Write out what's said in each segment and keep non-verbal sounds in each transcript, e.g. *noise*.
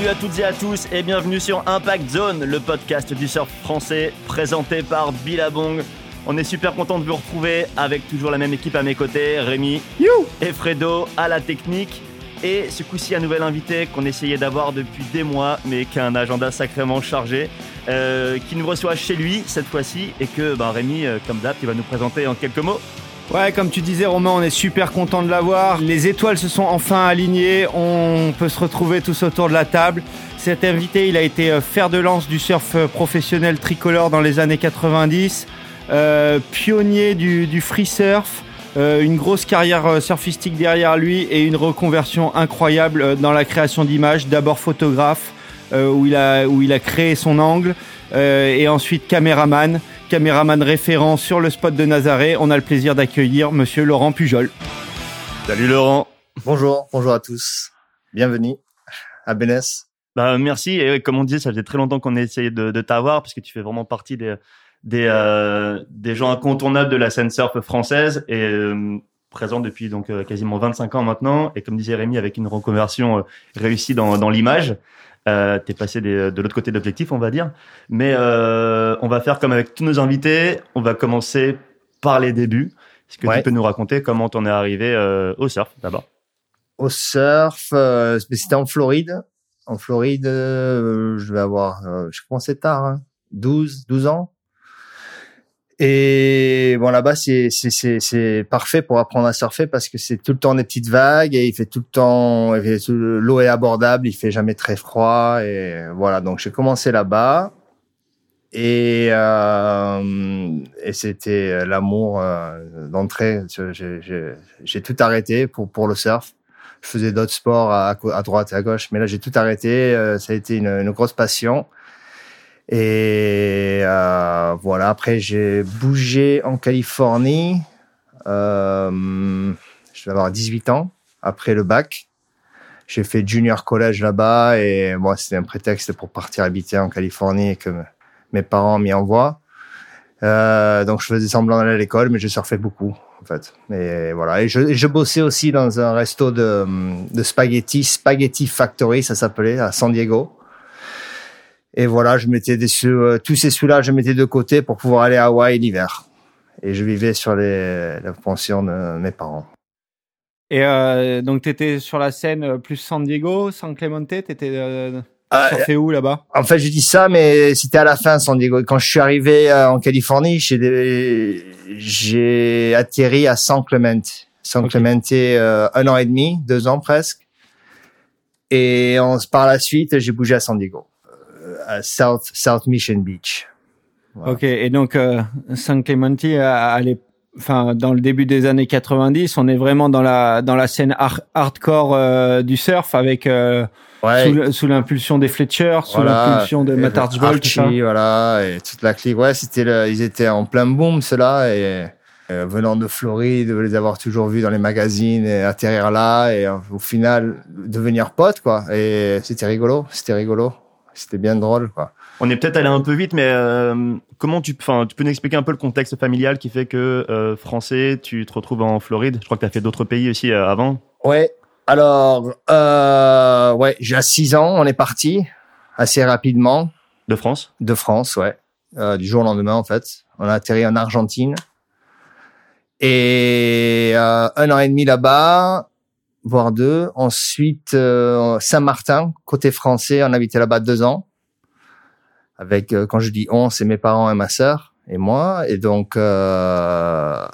Salut à toutes et à tous et bienvenue sur Impact Zone, le podcast du surf français présenté par Billabong. On est super content de vous retrouver avec toujours la même équipe à mes côtés, Rémi et Fredo à la technique. Et ce coup-ci, un nouvel invité qu'on essayait d'avoir depuis des mois, mais qui a un agenda sacrément chargé, euh, qui nous reçoit chez lui cette fois-ci, et que ben, Rémi, euh, comme d'hab, tu vas nous présenter en quelques mots. Ouais, comme tu disais, Romain, on est super content de l'avoir. Les étoiles se sont enfin alignées. On peut se retrouver tous autour de la table. Cet invité, il a été euh, fer de lance du surf euh, professionnel tricolore dans les années 90, euh, pionnier du, free surf, une grosse carrière surfistique derrière lui et une reconversion incroyable dans la création d'images. D'abord photographe, où, il a, où il a créé son angle, et ensuite caméraman caméraman référent sur le spot de Nazaré. On a le plaisir d'accueillir monsieur Laurent Pujol. Salut Laurent. Bonjour, bonjour à tous. Bienvenue à Bénès. Bah, merci. Et comme on disait, ça faisait très longtemps qu'on a essayé de, de t'avoir parce que tu fais vraiment partie des, des, euh, des gens incontournables de la scène surf française et euh, présent depuis donc euh, quasiment 25 ans maintenant. Et comme disait Rémi, avec une reconversion euh, réussie dans, dans l'image. Euh, T'es passé des- de l'autre côté de l'objectif, on va dire. Mais euh, on va faire comme avec tous nos invités. On va commencer par les débuts. Est-ce que Ouais. tu peux nous raconter comment t'en es arrivé euh, au surf d'abord? Au surf, euh, c'était en Floride. En Floride, euh, je vais avoir, euh, je commençais tard, hein, 12, 12 ans. Et bon, là-bas, c'est, c'est, c'est, parfait pour apprendre à surfer parce que c'est tout le temps des petites vagues et il fait tout le temps, l'eau est abordable, il fait jamais très froid et voilà. Donc, j'ai commencé là-bas et, euh, et c'était l'amour euh, d'entrée. J'ai, tout arrêté pour, pour le surf. Je faisais d'autres sports à, à droite et à gauche, mais là, j'ai tout arrêté. Euh, Ça a été une grosse passion. Et euh, voilà, après j'ai bougé en Californie. Euh, je vais avoir 18 ans après le bac. J'ai fait junior collège là-bas et moi c'était un prétexte pour partir habiter en Californie et que me- mes parents m'y envoient. Euh, donc je faisais semblant d'aller à l'école, mais je surfais beaucoup en fait. Et voilà. Et je, je bossais aussi dans un resto de, de spaghetti, Spaghetti Factory, ça s'appelait à San Diego. Et voilà, je mettais des sous, euh, tous ces sous-là, je mettais de côté pour pouvoir aller à Hawaï l'hiver. Et je vivais sur les, la pension de mes parents. Et euh, donc, tu étais sur la scène euh, plus San Diego, San Clemente, tu étais euh, Ah, surfé où là-bas? En fait, je dis ça, mais c'était à la fin San Diego. Quand je suis arrivé euh, en Californie, j'ai atterri à San Clemente. San Ok. Clemente, euh, un an et demi, deux ans presque. Et on, par la suite, j'ai bougé à San Diego, euh, à South South Mission Beach. Voilà. Ok, et donc euh, San Clemente, à, l'ép- enfin dans le début des années 90, on est vraiment dans la dans la scène har- hardcore euh, du surf avec euh, Ouais. sous, l'impulsion des Fletcher, sous Voilà. l'impulsion de Matt Archibald. Archie, voilà, et toute la clique. Ouais, c'était le, ils étaient en plein boom, ceux-là, et euh, venant de Floride, de les avoir toujours vus dans les magazines et atterrir là, et euh, au final, devenir potes, quoi. Et c'était rigolo, c'était rigolo. C'était bien drôle, quoi. On est peut-être allé un peu vite, mais euh, comment tu, enfin, tu peux nous expliquer un peu le contexte familial qui fait que euh, français, tu te retrouves en Floride? Je crois que tu as fait d'autres pays aussi euh, avant. Ouais. Alors, euh, ouais, j'ai à 6 ans, on est parti assez rapidement. De France? de France, ouais, euh, du jour au lendemain en fait. On a atterri en Argentine et euh, un an et demi là-bas, voire deux. Ensuite, euh, Saint-Martin, côté français, on habitait là-bas deux ans. Avec, euh, quand je dis on, c'est mes parents et ma sœur et moi. Et donc, euh,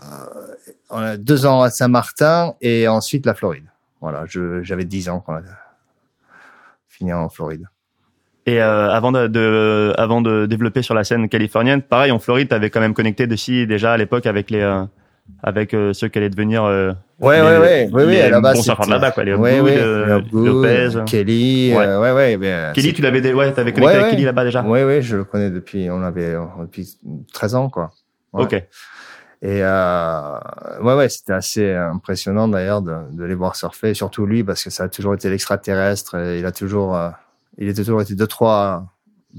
deux ans à Saint-Martin et ensuite la Floride. Voilà, j'avais dix ans quand on a fini en Floride. Et euh, avant de, de, avant de développer sur la scène californienne, pareil en Floride, t'avais quand même connecté dessus déjà à l'époque avec les, euh, avec euh, ceux qui allaient devenir. Euh, Ouais, les- ouais, ouais, ouais, ouais, surfeurs de c'était- là-bas, quoi. Les ouais, Hopgood, ouais, euh, Lopez. Kelly, Ouais. euh, ouais, ouais, ben, Kelly, c'est- tu l'avais, ouais, t'avais connecté avec. Kelly là-bas déjà. Ouais, ouais, je le connais depuis, on avait, euh, depuis 13 ans, quoi. Ok. Et euh, ouais, ouais, c'était assez impressionnant d'ailleurs de, de les voir surfer, surtout lui parce que ça a toujours été l'extraterrestre. et Il a toujours, euh, il a toujours été deux trois,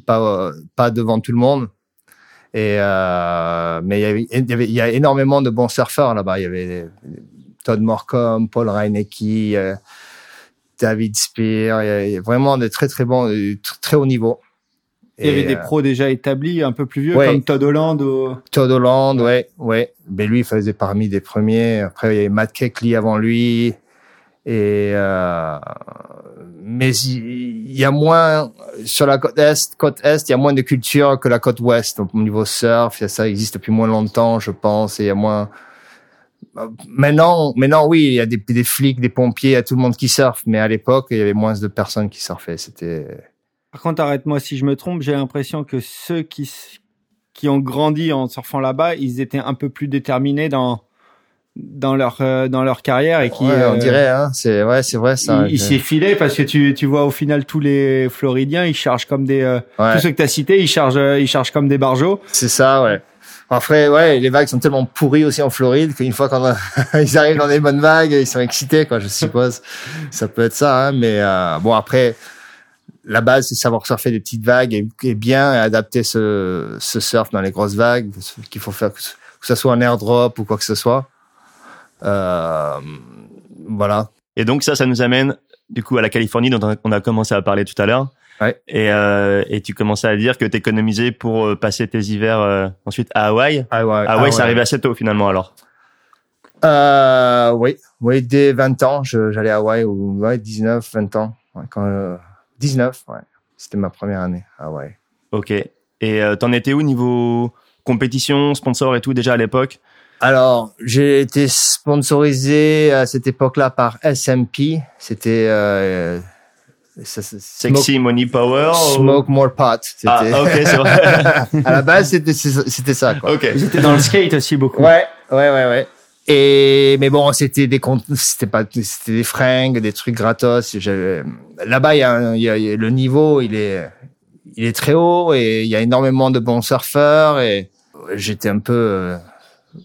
pas euh, pas devant tout le monde. Et euh, mais il y, avait, il y avait, il y a énormément de bons surfeurs là-bas. Il y avait Todd Morcom, Paul Reinecke, euh, David Spear, il y a- il y a vraiment des très très bons, euh, tr- très haut niveau. Il y avait des euh, pros déjà établis, un peu plus vieux, ouais. comme Todd Holland. Ou... Todd Holland, ouais, ouais. Mais lui, il faisait parmi des premiers. Après, il y avait Matt Keckley avant lui. Et euh, mais il y a moins sur la côte est, côte est, il y a moins de culture que la côte ouest. Donc, au niveau surf, y a- ça existe depuis moins longtemps, je pense. Et il y a moins. Maintenant, maintenant, oui, il y a des, flics, des pompiers, il y a tout le monde qui surfe. Mais à l'époque, il y avait moins de personnes qui surfaient. C'était Par contre, arrête-moi si je me trompe, j'ai l'impression que ceux qui, qui ont grandi en surfant là-bas, ils étaient un peu plus déterminés dans, dans, leur, euh, dans leur carrière et qui. Ouais, on euh, dirait, hein. C'est ouais, c'est vrai ça. ils s'y filaient parce que tu, tu vois au final tous les Floridiens, ils chargent comme des. euh, Ouais. Tous ceux que tu as cités, ils chargent, euh, ils chargent comme des barjots. C'est ça, ouais. Après, ouais, les vagues sont tellement pourries aussi en Floride qu'une fois qu'on a- *laughs* ils arrivent dans des bonnes vagues, ils sont excités, quoi, je suppose. ça peut être ça, hein, mais euh, bon, après, la base, c'est savoir surfer des petites vagues et, et bien adapter ce, ce surf dans les grosses vagues qu'il faut faire, que ce que ce soit un airdrop ou quoi que ce soit. Euh, voilà. Et donc ça, ça nous amène du coup à la Californie dont on a- commencé à parler tout à l'heure. Ouais. Et, euh, et tu commençais à dire que tu économisé pour euh, passer tes hivers euh, ensuite à Hawaï. Ah ouais, Ah ouais, ça arrive assez tôt finalement alors. Euh, oui, oui, dès 20 ans, j'allais à Hawaï, ou ouais, 19, 20 ans. Ouais, quand, euh, 19, ouais. C'était ma première année à Hawaï. Ok. Et t'en étais où niveau compétition, sponsor et tout déjà à l'époque? Alors, j'ai été sponsorisé à cette époque-là par SMP. C'était euh, Sexy Money Power Smoke, ou- More Pot. Ah ok, c'est vrai. *laughs* à la base, c'était c'était ça. Quoi. ok. Étaient dans le skate aussi beaucoup. Ouais, ouais, ouais, ouais. Et mais bon, c'était des comptes, c'était pas, c'était des fringues, des trucs gratos. Là-bas, il y, a un- il y a y a le niveau, il est, il est très haut et il y a énormément de bons surfeurs et j'étais un peu euh,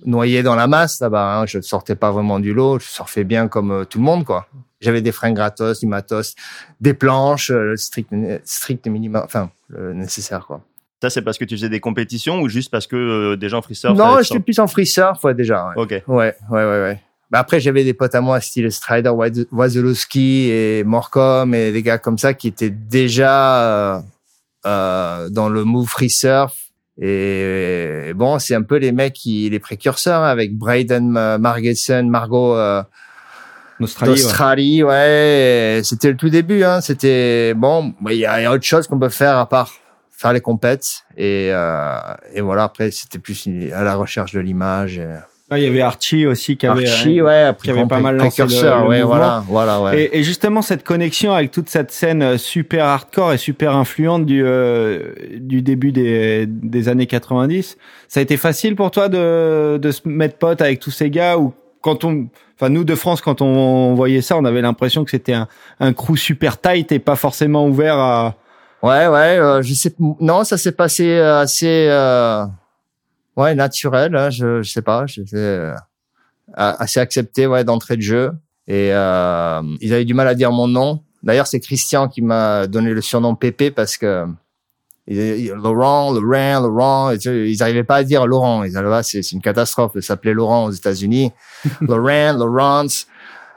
noyé dans la masse là-bas. Hein. Je sortais pas vraiment du lot, je surfais bien comme euh, tout le monde, quoi. J'avais des fringues gratos, du matos, des planches, euh, strict, strict minimum, enfin le nécessaire, quoi. Ça c'est parce que tu faisais des compétitions ou juste parce que euh, déjà en free surf non, j'étais plus en free surf, ouais, déjà. ouais. Ok. Ouais, ouais, ouais, ouais. Bah après, j'avais des potes à moi, style Strider, Waz- Wazolowski et Morcom et des gars comme ça qui étaient déjà euh, euh, dans le move free surf. Et, bon, c'est un peu les mecs qui, les précurseurs hein, avec Braden Margetson, Margot euh, ouais. d'Australie, ouais. et C'était le tout début, hein. C'était bon. Il y, a il y a autre chose qu'on peut faire à part faire les compètes et euh, et voilà. Après, c'était plus à la recherche de l'image. et- il y avait Archie aussi qui avait. Archie, euh, ouais, qui avait pas mal lancé le- le ouais, mouvement. voilà, voilà, ouais. Et, et justement, cette connexion avec toute cette scène euh, super hardcore et super influente du, euh, du début des, des années 90, ça a été facile pour toi de, de se mettre pote avec tous ces gars ou quand on, enfin nous de France, quand on voyait ça, on avait l'impression que c'était un, un crew super tight et pas forcément ouvert à. Ouais, ouais, euh, je sais, non, ça s'est passé assez, euh, ouais, naturel, hein, je, je sais pas, j'étais euh, assez accepté, ouais, d'entrée de jeu. Et euh, ils avaient du mal à dire mon nom. D'ailleurs, c'est Christian qui m'a donné le surnom Pépé parce que Laurent, Laurent, Laurent, ils arrivaient pas à dire Laurent. Ils allaient, c'est c'est une catastrophe de s'appeler Laurent aux États-Unis. *laughs* Laurent, Laurence.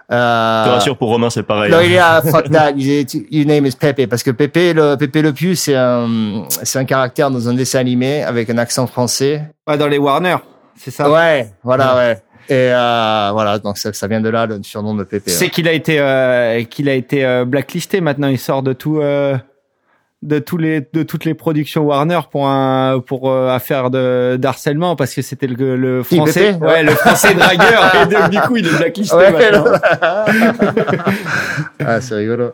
Je Euh, te rassure pour Romain c'est pareil. non, il est à *laughs* fuck that. Il est, your name is Pepe. Parce que Pepe, le, Pepe le Piu, c'est un, c'est un caractère dans un dessin animé avec un accent français. Ouais, dans les Warner, c'est ça? Ouais, voilà, ouais. Et, euh, voilà. Donc, ça, ça vient de là, le surnom de Pepe. C'est qu'il a été euh, qu'il a été euh, blacklisté. Maintenant, il sort de tout euh, de tous les de toutes les productions Warner pour un pour euh, affaire de d'harcèlement parce que c'était le, le français ouais le français dragueur *laughs* et donc, du coup il est blacklisté Ouais, maintenant. *laughs* ah, c'est rigolo.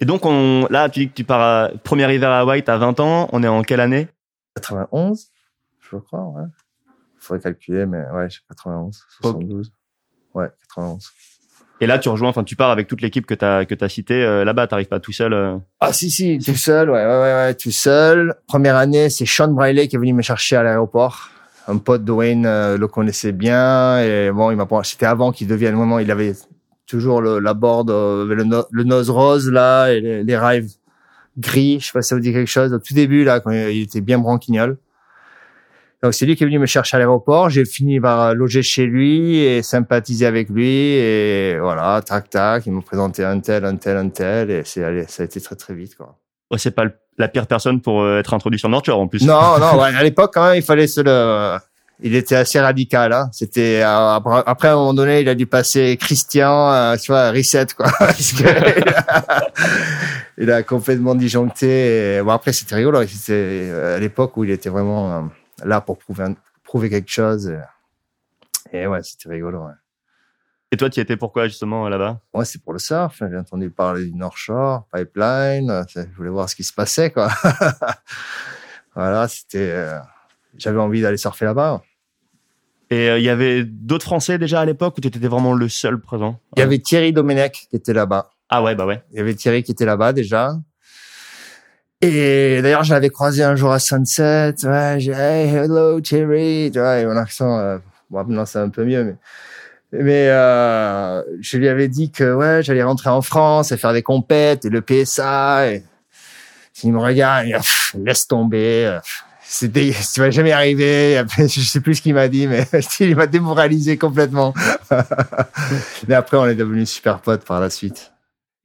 Et donc on, là tu dis que tu pars à, premier hiver à Hawaï, t'as 20 ans. On est en quelle année? 91, je crois, ouais. Faudrait calculer, mais ouais, j'ai 91, 72. Ouais, 91. Et là tu rejoins, enfin tu pars avec toute l'équipe que t'as que t'as cité euh, là-bas. T'arrives pas tout seul. euh. Ah si si, tout seul, ouais, ouais, ouais, ouais, tout seul. Première année, c'est Sean Briley qui est venu me chercher à l'aéroport. Un pote de Wayne euh, le connaissait bien et bon, il m'a c'était avant qu'il devienne vraiment, il avait toujours le, la board, euh, le, no- le nose rose là et les, les rives gris. Je sais pas si ça vous dit quelque chose. Au tout début là, quand il était bien branquignol. Donc c'est lui qui est venu me chercher à l'aéroport. J'ai fini par loger chez lui et sympathiser avec lui et voilà, tac tac, il m'a présenté un tel, un tel, un tel et c'est allé, ça a été très très vite quoi. Ouais, c'est pas la pire personne pour euh, être introduit sur Nordshore en plus. Non *laughs* non, ouais, à l'époque quand même il fallait se le il était assez radical. Hein. C'était euh, après à un moment donné, il a dû passer Christian, euh, tu vois, reset quoi. *laughs* Parce que *laughs* il a complètement disjoncté. Et, bon après c'était rigolo. C'était à l'époque où il était vraiment là pour prouver, prouver quelque chose. Et, ouais, c'était rigolo. Ouais. Et toi, tu étais pourquoi justement là-bas? Ouais, c'est pour le surf. J'ai entendu parler du North Shore, Pipeline. Je voulais voir ce qui se passait, quoi. *laughs* voilà, c'était. Euh, j'avais envie d'aller surfer là-bas. Et euh, il y avait d'autres Français déjà à l'époque ou tu étais vraiment le seul présent? Il y avait Thierry Domenech qui était là-bas. Ah ouais, bah ouais. Il y avait Thierry qui était là-bas déjà. Et d'ailleurs, je l'avais croisé un jour à Sunset. Ouais, j'ai hey, hello Thierry. Tu vois, et mon accent, euh, bon, maintenant c'est un peu mieux, mais mais euh, je lui avais dit que ouais, j'allais rentrer en France et faire des compètes et le PSA. Et il me regarde, il dit, laisse tomber. Euh, c'était, tu vas jamais arriver. Je sais plus ce qu'il m'a dit, mais *laughs* il m'a démoralisé complètement. *laughs* mais après, on est devenus super potes par la suite.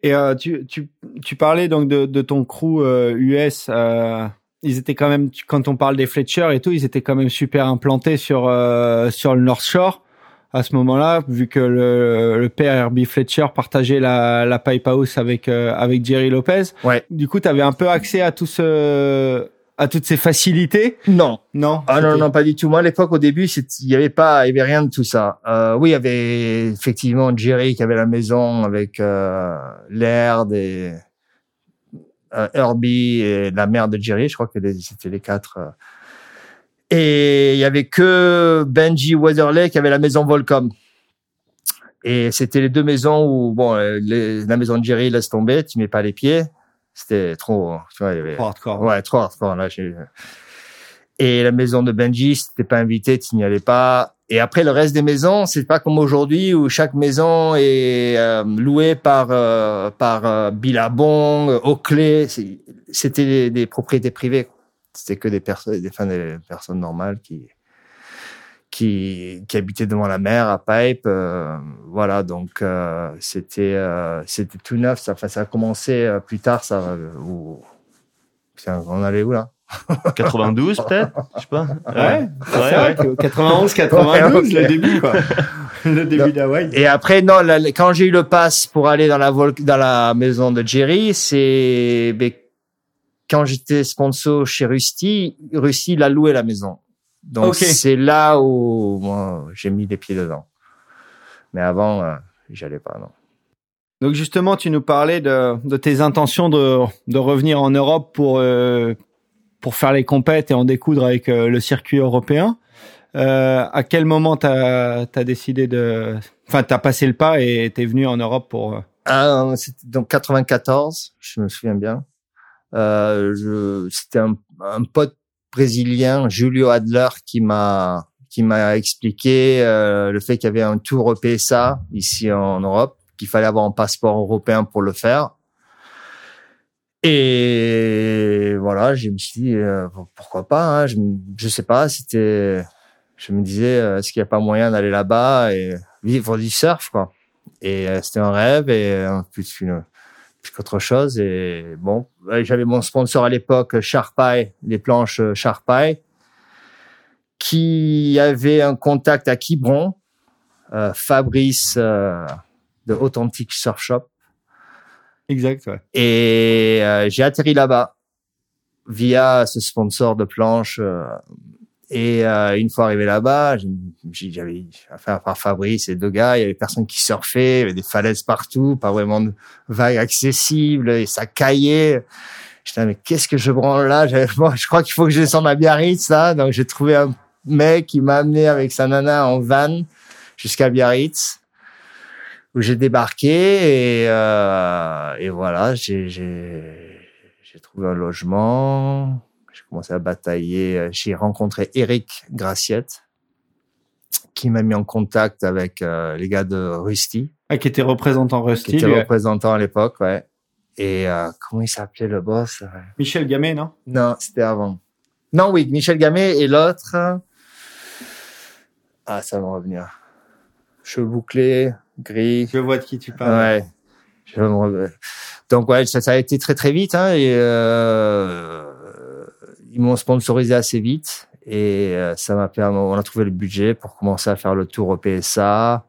Et euh, tu, tu, tu parlais donc de, de ton crew euh, US. Euh, ils étaient quand même, quand on parle des Fletcher et tout, ils étaient quand même super implantés sur euh, sur le North Shore à ce moment-là, vu que le, le père Herbie Fletcher partageait la, la pipe house avec euh, avec Jerry Lopez. Ouais. Du coup, tu avais un peu accès à tout ce à toutes ces facilités Non. Non. Ah non, non, pas du tout. Moi, à l'époque, au début, il y avait pas, il y avait rien de tout ça. Euh, oui, il y avait effectivement Jerry qui avait la maison avec euh, Laird et euh, Herbie et la mère de Jerry. Je crois que c'était les quatre. Euh. Et il y avait que Benji Weatherley qui avait la maison Volcom. Et c'était les deux maisons où, bon, la maison de Jerry laisse tomber, tu mets pas les pieds. C'était trop, tu vois, il y avait, trop hardcore. Ouais, trop hardcore. Là, et la maison de Benji, si t'étais pas invité, tu n'y allais pas. Et après, le reste des maisons, c'est pas comme aujourd'hui où chaque maison est euh, louée par euh, par euh, Billabong, Oakley. C'était des, des, propriétés privées. C'était que des personnes, des, enfin, des personnes normales qui qui, qui habitaient devant la mer à Pipe. Euh, voilà, donc euh, c'était euh, c'était tout neuf. Ça, ça a commencé plus tard. Ça, où, on allait où là? *laughs* 92 peut-être, je sais pas. Ouais, ouais, ouais. 91, 92, le début quoi. *laughs* le début d'Hawaï. Et après non, quand j'ai eu le pass pour aller dans la dans la maison de Jerry, c'est ben, quand j'étais sponsor chez Rusty, Rusty l'a loué la maison. Donc c'est là où moi j'ai mis les pieds dedans. Mais avant, euh, j'allais pas non. Donc justement, tu nous parlais de, de tes intentions de, de revenir en Europe pour euh, pour faire les compètes et en découdre avec euh, le circuit européen. À quel moment t'as as décidé de, enfin t'as passé le pas et t'es venu en Europe pour ah, c'était donc 94, je me souviens bien. Euh, c'était un, un pote brésilien, Julio Adler, qui m'a qui m'a expliqué euh, le fait qu'il y avait un tour au PSA ici en Europe, qu'il fallait avoir un passeport européen pour le faire. Et voilà, je me suis dit euh, pourquoi pas. Hein, je je sais pas, c'était je me disais euh, est-ce qu'il n'y a pas moyen d'aller là-bas et vivre du surf quoi. Et c'était un rêve et en plus une plus qu'autre chose. Et bon, j'avais mon sponsor à l'époque, Sharpie, les planches Sharpie, qui avait un contact à Quiberon, euh, Fabrice euh, de Authentic Surf Shop. Exact, ouais. Et euh, j'ai atterri là-bas via ce sponsor de planches euh, et euh, une fois arrivé là-bas, j'avais affaire par Fabrice et deux gars, il y avait personne qui surfait, il y avait des falaises partout, pas vraiment de vagues accessibles, et ça caillait. J'étais mais qu'est-ce que je branle là? *laughs* Bon, Je crois qu'il faut que je descende à Biarritz là. Donc j'ai trouvé un mec qui m'a amené avec sa nana en van jusqu'à Biarritz où j'ai débarqué et, euh, et voilà, j'ai trouvé un logement commencé à batailler. Euh, j'ai rencontré Eric Graciette, qui m'a mis en contact avec euh, les gars de Rusty. Ah, qui était représentant Rusty. Qui était représentant à l'époque, ouais. Et euh, comment il s'appelait le boss Michel Gamet, non? Non, c'était avant. Non, oui, Michel Gamet et l'autre. Ah, ça va me revenir. Cheveux bouclés, gris. Je vois de qui tu parles. Ouais. Je me Donc ouais, ça, ça a été très très vite hein, et euh, ils m'ont sponsorisé assez vite et euh, ça m'a permis. On a trouvé le budget pour commencer à faire le tour au PSA.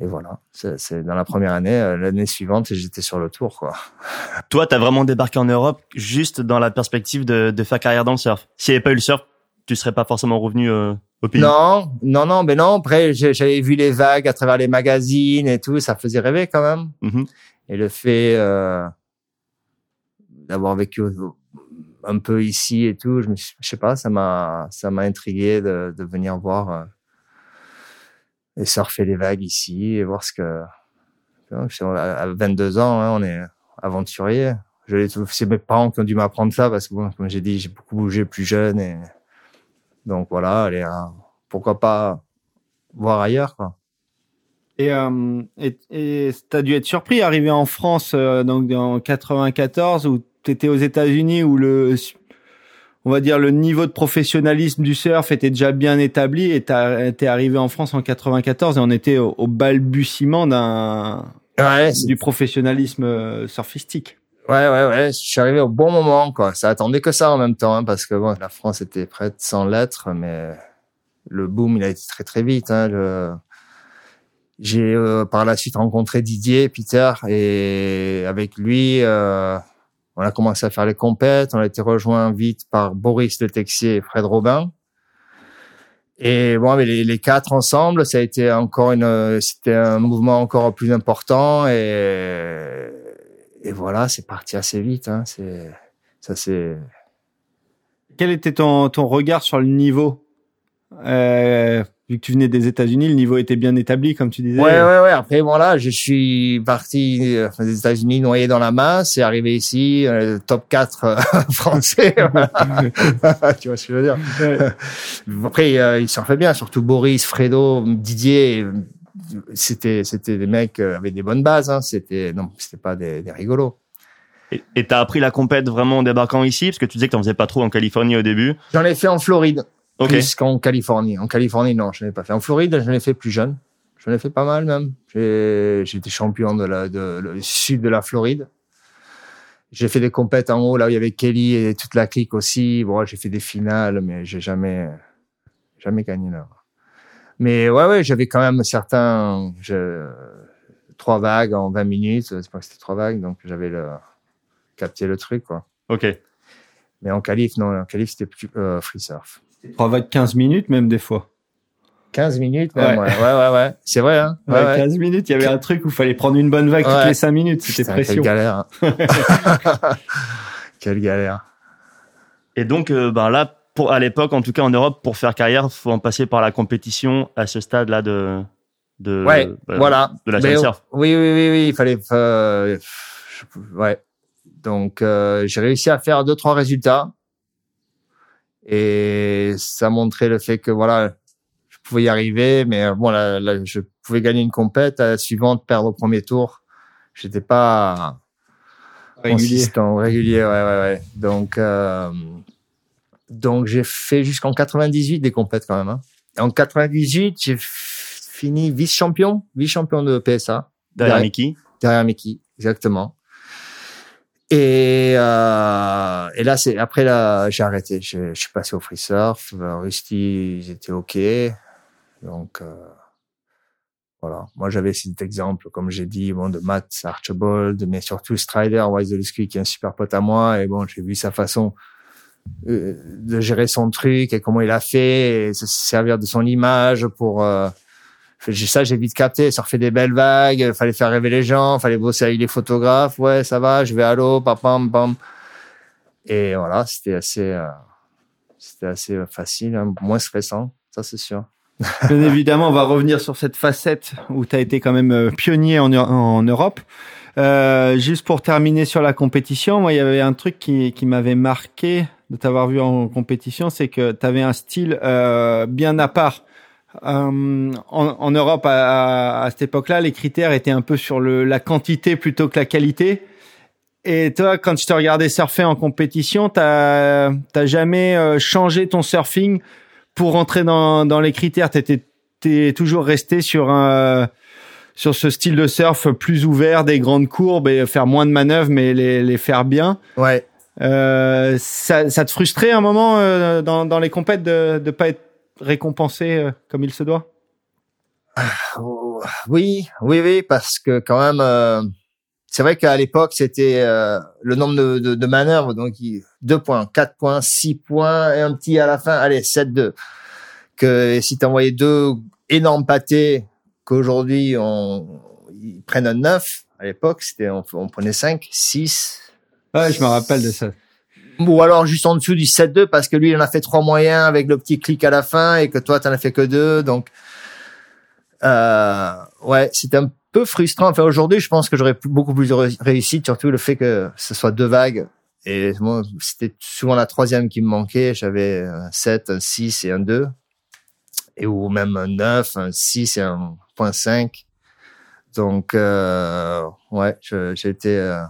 Et voilà, c'est dans la première année. euh, L'année suivante, j'étais sur le tour quoi. Toi, t'as vraiment débarqué en Europe juste dans la perspective de, de faire carrière dans le surf. S'il n'y avait pas eu le surf, tu serais pas forcément revenu euh, au pays. Non, non, non, mais non. Après, j'avais vu les vagues à travers les magazines et tout, ça faisait rêver quand même. Mhm. Et le fait euh, d'avoir vécu un peu ici et tout, je, me suis- je sais pas, ça m'a, ça m'a intrigué de, de venir voir euh, et surfer les vagues ici et voir ce que. À 22 ans, hein, on est aventurier. C'est mes parents qui ont dû m'apprendre ça parce que, comme j'ai dit, j'ai beaucoup bougé plus jeune et donc voilà, allez, pourquoi pas voir ailleurs, quoi. Et euh, et t'as dû être surpris arrivé en France euh, donc en 94 où t'étais aux États-Unis où le on va dire le niveau de professionnalisme du surf était déjà bien établi et t'as- t'es arrivé en France en 94 et on était au, au balbutiement d'un Ouais, du professionnalisme euh, surfistique. Ouais, ouais, ouais. Je suis arrivé au bon moment, quoi. Ça attendait que ça en même temps, hein, parce que bon, la France était prête sans lettres, mais le boom, il a été très, très vite. Hein, le... J'ai euh, par la suite rencontré Didier, Peter, et avec lui, euh, on a commencé à faire les compètes. On a été rejoint vite par Boris Le Texier et Fred Robin. Et bon, les, les quatre ensemble, ça a été encore une, c'était un mouvement encore plus important et, et voilà, c'est parti assez vite. Hein. C'est, ça c'est. Quel était ton, ton regard sur le niveau? Euh, Vu que tu venais des États-Unis, le niveau était bien établi, comme tu disais. Ouais, ouais, ouais. Après, voilà, je suis parti euh, des États-Unis noyé dans la masse et arrivé ici, euh, top 4 euh, *laughs* français. *laughs* tu vois ce que je veux dire? Ouais. *laughs* Après, euh, ils s'en fait bien, surtout Boris, Fredo, Didier. C'était, c'était des mecs avec des bonnes bases. Hein. C'était, non, c'était pas des, des rigolos. Et et t'as appris la compète vraiment en débarquant ici? Parce que tu disais que t'en faisais pas trop en Californie au début. J'en ai fait en Floride. Ok. plus qu'en Californie. En Californie, non, je n'ai pas fait. En Floride, je l'ai fait plus jeune. Je l'ai fait pas mal même. Été champion de la de, le sud de la Floride. J'ai fait des compètes en haut là où il y avait Kelly et toute la clique aussi. Bon, j'ai fait des finales, mais j'ai jamais jamais gagné là. Mais ouais, ouais, j'avais quand même certains je, trois vagues en 20 minutes. C'est pas que c'était trois vagues, donc j'avais le capté le truc quoi. Ok. Mais en qualif, non, en qualif c'était plus euh, free surf. Trois vagues 15 minutes même des fois. 15 minutes même, Ouais. ouais, ouais, ouais, ouais. C'est vrai, hein. Ouais, Ouais, ouais. 15 minutes, il y avait un truc où il fallait prendre une bonne vague toutes les 5 minutes, c'était pression. Quelle galère. hein. *laughs* quelle galère. Et donc, euh, ben là, pour à l'époque, en tout cas en Europe, pour faire carrière, faut en passer par la compétition à ce stade-là de de Ouais, euh, voilà. de la Mais, surf. oui, oui, oui, oui, il fallait, euh, ouais. Donc, euh, j'ai réussi à faire deux, trois résultats. Et ça montrait le fait que, voilà, je pouvais y arriver, mais euh, bon, là, là, je pouvais gagner une compète, à la suivante, perdre au premier tour. J'étais pas, Régulier. consistant, régulier, ouais, ouais, ouais. Donc, euh, donc j'ai fait jusqu'en 98 des compètes quand même. Hein. Et en 98, j'ai fini vice-champion, vice-champion de PSA Derrière Ouais. Mickey. derrière Mickey, exactement. Et, euh, et là, c'est après là, j'ai arrêté. Je, je suis passé au free surf. Euh, Rusty, ils étaient ok. Donc euh, voilà. Moi, j'avais cet exemple, comme j'ai dit, bon, de Matt Archibald, mais surtout Strider Wieselski, qui est un super pote à moi. Et bon, j'ai vu sa façon euh, de gérer son truc et comment il a fait, et se servir de son image pour euh, ça, j'ai vite capté. Surfer des belles vagues, fallait faire rêver les gens, fallait bosser avec les photographes. Ouais, ça va, je vais à l'eau, pam, pam. Et voilà, c'était assez, euh, c'était assez facile, hein, moins stressant, ça c'est sûr. *laughs* Bien évidemment, on va revenir sur cette facette où tu as été quand même euh, pionnier en, en Europe. Euh, juste pour terminer sur la compétition, moi, il y avait un truc qui, qui m'avait marqué de t'avoir vu en compétition, c'est que tu avais un style euh, bien à part. Euh, en, en Europe, à, à cette époque-là, les critères étaient un peu sur le, la quantité plutôt que la qualité. et toi, quand tu te regardais surfer en compétition, t'as t'as jamais euh, changé ton surfing pour rentrer dans dans les critères? T'étais t'es toujours resté sur un sur ce style de surf plus ouvert, des grandes courbes et faire moins de manœuvres, mais les les faire bien. Ouais. Euh, ça, ça te frustrait un moment euh, dans, dans les compètes de ne pas être récompensé euh, comme il se doit? Oui, oui, oui, parce que quand même, euh, c'est vrai qu'à l'époque, c'était euh, le nombre de, de, de, manœuvres, donc 2 points, 4 points, 6 points et un petit à la fin, allez, 7-2. Que si tu envoyais deux énormes pâtés, qu'aujourd'hui, on ils prennent un 9, à l'époque, c'était on, on prenait 5, 6, Ouais, je me rappelle de ça. Ou alors juste en dessous du 7-2 parce que lui, il en a fait trois moyens avec le petit clic à la fin et que toi, tu en as fait que deux. Donc, euh, ouais, c'était un peu frustrant. Enfin, aujourd'hui, je pense que j'aurais beaucoup plus de réussite, surtout le fait que ce soit deux vagues. Et moi, c'était souvent la troisième qui me manquait. J'avais un 7, un 6 et un 2. Et ou même un 9, un 6 et un point 5. Donc, euh, ouais, j'étais... Euh,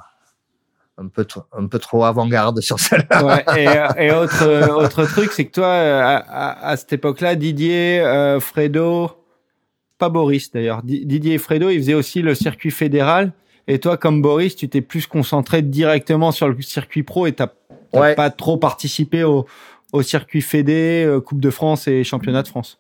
un peu trop, un peu trop avant-garde sur celle-là. *laughs* Ouais, et, euh, et, autre euh, autre truc, c'est que toi, euh, à, à, à cette époque-là, Didier, euh, Fredo, pas Boris d'ailleurs, Didier et Fredo, ils faisaient aussi le circuit fédéral. Et toi, comme Boris, tu t'es plus concentré directement sur le circuit pro et t'as ouais. pas trop participé au, au circuit fédé, Coupe de France et Championnat de France.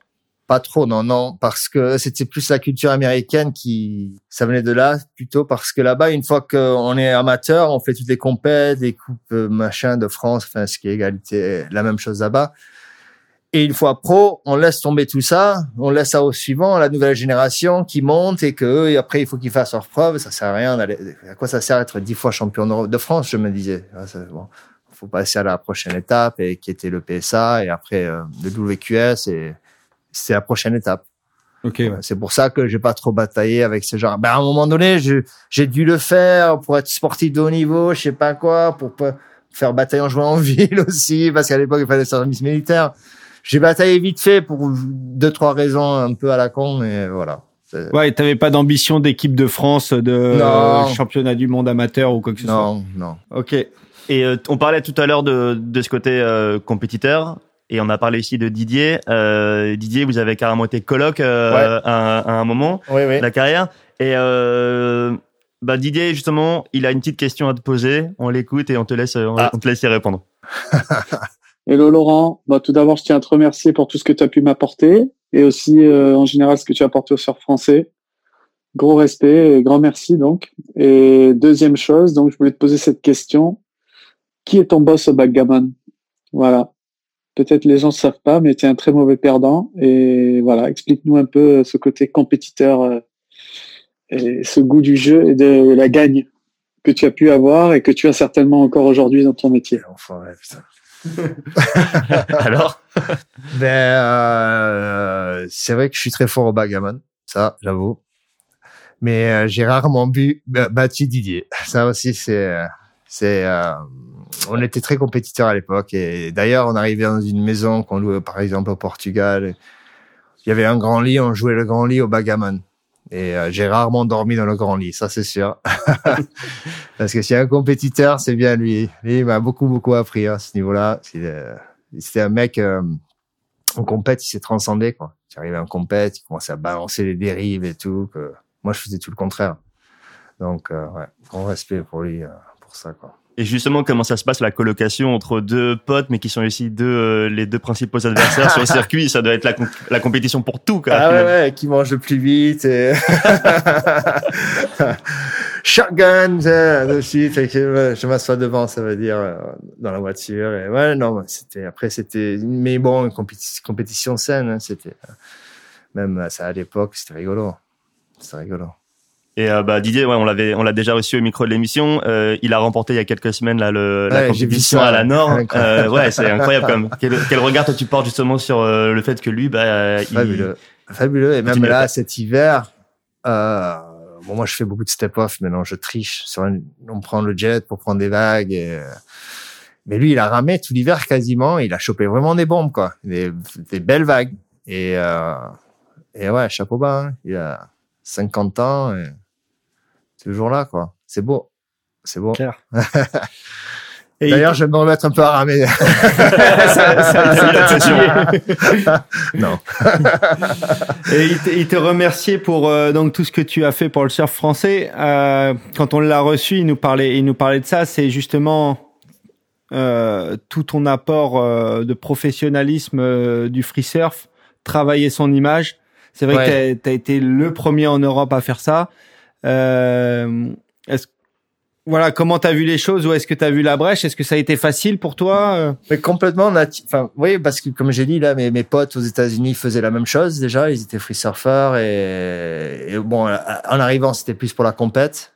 Pas trop, non, non, parce que c'était plus la culture américaine qui, ça venait de là plutôt parce que là-bas, une fois qu'on est amateur, on fait toutes les compètes, les coupes euh, machin de France, enfin ce qui est égalité, la même chose là-bas. Et une fois pro, on laisse tomber tout ça, on laisse ça au suivant, à la nouvelle génération qui monte et que et après il faut qu'ils fassent leurs preuves. Ça sert à rien. À quoi ça sert d'être dix fois champion de France Je me disais. Ah, bon, faut passer à la prochaine étape et qui était le PSA et après euh, le WQS et c'est la prochaine étape. Ok. Ouais. C'est pour ça que j'ai pas trop bataillé avec ce genre. Ben à un moment donné, j'ai dû le faire pour être sportif de haut niveau, je sais pas quoi, pour faire bataillon jouer en *laughs* ville aussi, parce qu'à l'époque il fallait service militaire. J'ai bataillé vite fait pour deux trois raisons un peu à la con, et voilà. Ouais, t'avais pas d'ambition d'équipe de France, de non. championnat du monde amateur ou quoi que ce non, soit. Non, non. Ok. Et euh, on parlait tout à l'heure de, de ce côté euh, compétiteur. Et on a parlé ici de Didier. Euh, Didier, vous avez carrément été coloc euh, ouais. à, à, un moment oui, oui. de la carrière. Et euh, bah Didier, justement, il a une petite question à te poser. On l'écoute et on te laisse, ah. on te laisse y répondre. *laughs* Hello Laurent. Bah, tout d'abord, je tiens à te remercier pour tout ce que tu as pu m'apporter et aussi euh, en général ce que tu as apporté au surf français. Gros respect et grand merci donc. Et deuxième chose, donc je voulais te poser cette question. Qui est ton boss au backgammon? Voilà. Peut-être les gens ne savent pas, mais tu es un très mauvais perdant. Et voilà, explique-nous un peu ce côté compétiteur euh, et ce goût du jeu et de la gagne que tu as pu avoir et que tu as certainement encore aujourd'hui dans ton métier. Enfin, ouais, putain. *laughs* Alors? Ben, euh, c'est vrai que je suis très fort au backgammon, ça, j'avoue. Mais euh, j'ai rarement bu, battu Didier. Ça aussi, c'est, c'est, euh, on était très compétiteurs à l'époque. Et d'ailleurs, on arrivait dans une maison qu'on louait, par exemple, au Portugal. Il y avait un grand lit, on jouait le grand lit au backgammon. Et euh, j'ai rarement dormi dans le grand lit, ça c'est sûr. *laughs* Parce que si un compétiteur, c'est bien lui. Lui, il m'a beaucoup, beaucoup appris à ce niveau-là. C'était un mec, euh, en compète, il s'est transcendé. Quoi. Il arrivait en compète, il commençait à balancer les dérives et tout. Que... Moi, je faisais tout le contraire. Donc, euh, ouais, grand respect pour lui, euh, pour ça. Quoi. Et justement, comment ça se passe la colocation entre deux potes, mais qui sont aussi deux euh, les deux principaux adversaires sur le *laughs* circuit? Ça doit être la, la compétition pour tout. Quoi, ah ouais, ouais, qui mange le plus vite. Et... *laughs* Shotgun, aussi. je m'assois devant, ça veut dire euh, dans la voiture. Et ouais, non, c'était après c'était, mais bon, une compétition, compétition saine. Hein, c'était même ça à l'époque, c'était rigolo. C'était rigolo. Et euh, bah Didier, ouais, on l'avait, on l'a déjà reçu au micro de l'émission. Euh, il a remporté il y a quelques semaines là le, la compétition à la Nord. Euh, ouais, c'est incroyable quand même. *laughs* Quel, quel regard toi tu portes justement sur le fait que lui, bah, il... Fabuleux, fabuleux. Et même là, cet hiver, bon, moi, je fais beaucoup de step-off, mais non, je triche. Sur on prend le jet pour prendre des vagues. Et, mais lui, il a ramé tout l'hiver quasiment. Il a chopé vraiment des bombes, quoi. Des, des belles vagues. Et, et ouais, chapeau bas. hein. Il a 50 ans. Et toujours là, quoi. C'est beau. c'est bon. Clair. *laughs* D'ailleurs, je vais me remettre un peu à ramer. *laughs* *laughs* non. Et il te, il te remerciait pour euh, donc tout ce que tu as fait pour le surf français. Euh, quand on l'a reçu, il nous parlait, il nous parlait de ça. C'est justement euh, tout ton apport euh, de professionnalisme euh, du free surf, travailler son image. C'est vrai Ouais. que tu as été le premier en Europe à faire ça. Euh, est-ce voilà, comment t'as vu les choses Où est-ce que t'as vu la brèche? Est-ce que ça a été facile pour toi euh? Mais complètement, enfin, oui, parce que comme j'ai dit là, mes, mes potes aux États-Unis faisaient la même chose déjà. Ils étaient free surfers et, bon, en arrivant, c'était plus pour la compète.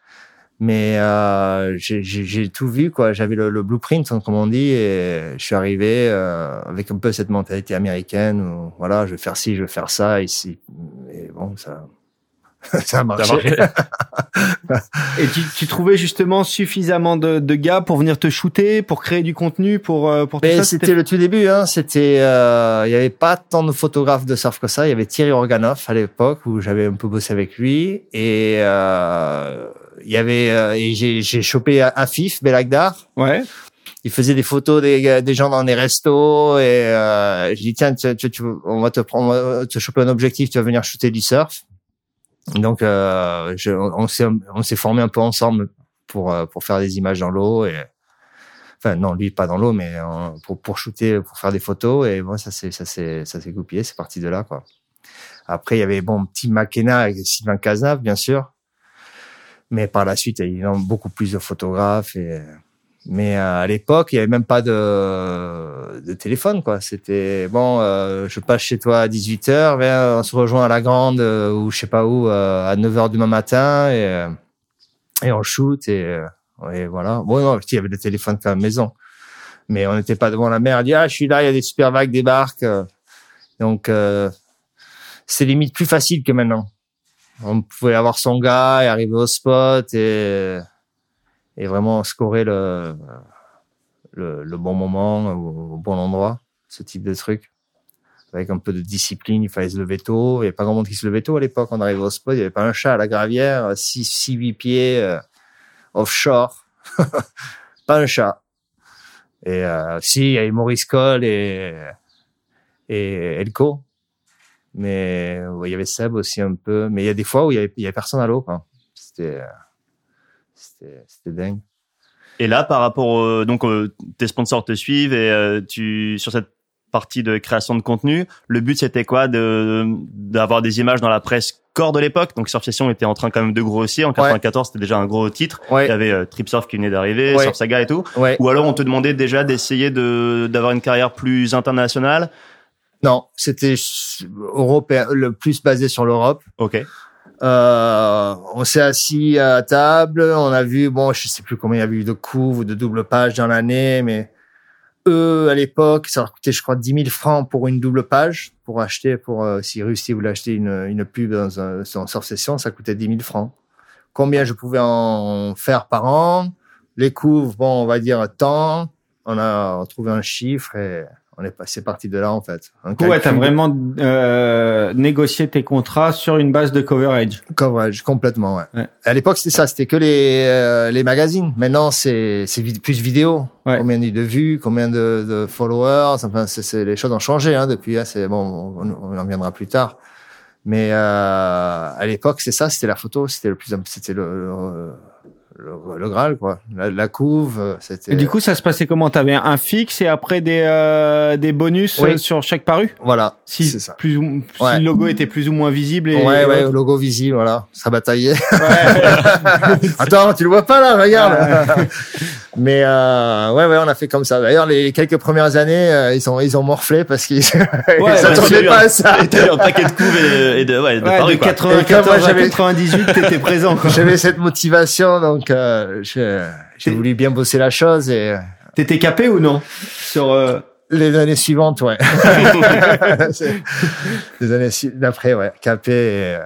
Mais euh, j'ai- tout vu quoi. J'avais le, le blueprint, hein, comme on dit, et je suis arrivé euh, avec un peu cette mentalité américaine. Où, voilà, je vais faire ci, je vais faire ça ici. Et bon, ça, *laughs* ça a marché. *laughs* Et tu, tu trouvais justement suffisamment de, de gars pour venir te shooter, pour créer du contenu, pour euh, pour tout Mais ça c'était le tout début, hein. C'était, euh, il y avait pas tant de photographes de surf que ça. Il y avait Thierry Organoff à l'époque où j'avais un peu bossé avec lui et euh, il y avait euh, et j'ai j'ai chopé Afif Belagdar. Ouais. Il faisait des photos des, des gens dans des restos et euh, j'ai dit tiens tu, tu, tu- on va te prendre, on va te choper un objectif, tu vas venir shooter du surf. Donc euh, je, on s'est on s'est formé un peu ensemble pour euh, pour faire des images dans l'eau et enfin non lui pas dans l'eau mais euh, pour pour shooter pour faire des photos. Et bon ça c'est ça s'est goupillé c'est parti de là quoi. Après il y avait bon petit Makena avec Sylvain Cazenave bien sûr. Mais par la suite il y a eu beaucoup plus de photographes et mais euh, à l'époque il y avait même pas de de téléphone quoi c'était bon euh, je passe chez toi à 18h viens on se rejoint à la grande euh, ou je sais pas où euh, à 9h demain matin et euh, et on shoot et euh, et voilà. Bon, non, il y avait le téléphone quand même maison. Mais on n'était pas devant la mer. Dit, ah, je suis là, il y a des super vagues, débarquent. Donc, c'est limite plus facile que maintenant. On pouvait avoir son gars et arriver au spot et, et vraiment scorer le, le, le bon moment au, bon endroit. Ce type de truc. Avec un peu de discipline, il fallait se lever tôt. Il n'y avait pas grand monde qui se levait tôt à l'époque. On arrivait au spot, il n'y avait pas un chat à la gravière, 6, 6, 8 pieds. euh, offshore. *laughs* pas un chat. Et euh, si, il y avait Maurice Cole et, et Elko. Mais il y avait Seb aussi un peu. Mais il y a des fois où il y avait, personne à l'eau. C'était, euh, c'était, dingue. Et là, par rapport au, donc euh, tes sponsors te suivent et euh, tu sur cette partie de création de contenu, le but c'était quoi de d'avoir des images dans la presse corps de l'époque? Donc Surf Session était en train quand même de grossir. En 94, c'était déjà un gros titre. Ouais. Il y avait euh, Trip Surf qui venait d'arriver, Ouais. Surf Saga et tout. Ouais. Ou alors on te demandait déjà d'essayer de d'avoir une carrière plus internationale? Non, c'était européen, le plus basé sur l'Europe. Ok. Euh, on s'est assis à table, on a vu, bon, je sais plus combien il y avait eu de couves ou de double page dans l'année, mais eux, à l'époque, ça leur coûtait, je crois, 10 000 francs pour une double page, pour acheter, pour, euh, si Rusty voulait acheter une, une pub dans un, Surf Session, ça coûtait 10 000 francs. Combien je pouvais en faire par an? Les couves, bon, on va dire tant. On a trouvé un chiffre et on est passé parti de là, en fait. Un ouais, t'as vraiment euh, négocié tes contrats sur une base de coverage. Coverage, complètement, ouais. Ouais. À l'époque, c'était ça, c'était que les, euh, les magazines. Maintenant, c'est, c'est plus vidéo. Ouais. Combien de vues, combien de, de followers. Enfin, c'est, c'est- les choses ont changé, hein, depuis, hein, c'est, bon, on, on en viendra plus tard. Mais, euh, à l'époque, c'est ça, c'était la photo, c'était le plus, c'était le, le, le, le Graal, quoi. La, la couve, euh, c'était. Et du coup, ça se passait comment? T'avais un fixe et après des euh, des bonus Oui. euh, sur chaque paru voilà. Si c'est ça. plus ou, si Ouais. le logo était plus ou moins visible. Et, Ouais, et ouais, logo visible, voilà. Ça bataillait. Ouais. *laughs* Attends, tu le vois pas là, regarde. Mais euh, ouais, ouais, on a fait comme ça. D'ailleurs, les quelques premières années, euh, ils ont ils ont morflé parce qu'ils *laughs* ils Ouais, s'attendaient bah, pas à ça. Et t'as eu un paquet de couves et, et de, ouais, de Ouais, paris, de quoi. 94 Et comme moi, à j'avais- 98, t'étais *laughs* présent. quoi. J'avais cette motivation, donc euh, j'ai voulu bien bosser la chose et euh, T'étais capé ou non? Sur euh, les années suivantes, ouais. *laughs* Les années d'après, ouais, capé. Et, euh,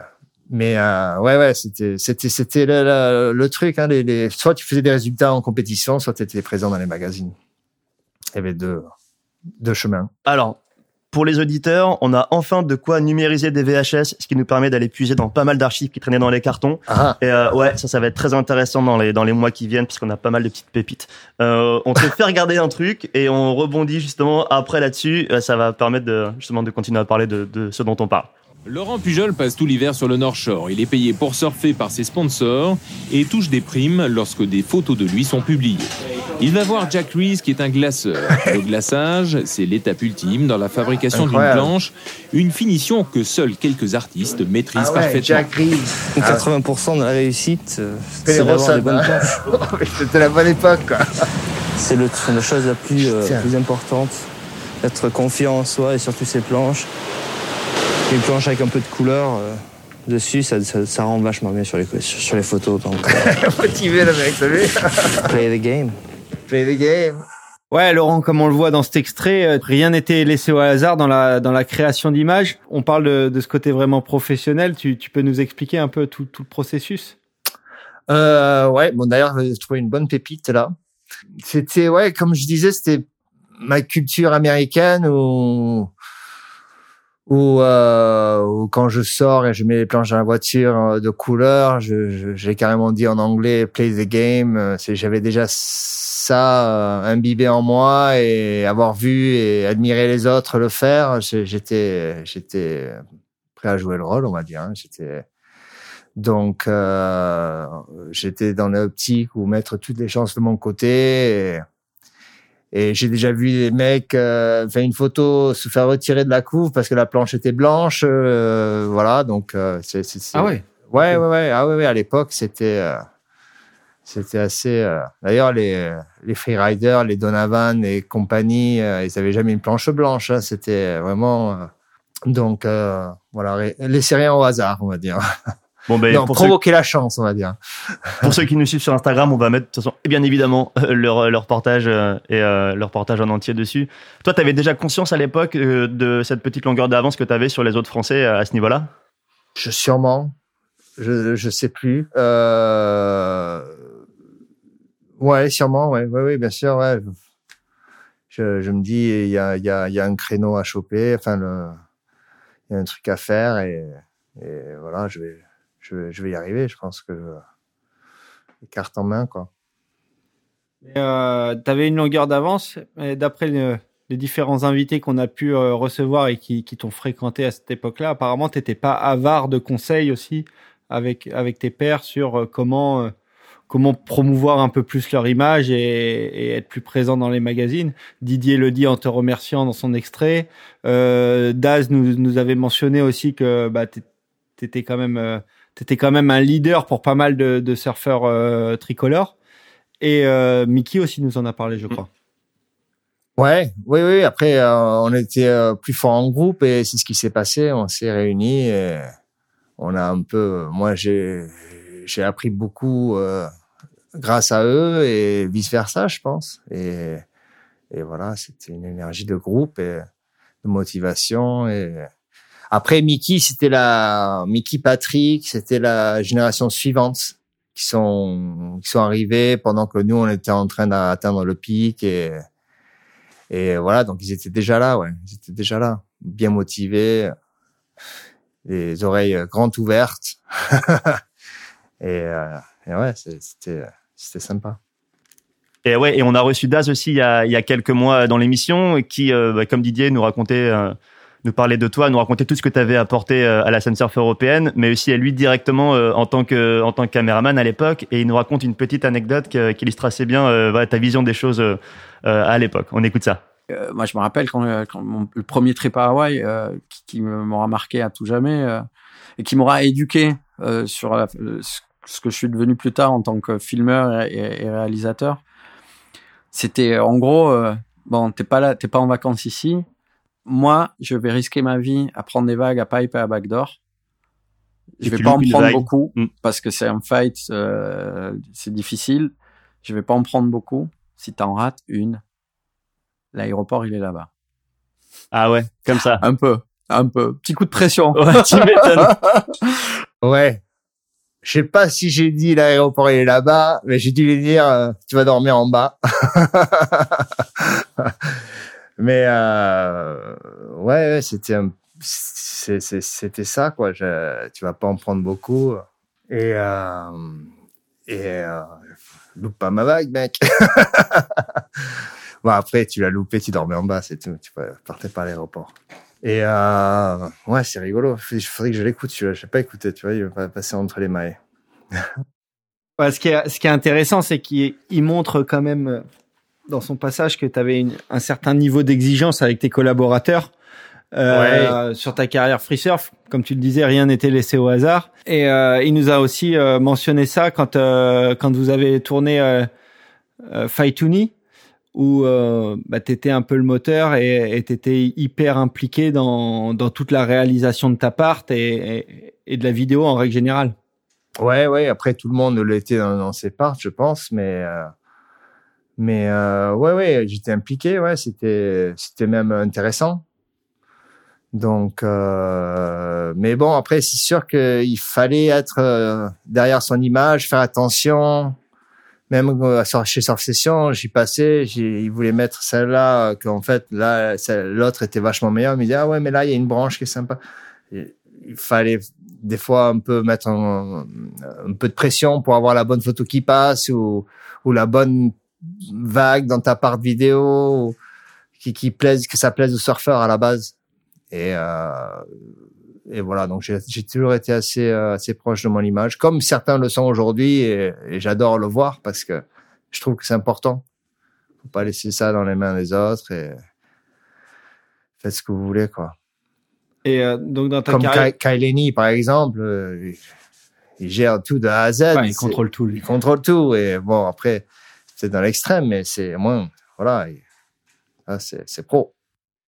mais euh, ouais, ouais, c'était c'était c'était le, le, le truc. Hein, les, les, soit tu faisais des résultats en compétition, soit tu étais présent dans les magazines. Il y avait deux deux chemins. Alors, pour les auditeurs, on a enfin de quoi numériser des VHS, ce qui nous permet d'aller puiser dans pas mal d'archives qui traînaient dans les cartons. Ah, Et euh, ouais, ça, ça va être très intéressant dans les dans les mois qui viennent, puisqu'on a pas mal de petites pépites. Euh, on te fait *laughs* regarder un truc et on rebondit justement après là-dessus. Euh, Ça va permettre de justement de continuer à parler de, de ce dont on parle. Laurent Pujol passe tout l'hiver sur le North Shore. Il est payé pour surfer par ses sponsors et touche des primes lorsque des photos de lui sont publiées. Il va voir Jack Reese qui est un glaceur. *laughs* Le glaçage, c'est l'étape ultime dans la fabrication d'une planche, une finition que seuls quelques artistes maîtrisent ah ouais, parfaitement. Jack Reeves. Ah, 80% de la réussite, euh, c'est d'avoir des bonnes hein. planches. C'était la bonne époque. *laughs* C'est la chose la plus, euh, Putain. plus importante. Être confiant en soi et surtout ses planches. Une planche avec un peu de couleur euh, dessus, ça, ça, ça rend vachement bien sur les, sur, sur les photos. Donc, euh, *laughs* Motivé, le mec, vu? *laughs* play the game. Play the game. Ouais, Laurent, comme on le voit dans cet extrait, euh, rien n'était laissé au hasard dans la dans la création d'images. On parle de, de ce côté vraiment professionnel. Tu, tu peux nous expliquer un peu tout, tout le processus? Euh, ouais, bon d'ailleurs, j'ai trouvé une bonne pépite là. C'était, ouais, comme je disais, c'était ma culture américaine où, où, euh, quand je sors et je mets les planches dans la voiture euh, de couleur, je, je- j'ai carrément dit en anglais play the game. Euh, j'avais déjà ça euh, imbibé en moi et avoir vu et admiré les autres le faire, j'ai- j'étais, j'étais prêt à jouer le rôle, on va dire. hein. J'étais donc, euh, j'étais dans l'optique où mettre toutes les chances de mon côté. Et, et j'ai déjà vu des mecs euh, faire une photo, se faire retirer de la couve parce que la planche était blanche. euh, voilà, donc euh, c'est, c'est, c'est- ouais. ouais, ouais, ouais. Ah ouais, ouais. À l'époque, c'était, euh, c'était assez. euh, D'ailleurs, les les freeriders, les Donovan et compagnie, euh, ils avaient jamais une planche blanche. hein. C'était vraiment. euh, donc euh, voilà, laissez rien au hasard, on va dire. *laughs* Bon ben non, pour, ceux, provoquer la chance, on va dire. *laughs* pour ceux qui nous suivent sur Instagram, on va mettre de toute façon bien évidemment euh, leur leur portage euh, et euh, leur portage en entier dessus. Toi, tu avais déjà conscience à l'époque euh, de cette petite longueur d'avance que tu avais sur les autres Français euh, à ce niveau-là? Je sûrement, je je sais plus. Euh... Ouais, sûrement, ouais, ouais, ouais, bien sûr, ouais. Je, je me dis, il y a il y a il y a un créneau à choper, enfin le, il y a un truc à faire et et voilà, je vais je je vais y arriver. Je pense que je... carte en main quoi. Euh, tu avais une longueur d'avance. mais D'après le- les différents invités qu'on a pu euh, recevoir et qui, qui t'ont fréquenté à cette époque-là, apparemment, tu n'étais pas avare de conseils aussi avec, avec tes pairs sur euh, comment, euh, comment promouvoir un peu plus leur image et, et être plus présent dans les magazines. Didier le dit en te remerciant dans son extrait. Euh, Daz nous, nous avait mentionné aussi que bah, tu étais quand même... T'étais quand même un leader pour pas mal de, de surfeurs euh, tricolores. Et euh, Mickey aussi nous en a parlé, je crois. Ouais, oui, oui. Après, euh, on était euh, plus fort en groupe et c'est ce qui s'est passé. On s'est réunis et on a un peu. Moi, j'ai j'ai appris beaucoup euh, grâce à eux et vice versa, je pense. Et et voilà, c'était une énergie de groupe et de motivation. Et après, Mickey, c'était la Mickey Patrick, c'était la génération suivante qui sont qui sont arrivés pendant que nous on était en train d'atteindre le pic et et voilà, donc ils étaient déjà là, ouais. Ils étaient déjà là, bien motivés, les oreilles grandes ouvertes. *laughs* et, euh, et ouais, c'était c'était sympa. Et ouais, et on a reçu Daz aussi il y a, il y a quelques mois dans l'émission, qui, euh, bah, comme Didier, nous racontait, euh, nous parlait de toi, nous racontait tout ce que tu avais apporté euh, à la scène surf européenne, mais aussi à lui directement euh, en tant que tant caméraman à l'époque. Et il nous raconte une petite anecdote qui illustre assez bien euh, ta vision des choses à l'époque. On écoute ça. Moi, je me rappelle quand, mon, le premier trip à Hawaï, qui, m'aura marqué à tout jamais et qui m'aura éduqué sur ce que je suis devenu plus tard en tant que filmeur et, et- réalisateur. C'était en gros, bon, t'es pas là, t'es pas en vacances ici. Moi, je vais risquer ma vie à prendre des vagues à pipe et à backdoor. Je Et vais tu pas en prendre vague. beaucoup Mm. parce que c'est un fight, euh, c'est difficile. Je vais pas en prendre beaucoup. Si t'en rates une, l'aéroport il est là-bas. Ah ouais, comme ça. Un peu, un peu. Petit coup de pression. Ouais, tu m'étonnes. *laughs* Ouais. Je sais pas si j'ai dit l'aéroport il est là-bas, mais j'ai dû lui dire euh, tu vas dormir en bas. *laughs* Mais euh, ouais, ouais, c'était c'était ça quoi. Je, tu vas pas en prendre beaucoup et euh, et euh, loupe pas ma vague, mec. *laughs* bon après, tu l'as loupé, tu dormais en bas, c'est tout. Tu partais par l'aéroport. Et euh, ouais, c'est rigolo. Il faudrait que je l'écoute. celui-là. Je l'ai pas écouté. Tu vois, il va passer entre les mailles. *laughs* Ouais, ce, qui est, ce qui est intéressant, c'est qu'il il montre quand même dans son passage que tu avais un certain niveau d'exigence avec tes collaborateurs euh, sur ta carrière free surf. Comme tu le disais, rien n'était laissé au hasard. Et euh, il nous a aussi euh, mentionné ça quand euh, quand vous avez tourné euh, euh, Faituni, où euh, bah, tu étais un peu le moteur et tu étais hyper impliqué dans, dans toute la réalisation de ta part et, et, et de la vidéo en règle générale. Ouais, ouais. Après, tout le monde l'était dans, dans ses parts, je pense, mais euh, mais euh, ouais, ouais, j'étais impliqué. Ouais, c'était c'était même intéressant. Donc, euh, mais bon, après, c'est sûr qu'il fallait être euh, derrière son image, faire attention. Même euh, chez Surf Session, j'y passais, ils voulaient mettre celle-là, euh, qu'en fait, là, l'autre était vachement meilleure. Ils me disaient, ah ouais, mais là, il y a une branche qui est sympa. Il fallait des fois un peu mettre un, un peu de pression pour avoir la bonne photo qui passe ou, ou la bonne vague dans ta part vidéo ou qui, qui plaise, que ça plaise aux surfeurs à la base. Et, euh, et voilà, donc j'ai j'ai toujours été assez, euh, assez proche de mon image, comme certains le sont aujourd'hui, et, et j'adore le voir parce que je trouve que c'est important. Faut pas laisser ça dans les mains des autres et faites ce que vous voulez, quoi. Et euh, donc dans ta Comme carrière, Kyleni, par exemple, euh, il- il gère tout de A à Z. Ouais, il contrôle tout. Lui. il contrôle tout. Et bon, après, c'est dans l'extrême, mais c'est moins, voilà, il- c'est pro.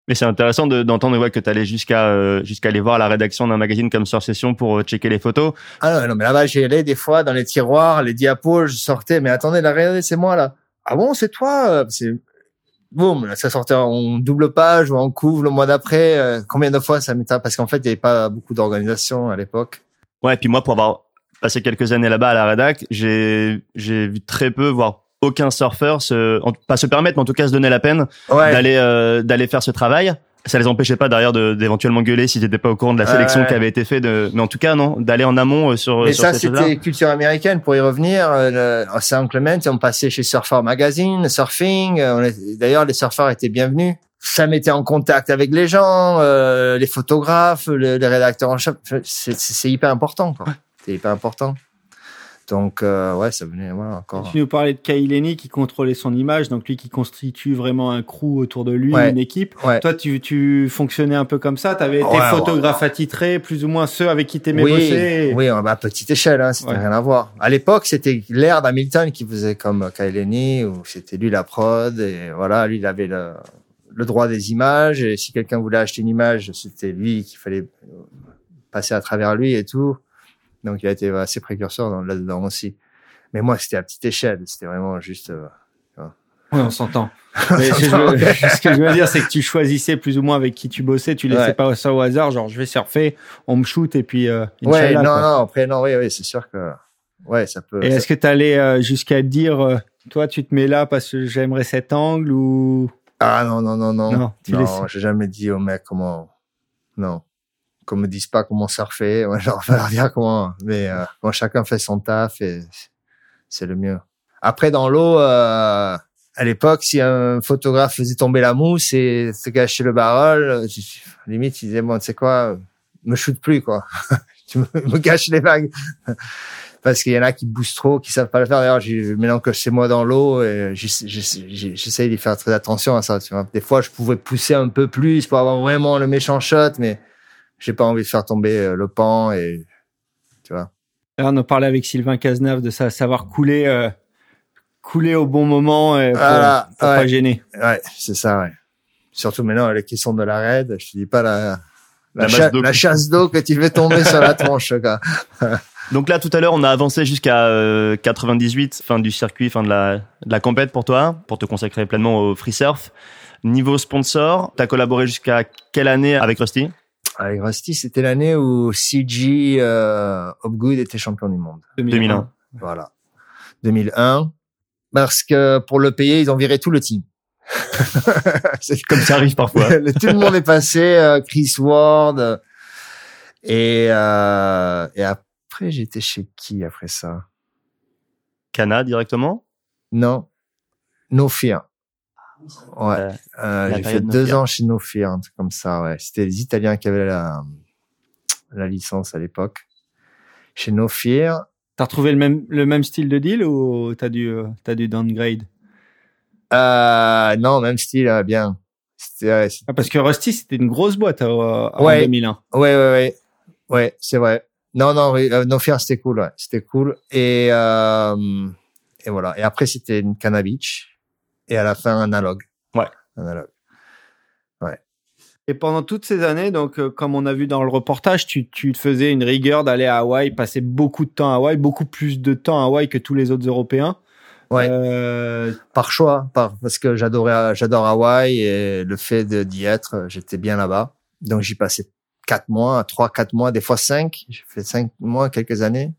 Mais c'est intéressant de- d'entendre ouais, que tu allais jusqu'à euh, jusqu'à aller voir la rédaction d'un magazine comme Sur Session pour euh, checker les photos. Ah non, non mais là-bas, j'y allais des fois dans les tiroirs, les diapos, je sortais, mais attendez, là, regardez, c'est moi, là. Ah bon, c'est toi? C'est, boum, ça sortait en double page ou en couvre le mois d'après. euh, combien de fois ça m'étonne? Parce qu'en fait, il n'y avait pas beaucoup d'organisation à l'époque. Ouais, et puis moi, pour avoir passé quelques années là-bas à la rédac, j'ai j'ai vu très peu, voire aucun surfeur se, en- pas se permettre, mais en tout cas se donner la peine Ouais. d'aller euh, d'aller faire ce travail. Ça les empêchait pas d'ailleurs de- d'éventuellement gueuler s'ils n'étaient pas au courant de la sélection ouais. qui avait été faite. De... Mais en tout cas, non, d'aller en amont euh, sur, Mais sur ça, c'était culture américaine. Pour y revenir, euh, le- à Saint Clement, on passait chez Surfer Magazine, Surfing. euh, D'ailleurs, les surfeurs étaient bienvenus. Ça mettait en contact avec les gens, euh, les photographes, le- les rédacteurs en chef. C'est hyper important, quoi. C'est hyper important. Donc, euh, ouais, ça venait, voilà, encore. Tu nous parlais de Kaileni qui contrôlait son image, donc lui qui constitue vraiment un crew autour de lui, Ouais. une équipe. Ouais. Toi, tu, tu fonctionnais un peu comme ça. Tu avais Ouais, tes ouais. photographes attitrés, plus ou moins ceux avec qui t'aimais oui, bosser. oui, bah, à petite échelle, hein, c'était Ouais. rien à voir. À l'époque, c'était l'air d'Hamilton qui faisait comme Kaileni, où c'était lui la prod, et voilà, lui, il avait le, le droit des images, et si quelqu'un voulait acheter une image, c'était lui qu'il fallait passer à travers lui et tout. Donc, il a été assez précurseur dans- là-dedans aussi. Mais moi, c'était à petite échelle, c'était vraiment juste... euh, Ouais, on s'entend. *laughs* Ce, que je veux, dire, c'est que tu choisissais plus ou moins avec qui tu bossais. Tu laissais Ouais. pas ça au hasard, genre je vais surfer, on me shoot et puis euh, Ouais, non, quoi. non, après, non, oui, oui, c'est sûr que... Ouais, ça peut... Et ça- est-ce que tu allais jusqu'à te dire, euh, toi, tu te mets là parce que j'aimerais cet angle ou? Ah non, non, non, non. Non, laisses. j'ai jamais dit aux mecs comment. Non. Qu'on me dise pas comment surfer. Ouais, genre, faut leur dire comment. Mais euh, quand chacun fait son taf, et c'est le mieux. Après, dans l'eau, euh, à l'époque, si un photographe faisait tomber la mousse et se gâchait le barrel, euh, limite, il disait, bon, tu sais quoi, euh, me shoot plus, quoi. *laughs* tu me, me gâches les vagues. Parce qu'il y en a qui boostent trop, qui savent pas le faire. D'ailleurs, maintenant que c'est moi dans l'eau, j'essa- j'essaye d'y faire très attention à ça. Tu vois. Des fois, je pouvais pousser un peu plus pour avoir vraiment le méchant shot, mais j'ai pas envie de faire tomber euh, le pan et tu vois. Là, on en parlait avec Sylvain Cazenave de ça, savoir couler, euh, couler au bon moment et pour, Voilà, pour ouais. pas gêner. Ouais, c'est ça, ouais. Surtout maintenant, les questions de la raid, je te dis pas la, la, la chasse d'eau que tu fais tomber sur la *laughs* tronche, quoi. *laughs* Donc là, tout à l'heure, on a avancé jusqu'à euh, 98, fin du circuit, fin de la, de la compète pour toi, pour te consacrer pleinement au free surf. Niveau sponsor, t'as collaboré jusqu'à quelle année avec Rusty? Avec Rusty, c'était l'année où CG euh, Hopgood était champion du monde. 2001. Voilà. 2001. Parce que pour le payer, ils ont viré tout le team. *laughs* C'est Comme ça arrive parfois. *laughs* tout le monde est passé, euh, Chris Ward. euh, Et, euh, et après, j'étais chez qui après ça? Cana directement? Non, No Fear. Ouais, Euh, euh, j'ai fait deux Fear. ans chez No Fear, un truc comme ça. Ouais, c'était les Italiens qui avaient la la licence à l'époque. Chez No Fear, T'as retrouvé le même, le même style de deal ou t'as dû, euh, t'as dû downgrade? Euh, non, même style, euh, bien. C'était, ouais, ah, Parce que Rusty, c'était une grosse boîte euh, en Ouais. 2001. ouais, ouais, ouais, ouais, c'est vrai. Non, non, oui, euh, No Fear, c'était cool, ouais, c'était cool. Et euh, et voilà. Et après, c'était une Beach. Et à la fin, analogue. Ouais. Analogue. Et pendant toutes ces années, donc euh, comme on a vu dans le reportage, tu, tu te faisais une rigueur d'aller à Hawaï, passer beaucoup de temps à Hawaï, beaucoup plus de temps à Hawaï que tous les autres Européens. Ouais. Euh, par choix, par, parce que j'adorais, j'adore Hawaï et le fait d'y être, j'étais bien là-bas. Donc j'y passais quatre mois, trois, quatre mois, des fois cinq. J'ai fait cinq mois quelques années.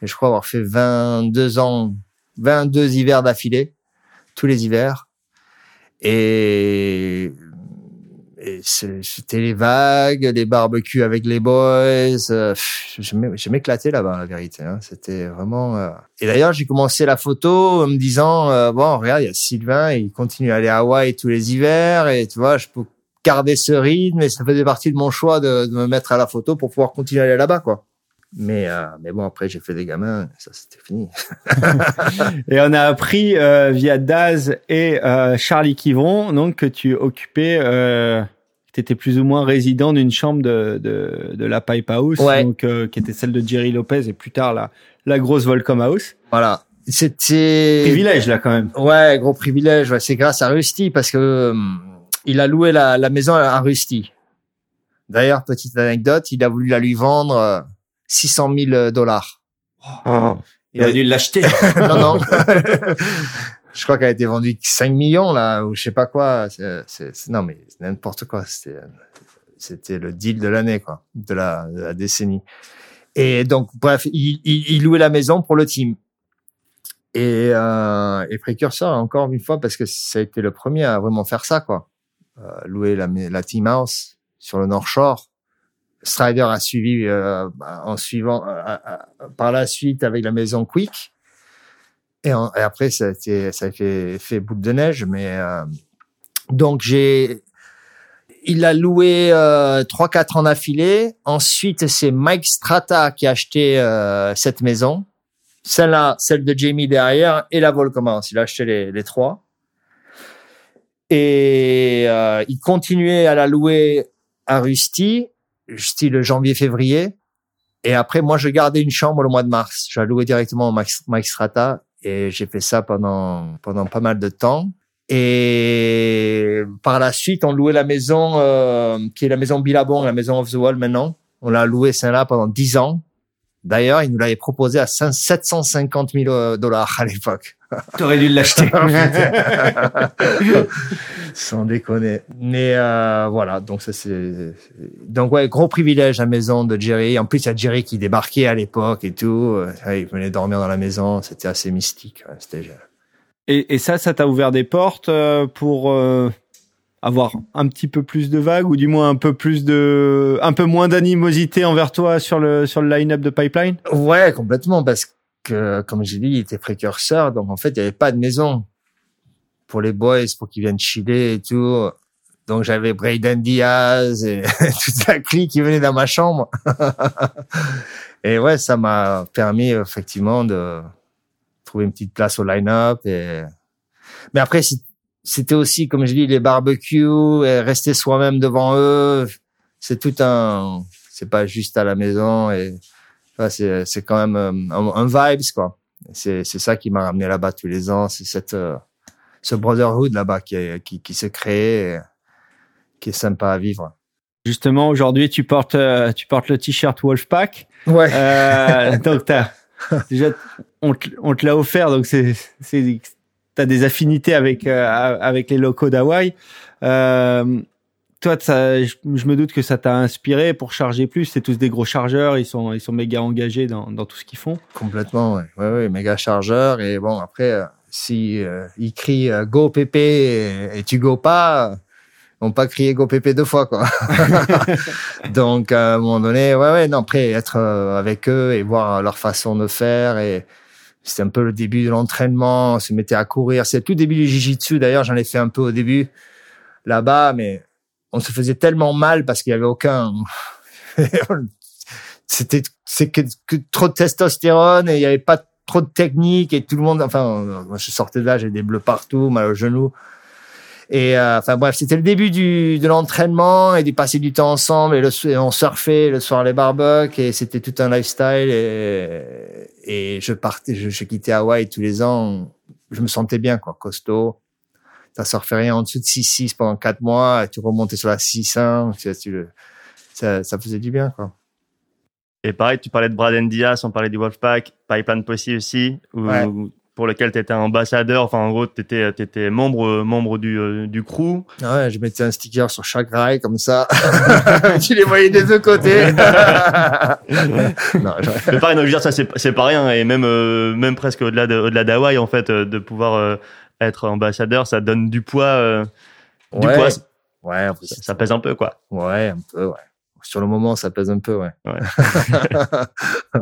Et je crois avoir fait 22 ans, 22 hivers d'affilée, tous les hivers. Et, et c'était les vagues, les barbecues avec les boys. euh, je m'éclatais là-bas, la vérité. hein. C'était vraiment. euh, Et d'ailleurs, j'ai commencé la photo en me disant euh, bon, regarde, il y a Sylvain, il continue à aller à Hawaï tous les hivers, et tu vois, je peux garder ce rythme. Et ça faisait partie de mon choix de, de me mettre à la photo pour pouvoir continuer à aller là-bas, quoi. Mais euh, mais bon, après, j'ai fait des gamins, ça c'était fini. *laughs* et on a appris euh, via Daz et euh, Charlie Kivron, donc que tu occupais, euh, tu étais plus ou moins résident d'une chambre de, de, de la Pipe House, Ouais. donc euh, qui était celle de Jerry Lopez et plus tard la, la grosse Volcom House. Voilà. C'était Privilège là quand même. Ouais, gros privilège. Ouais, c'est grâce à Rusty parce que hum, il a loué la, la maison à Rusty. D'ailleurs, petite anecdote, il a voulu la lui vendre euh, 600 000 dollars. Il a dû l'acheter. *laughs* non, non. *laughs* je crois qu'elle a été vendue 5 millions là ou je sais pas quoi. C'est, non mais c'est n'importe quoi. C'était, c'était le deal de l'année quoi, de la, de la décennie. Et donc bref, il, il, il louait la maison pour le team. Et, euh, et précurseur encore une fois parce que ça a été le premier à vraiment faire ça quoi. Euh, louer la, la team house sur le North Shore. Strider a suivi euh, en suivant euh, euh, par la suite avec la maison Quick. Et, après, ça a, été, ça a fait, fait boule de neige. Mais euh, donc j'ai, il a loué euh, trois quatre ans d'affilée. Ensuite, c'est Mike Strata qui a acheté euh, cette maison. Celle-là, celle de Jamie derrière et la Volcomance. Il a acheté les, les trois. Et euh, il continuait à la louer à Rusty, style janvier-février. Et après, moi, je gardais une chambre le mois de mars. Je la louais directement au Max, Mike Strata et j'ai fait ça pendant pendant pas mal de temps. Et par la suite, on louait la maison euh, qui est la maison Billabong, la maison of the Wall maintenant. On l'a loué celle-là pendant 10 ans. D'ailleurs, il nous l'avait proposé à 5 750 000 dollars à l'époque. *laughs* T'aurais dû l'acheter. *laughs* Sans déconner. Mais euh, voilà, donc ça c'est donc ouais gros privilège la maison de Jerry. En plus il y a Jerry qui débarquait à l'époque et tout. Euh, ouais, il venait dormir dans la maison, c'était assez mystique. ouais, C'était. Et, et ça, ça t'a ouvert des portes euh, pour euh, avoir un petit peu plus de vagues ou du moins un peu plus de, un peu moins d'animosité envers toi sur le sur le line-up de Pipeline? Ouais, complètement parce que comme j'ai dit, il était précurseur, donc en fait il y avait pas de maison pour les boys pour qu'ils viennent chiller et tout. Donc j'avais Braden Diaz et *laughs* toute la clique qui venait dans ma chambre. *laughs* et ouais, ça m'a permis effectivement de trouver une petite place au line-up. Et... Mais après, c'est- c'était aussi, comme je dis, les barbecues, et rester soi-même devant eux. C'est tout un... C'est pas juste à la maison. Et c'est c'est quand même euh, un, un vibes, quoi. C'est c'est ça qui m'a ramené là-bas tous les ans. C'est cette... euh, ce brotherhood là-bas qui, qui, qui se crée, et qui est sympa à vivre. Justement, aujourd'hui, tu portes euh, tu portes le t-shirt Wolfpack. Ouais. Euh, donc t'as *laughs* déjà on te, on te l'a offert, donc c'est c'est des affinités avec euh, avec les locaux d'Hawaï. Euh, toi, je, me doute que ça t'a inspiré pour charger plus. C'est tous des gros chargeurs, ils sont ils sont méga engagés dans dans tout ce qu'ils font. Complètement, ouais. Ouais, ouais, méga chargeur. Et bon, après, euh, si euh, ils crient Go Pépé et, tu go pas, ils vont pas crier Go Pépé deux fois quoi. *laughs* Donc à un moment donné, ouais ouais, non après être avec eux et voir leur façon de faire et c'était un peu le début de l'entraînement, on se mettait à courir. C'est tout début du jiu-jitsu d'ailleurs, j'en ai fait un peu au début là-bas, mais on se faisait tellement mal parce qu'il y avait aucun *laughs* c'était c'est que, trop de testostérone et il y avait pas trop de technique et tout le monde enfin je sortais de là j'ai des bleus partout mal au genou et euh, enfin bref c'était le début du de l'entraînement et de passer du temps ensemble et, le, on surfait le soir les barbecues et c'était tout un lifestyle et et je partais je, je quittais Hawaï tous les ans. Je me sentais bien quoi. Costaud. Ça surfait rien en dessous de 6-6 pendant 4 mois, et tu remontais sur la 6-1, tu, tu, ça, ça faisait du bien, quoi. Et pareil, tu parlais de Braden Diaz, on parlait du Wolfpack, Pipeline Posse aussi, où, pour lequel tu étais ambassadeur. Enfin, en gros, tu étais, étais, membre, membre du, euh, du crew. Ouais, je mettais un sticker sur chaque rail comme ça. *laughs* tu les voyais des deux côtés. *laughs* non, Mais pareil, non, je veux dire, ça, c'est pas rien. Et même, euh, même presque au-delà de, au-delà d'Hawaï, en fait, euh, de pouvoir être ambassadeur, ça donne du poids. du ouais. poids. Ouais, ça, ça, pèse un peu, quoi. Ouais, un peu, ouais sur le moment, ça pèse un peu, ouais. ouais. *laughs*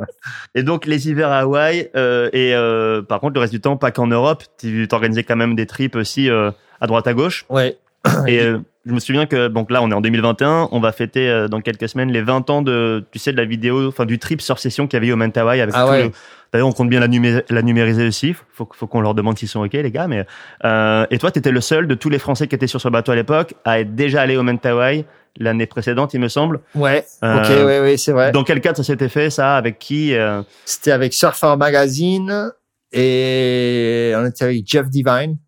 et donc les hivers à Hawaï euh, et euh, par contre le reste du temps, pas qu'en Europe, tu t'organisais quand même des trips aussi euh, à droite à gauche. Ouais. Et euh, je me souviens que donc là on est en 2021, on va fêter euh, dans quelques semaines les 20 ans de tu sais de la vidéo, enfin du trip sur session qu'il y avait eu au Mentawai avec ah tout ouais. le, D'ailleurs, on compte bien la, numé la numériser aussi. Faut, faut qu'on leur demande s'ils sont ok, les gars. Mais euh, et toi, t'étais le seul de tous les Français qui étaient sur ce bateau à l'époque à être déjà allé au Mentawai l'année précédente, il me semble. Ouais. Euh, ok, ouais, ouais, c'est vrai. Dans quel cadre ça s'était fait, ça Avec qui euh... C'était avec Surfer Magazine et on était avec Jeff Divine.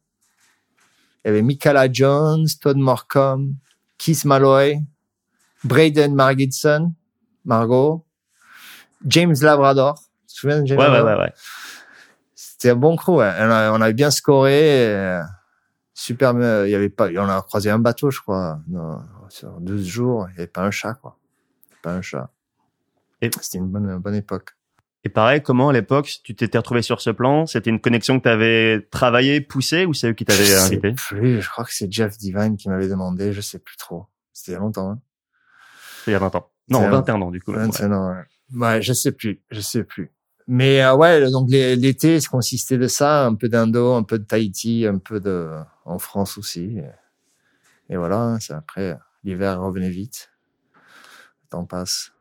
Il y avait Michaela Jones, Todd Morcom, Keith Malloy, Braden Margitson, Margot, James Labrador. Tu te souviens de James ouais, Labrador? Ouais, ouais, ouais. C'était un bon crew. Ouais. On, a, on avait bien scoré. Et super, il y avait pas, on a croisé un bateau, je crois. Non, sur 12 jours, il n'y avait pas un chat, quoi. Pas un chat. Et c'était une bonne, bonne époque. Et pareil, comment à l'époque tu t'étais retrouvé sur ce plan? C'était une connexion que tu avais travaillé, poussé, ou c'est eux qui t'avaient invité? plus, Je crois que c'est Jeff Divine qui m'avait demandé. Je sais plus trop. C'était il y a longtemps. Hein. Il y a 20 ans. Non, 21 ans du coup. 21 ouais. ans. Ouais. ouais, je sais plus. Je sais plus. Mais euh, ouais, donc l'été, ça consistait de ça, un peu d'Indo, un peu de Tahiti, un peu de en France aussi. Et, et voilà, c'est après l'hiver revenait vite. Le temps passe.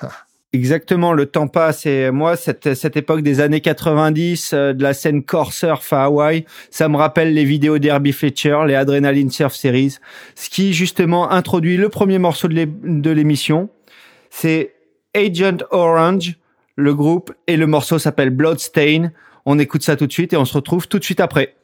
*laughs* Exactement, le temps passe et moi cette cette époque des années 90 euh, de la scène core surf à Hawaï, ça me rappelle les vidéos d'Herbie Fletcher, les Adrenaline Surf Series, ce qui justement introduit le premier morceau de l'émission, c'est Agent Orange, le groupe et le morceau s'appelle Bloodstain. On écoute ça tout de suite et on se retrouve tout de suite après.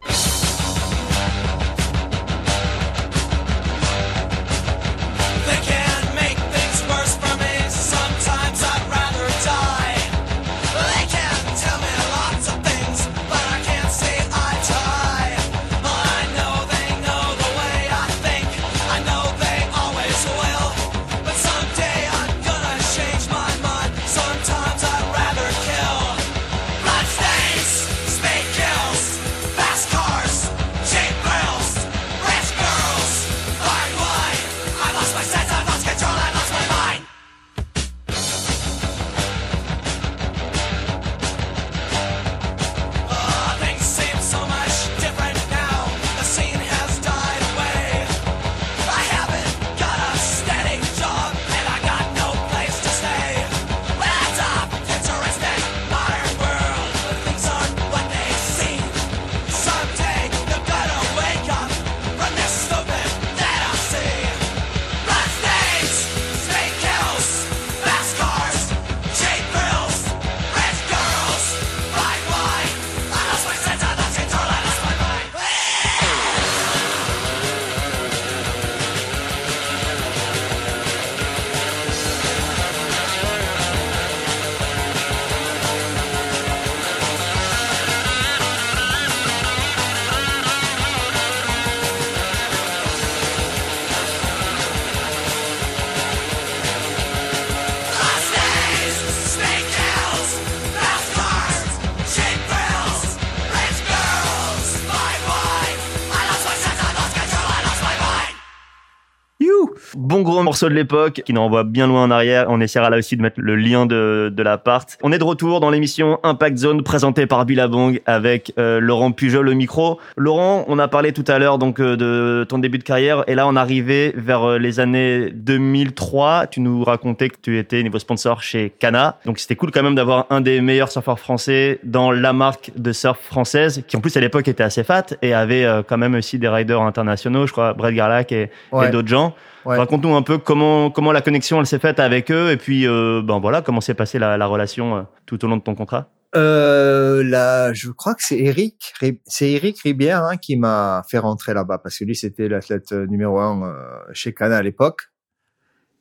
Morceau de l'époque qui nous renvoie bien loin en arrière. On essaiera là aussi de mettre le lien de, de l'appart. On est de retour dans l'émission Impact Zone présentée par Billabong avec euh, Laurent Pujol au micro. Laurent, on a parlé tout à l'heure donc euh, de ton début de carrière et là on arrivait vers euh, les années 2003. Tu nous racontais que tu étais niveau sponsor chez Cana. Donc c'était cool quand même d'avoir un des meilleurs surfeurs français dans la marque de surf française qui en plus à l'époque était assez fat et avait quand même aussi des riders internationaux, je crois Brett Garlac et, et d'autres gens. Ouais. Raconte-nous un peu comment comment la connexion elle s'est faite avec eux et puis euh, ben voilà comment s'est passée la, la relation euh, tout au long de ton contrat? Euh, là, je crois que c'est Eric, c'est Eric Ribière hein, qui m'a fait rentrer là-bas parce que lui c'était l'athlète euh, numéro un euh, chez Cana à l'époque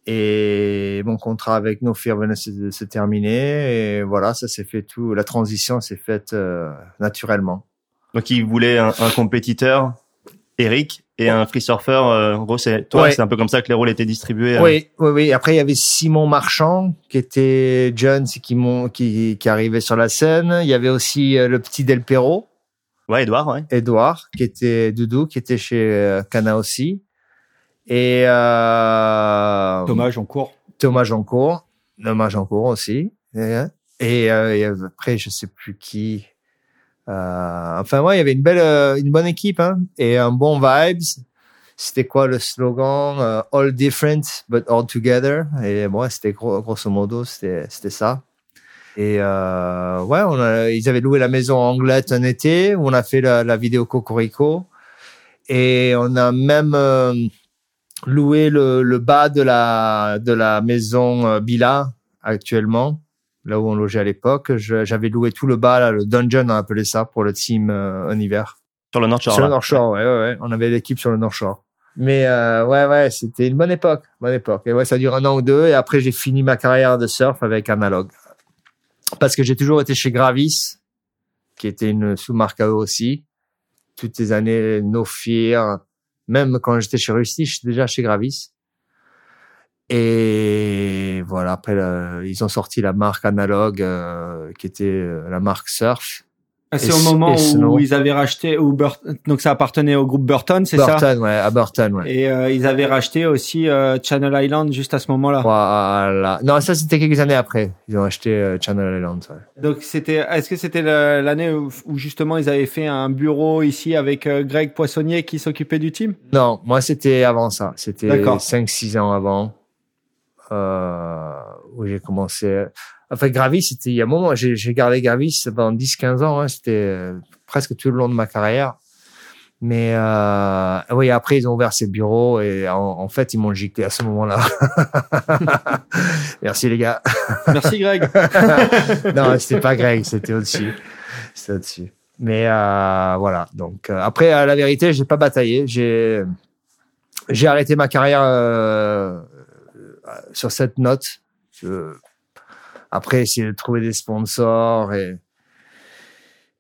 et mon contrat avec No Fear venait de se terminer et voilà ça s'est fait tout, la transition s'est faite naturellement. Donc il voulait un, un compétiteur, Eric, et un free surfer. Euh, en gros, c'est toi, ouais. c'est un peu comme ça que les rôles étaient distribués. Euh. Oui, oui, oui. Après, il y avait Simon Marchand qui était Jones qui, qui qui arrivait sur la scène. Il y avait aussi euh, le petit Del Perro. Ouais, Edouard, ouais. Edouard, qui était Doudou, qui était chez Cana aussi. Et euh, Thomas Joncourt. Thomas Joncourt. Thomas Joncourt aussi. Et, et, et après, je sais plus qui. Euh, enfin, ouais, il y avait une belle, euh, une bonne équipe hein, et un bon vibes. C'était quoi le slogan euh, All different but all together? Et bon, c'était gros, grosso modo, c'était c'était ça. Et euh, ouais, on a, ils avaient loué la maison Anglette un été où on a fait la, vidéo Cocorico et on a même euh, loué le, le, bas de la de la maison Bila actuellement là où on logeait à l'époque. J'avais loué tout le bas, là, le dungeon, on appelait ça, pour le team euh, en hiver. Sur le North Shore. Sur le North Shore, ouais, ouais, ouais. On avait l'équipe sur le North Shore. Mais euh, ouais, ouais, c'était une bonne époque, bonne époque. Et ouais, ça dure un an ou deux. Et après, j'ai fini ma carrière de surf avec Analog, parce que j'ai toujours été chez Gravis, qui était une sous-marque à eux aussi. Toutes ces années, No Fear. Même quand j'étais chez Rusty, j'étais déjà chez Gravis. Et voilà, après, ils ont sorti la marque analogue euh, qui était euh, la marque Surf. Ah, c'est au moment où ils avaient racheté, où donc ça appartenait au groupe Burton, c'est ça Burton, ouais, à Burton, ouais. Et euh, ils avaient racheté aussi euh, Channel Island juste à ce moment-là. Voilà. Non, ça c'était quelques années après. Ils ont acheté euh, Channel Island. Ouais. Donc c'était, est-ce que c'était l'année où, où, justement ils avaient fait un bureau ici avec Greg Poissonnier qui s'occupait du team? Non, moi c'était avant ça. C'était 5-6 ans avant euh, où j'ai commencé. Enfin, Gravis, c'était il y a un moment. J'ai, j'ai gardé Gravis pendant 10-15 ans. Hein, c'était euh, presque tout le long de ma carrière. Mais euh, oui, après ils ont ouvert ces bureaux et en, en fait ils m'ont giclé à ce moment-là. *laughs* Merci les gars. Merci Greg. *laughs* non, c'était pas Greg, c'était au-dessus. C'était au-dessus. Mais euh, voilà. Donc euh, après, à la vérité, j'ai pas bataillé. J'ai j'ai arrêté ma carrière euh, sur cette note. Je... Après, essayer de trouver des sponsors et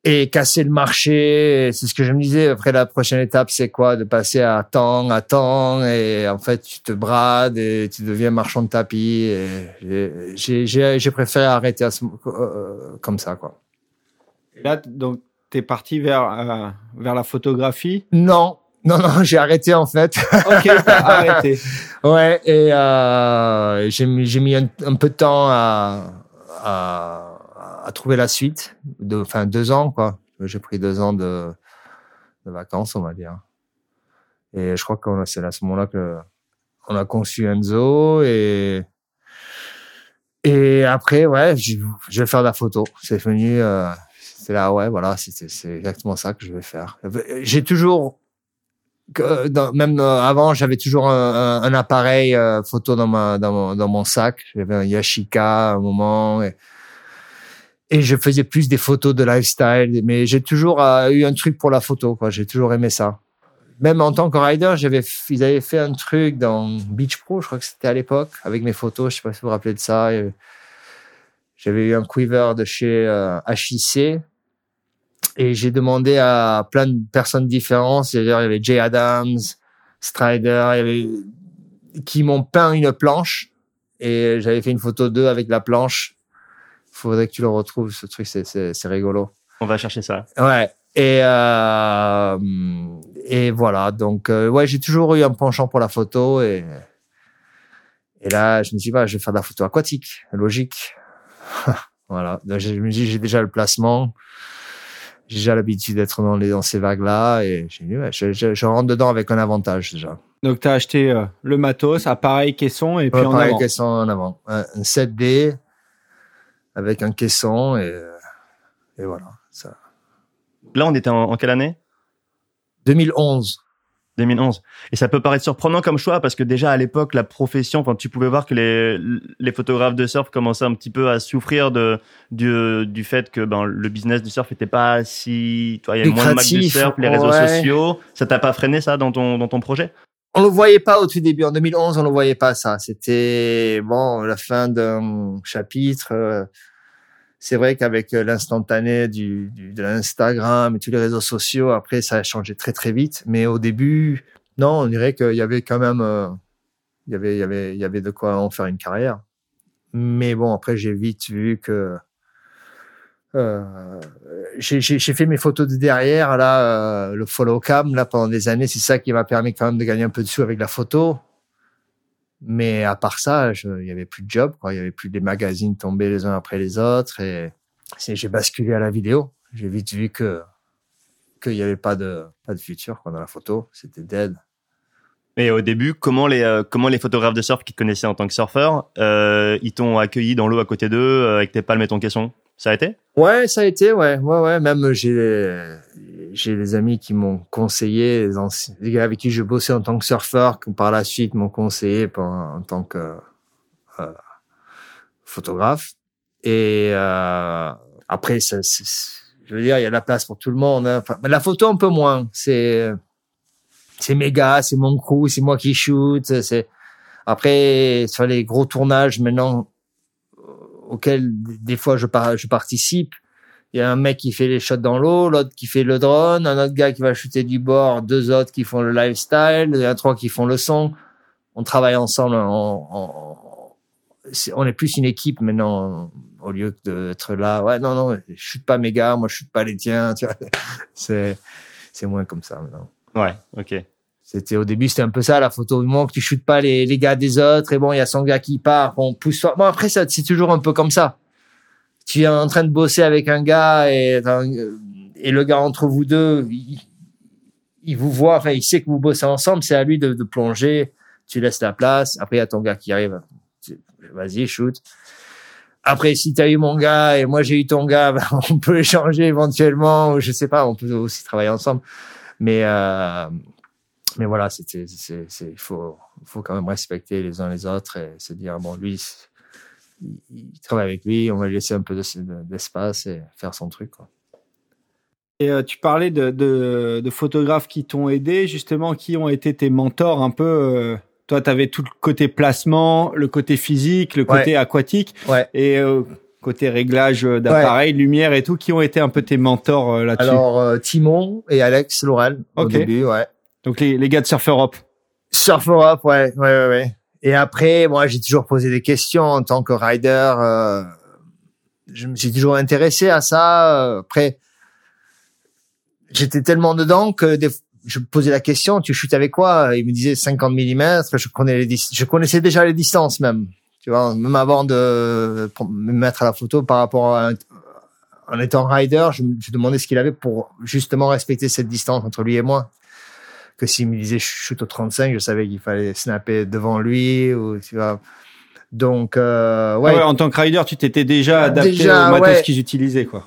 et casser le marché. C'est ce que je me disais. Après, la prochaine étape, c'est quoi? De passer à temps, à temps, et en fait, tu te brades et tu deviens marchand de tapis. J'ai préféré arrêter à ce, euh, comme ça, quoi. Et là, donc, t'es parti vers euh, vers la photographie? Non, non, non, *laughs* j'ai arrêté en fait. Ok, *laughs* arrêté. ouais, et euh, j'ai mis, j'ai mis un, un, peu de temps à, à, à trouver la suite. De, enfin, deux ans, quoi. J'ai pris deux ans de, de vacances, on va dire. Et je crois que c'est à ce moment-là que on a conçu Enzo et et après, ouais, je, je vais faire de la photo. C'est venu, euh, c'est là, ouais, voilà, c'est exactement ça que je vais faire. J'ai toujours que dans, même euh, avant, j'avais toujours un, un, appareil euh, photo dans ma dans mon, dans mon sac. J'avais un Yashica à un moment et, et je faisais plus des photos de lifestyle. Mais j'ai toujours euh, eu un truc pour la photo. quoi. J'ai toujours aimé ça. Même en tant que rider, j'avais ils avaient fait un truc dans Beach Pro, je crois que c'était à l'époque, avec mes photos. Je sais pas si vous vous rappelez de ça. J'avais eu un quiver de chez HIC et j'ai demandé à plein de personnes différentes. Il y avait Jay Adams, Strider, il y avait qui m'ont peint une planche et j'avais fait une photo d'eux avec la planche. Faudrait que tu le retrouves, ce truc, c'est rigolo. On va chercher ça. Ouais. Et euh, et voilà. Donc euh, ouais, j'ai toujours eu un penchant pour la photo et Et là, je me dis, bah, je vais faire de la photo aquatique, logique. *laughs* voilà. Donc, je me dis, j'ai déjà le placement. J'ai déjà l'habitude d'être dans, les, dans ces vagues-là. Et j'ai dit, ouais, je, je, je, rentre dedans avec un avantage déjà. Donc, tu as acheté euh, le matos, appareil, caisson et puis ouais, en pareil, avant. caisson en avant. Un, un 7D avec un caisson et, euh, et voilà. Ça. Là, on était en, en quelle année? 2011. 2011. Et ça peut paraître surprenant comme choix parce que déjà à l'époque, la profession, enfin, tu pouvais voir que les, les photographes de surf commençaient un petit peu à souffrir de, du, du fait que ben, le business du surf était pas si, il y avait moins de du surf, les réseaux ouais. sociaux. Ça t'a pas freiné ça dans ton, dans ton projet? On le voyait pas au tout début. En 2011, on le voyait pas ça. C'était, bon, la fin d'un chapitre. Euh, c'est vrai qu'avec l'instantané du, du, de l'Instagram et tous les réseaux sociaux, après, ça a changé très, très vite. Mais au début, non, on dirait qu'il y avait quand même, euh, il y avait, il y avait, il y avait de quoi en faire une carrière. Mais bon, après, j'ai vite vu que, euh, j'ai fait mes photos de derrière, là, euh, le follow cam, là, pendant des années. C'est ça qui m'a permis quand même de gagner un peu de sous avec la photo. Mais à part ça, il y avait plus de job, quoi. Il y avait plus des magazines tombés les uns après les autres et j'ai basculé à la vidéo. J'ai vite vu que qu'il n'y avait pas de pas de futur quoi, dans la photo. C'était dead. Et au début, comment les euh, comment les photographes de surf qui te connaissaient en tant que surfeur, euh, ils t'ont accueilli dans l'eau à côté d'eux euh, avec tes palmes et ton caisson? Ça a été? Ouais, ça a été, ouais, ouais, ouais. Même j'ai j'ai des amis qui m'ont conseillé, les, gars avec qui je bossais en tant que surfeur, qui par la suite m'ont conseillé en tant que euh, photographe. Et euh, après, ça, je veux dire, il y a de la place pour tout le monde. Hein. Enfin, la photo un peu moins. C'est c'est mes gars, c'est mon crew, c'est moi qui shoot. Après sur les gros tournages maintenant auxquels des fois je, je participe. Il y a un mec qui fait les shots dans l'eau, l'autre qui fait le drone, un autre gars qui va shooter du bord, deux autres qui font le lifestyle, il y a trois qui font le son. On travaille ensemble. On, est, plus une équipe maintenant au lieu d'être là. Ouais, non, non, je shoot pas mes gars, moi je shoot pas les tiens. *laughs* C'est moins comme ça maintenant. Ouais, ok. C'était au début, c'était un peu ça la photo. Du moment que tu shootes pas les, les gars des autres, et bon, il y a son gars qui part, on pousse. Bon après, ça c'est toujours un peu comme ça tu es en train de bosser avec un gars et, et le gars entre vous deux, il, il vous voit, enfin, il sait que vous bossez ensemble, c'est à lui de, de, plonger, tu laisses la place, après il y a ton gars qui arrive, vas-y, shoot. Après, si tu as eu mon gars et moi j'ai eu ton gars, *laughs* ben, on peut échanger éventuellement, ou je sais pas, on peut aussi travailler ensemble. Mais, euh, mais voilà, c'était, c'est, faut, faut quand même respecter les uns les autres et se dire, bon, lui, il travaille avec lui, on va lui laisser un peu d'espace et faire son truc. Quoi. Et euh, tu parlais de, de, de, photographes qui t'ont aidé, justement, qui ont été tes mentors un peu. Euh, toi, tu avais tout le côté placement, le côté physique, le côté ouais. aquatique, ouais. et euh, côté réglage d'appareil, ouais. lumière et tout, qui ont été un peu tes mentors euh, là-dessus? Alors Timon et Alex Laurel okay. au début, ouais. Donc les, gars de Surf Europe. Surf Europe, ouais, ouais, ouais. Et après, moi, j'ai toujours posé des questions en tant que rider. Euh, je me suis toujours intéressé à ça. Après, j'étais tellement dedans que des, je posais la question, tu chutes avec quoi? Il me disait 50 mm. Je connaissais déjà les distances même. Tu vois, même avant de me mettre à la photo par rapport à en étant rider, je, je demandais ce qu'il avait pour justement respecter cette distance entre lui et moi que s'il me disait shoot au 35, je savais qu'il fallait snapper devant lui ou tu vois. Donc euh, ouais. Ah ouais. En tant que rider, tu t'étais déjà adapté déjà, au matos ouais. qu'ils utilisaient quoi.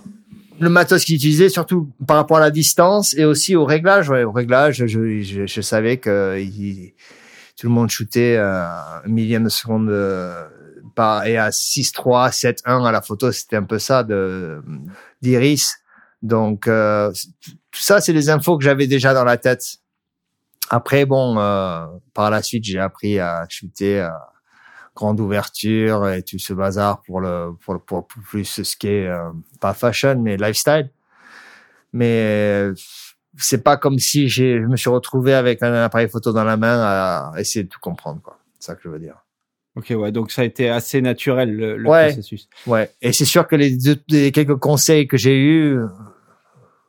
Le matos qu'ils utilisaient, surtout par rapport à la distance et aussi au réglage. Ouais, au réglage, je, je, je savais que il, tout le monde shootait euh, un millième de seconde euh, par et à 6-3, 7-1 à la photo, c'était un peu ça de d'iris. Donc euh, tout ça, c'est des infos que j'avais déjà dans la tête. Après, bon, euh, par la suite, j'ai appris à shooter à grande ouverture et tout ce bazar pour le pour, pour, pour plus ce qui est euh, pas fashion mais lifestyle. Mais c'est pas comme si j'ai je me suis retrouvé avec un appareil photo dans la main à essayer de tout comprendre quoi. C'est ça que je veux dire. Ok, ouais, donc ça a été assez naturel le, le ouais, processus. Ouais, et c'est sûr que les, deux, les quelques conseils que j'ai eus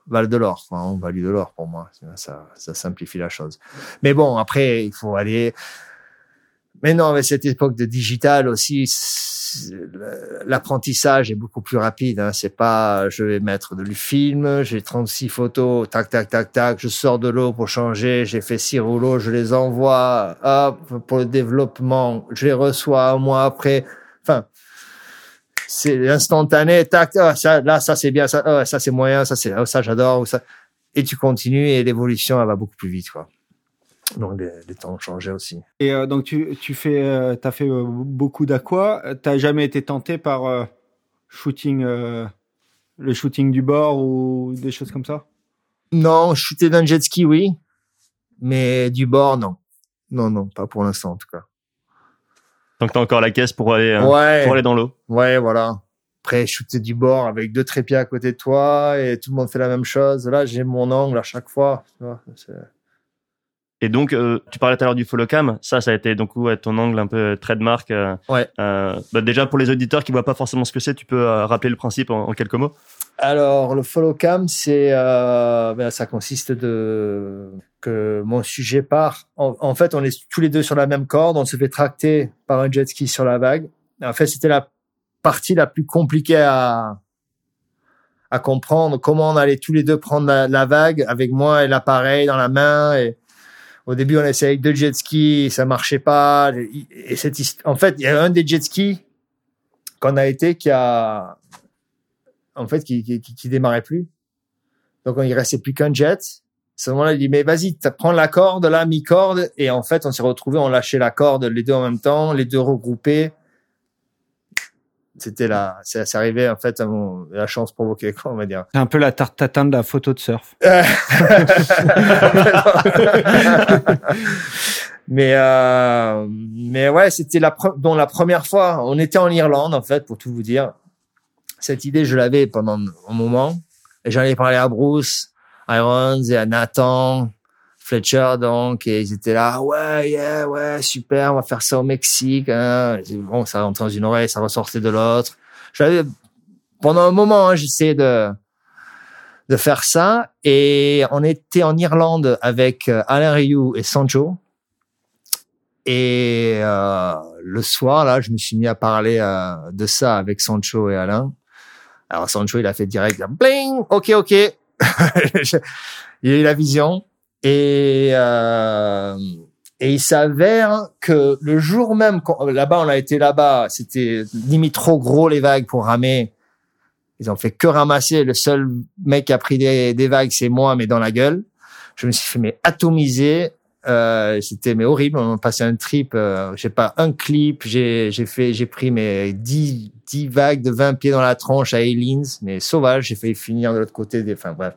valent de l'or. Enfin, value de l'or pour moi. Ça, ça simplifie la chose. Mais bon, après, il faut aller. Mais non, mais cette époque de digital aussi, l'apprentissage est beaucoup plus rapide. Hein. C'est pas, je vais mettre du film, j'ai 36 photos, tac, tac, tac, tac, je sors de l'eau pour changer, j'ai fait six rouleaux, je les envoie, hop, pour le développement, je les reçois un mois après. Enfin, c'est instantané, tac, ah, ça, là, ça c'est bien, ça, ah, ça c'est moyen, ça c'est, ah, ça j'adore, ou ça. Et tu continues et l'évolution, elle va beaucoup plus vite, quoi. Donc les, les temps ont changé aussi. Et euh, donc tu, tu fais, euh, t'as fait euh, beaucoup d'aqua. T'as jamais été tenté par euh, shooting, euh, le shooting du bord ou des choses comme ça? Non, shooter d'un jet ski, oui. Mais du bord, non. Non, non, pas pour l'instant, en tout cas. Donc t'as encore la caisse pour aller, euh, ouais. pour aller dans l'eau. Ouais, voilà. Après, shooter du bord avec deux trépieds à côté de toi et tout le monde fait la même chose. Là, j'ai mon angle à chaque fois. tu vois, Et donc, euh, tu parlais tout à l'heure du follow cam. Ça, ça a été donc ouais, ton angle un peu euh, trademark. euh, Ouais. euh, bah, déjà pour les auditeurs qui voient pas forcément ce que c'est, tu peux rappeler le principe en, en quelques mots? Alors, le follow cam, c'est, euh, ben, ça consiste de que mon sujet part. En, fait, on est tous les deux sur la même corde. On se fait tracter par un jet ski sur la vague. En fait, c'était la partie la plus compliquée à à comprendre. Comment on allait tous les deux prendre la, vague avec moi et l'appareil dans la main. Et au début, on essayait avec deux jet skis, ça marchait pas. Et cette en fait, il y a un des jet skis qu'on a été qui a en fait, qui, qui, qui, démarrait plus. Donc, il restait plus qu'un jet. À ce moment-là, il dit, mais vas-y, prends la corde, là, mi-corde. Et en fait, on s'est retrouvés, on lâchait la corde, les deux en même temps, les deux regroupés. C'était c'est c'est arrivé, en fait, à mon- la chance provoquée, quoi, on va dire. C'est un peu la tarte tatin de la photo de surf. *laughs* mais euh, mais ouais, c'était la dont la première fois. On était en Irlande en fait, pour tout vous dire. Cette idée, je l'avais pendant un moment, et j'en ai parlé à Bruce Irons et à Nathan Fletcher donc, et ils étaient là, ouais, ouais, super, on va faire ça au Mexique. Hein. Bon, ça rentrait dans une oreille, ça ressortait de l'autre. J'avais pendant un moment, hein, j'essayais de de faire ça. Et on était en Irlande avec euh, Alain Rioux et Sancho. Et euh, le soir, là, je me suis mis à parler euh, de ça avec Sancho et Alain. Alors Sancho, il a fait direct, bling, ok, ok. *laughs* il a eu la vision. Et, euh, et il s'avère que le jour même, là-bas, on a été là-bas, c'était limite trop gros les vagues pour ramer. Ils ont fait que ramasser. Le seul mec qui a pris des, des vagues, c'est moi, mais dans la gueule. Je me suis fait mais atomiser. Euh, c'était mais horrible. On a passé un trip. Euh, j'ai pas un clip. J'ai j'ai fait j'ai pris mes 10 10 vagues de 20 pieds dans la tronche à Ailins, mais sauvage. J'ai failli finir de l'autre côté des. Enfin bref.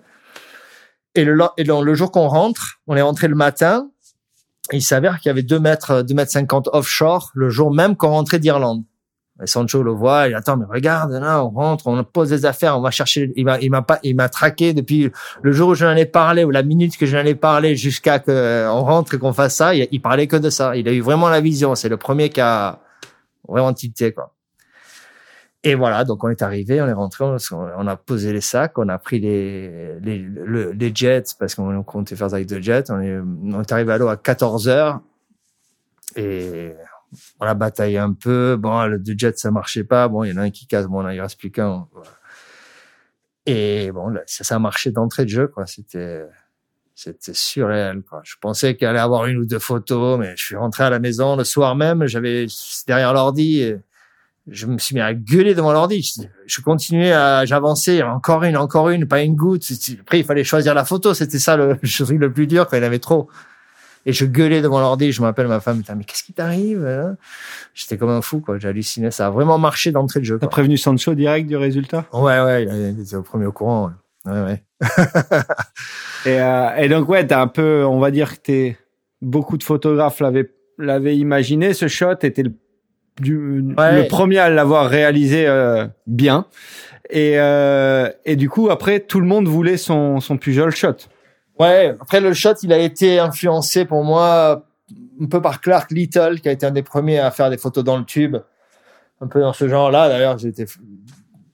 Et le le, jour qu'on rentre, on est rentré le matin. Il s'avère qu'il y avait 2 mètres 2 mètres 50 offshore le jour même qu'on rentrait d'Irlande. Et Sancho le voit, il attend, mais regarde, là, on rentre, on pose des affaires, on va chercher. Il m'a, il m'a pas, il m'a traqué depuis le jour où je n'en ai parlé ou la minute que je n'en ai parlé jusqu'à que euh, rentre et qu'on fasse ça. Il, il parlait que de ça. Il a eu vraiment la vision. C'est le premier qui a vraiment tilté, quoi. Et voilà, donc on est arrivé, on est rentré, on, a posé les sacs, on a pris les les, le- les jets parce qu'on comptait faire avec deux jets. On est, arrivé à l'eau à 14 heures et on a bataillé un peu. Bon, le deux jet, ça marchait pas. Bon, il y en a un qui casse. Bon, il reste plus qu'un. Voilà. Et bon, ça, a marché d'entrée de jeu, quoi. C'était, c'était surréel, quoi. Je pensais qu'il allait avoir une ou deux photos, mais je suis rentré à la maison le soir même. J'avais derrière l'ordi. Je me suis mis à gueuler devant l'ordi. Je, je continuais à, j'avançais. Encore une, encore une, pas une goutte. Après, il fallait choisir la photo. C'était ça le, *laughs* le truc le plus dur quand il y avait trop. Et je gueulais devant l'ordi. Je m'appelle ma femme. Putain, mais qu'est-ce qui t'arrive hein? J'étais comme un fou, quoi. J'ai halluciné. Ça a vraiment marché d'entrée de jeu. T'as prévenu Sancho direct du résultat? Ouais, ouais. Il il était au premier au courant. Ouais, ouais. ouais. *laughs* et, euh, et donc ouais, t'as un peu, on va dire que t'es beaucoup de photographes l'avaient l'avaient imaginé ce shot, était le, du, Ouais. le premier à l'avoir réalisé euh, bien. Et, euh, et du coup après tout le monde voulait son son Pujol shot. Ouais, après le shot, il a été influencé pour moi un peu par Clark Little, qui a été un des premiers à faire des photos dans le tube, un peu dans ce genre-là. D'ailleurs, j'ai été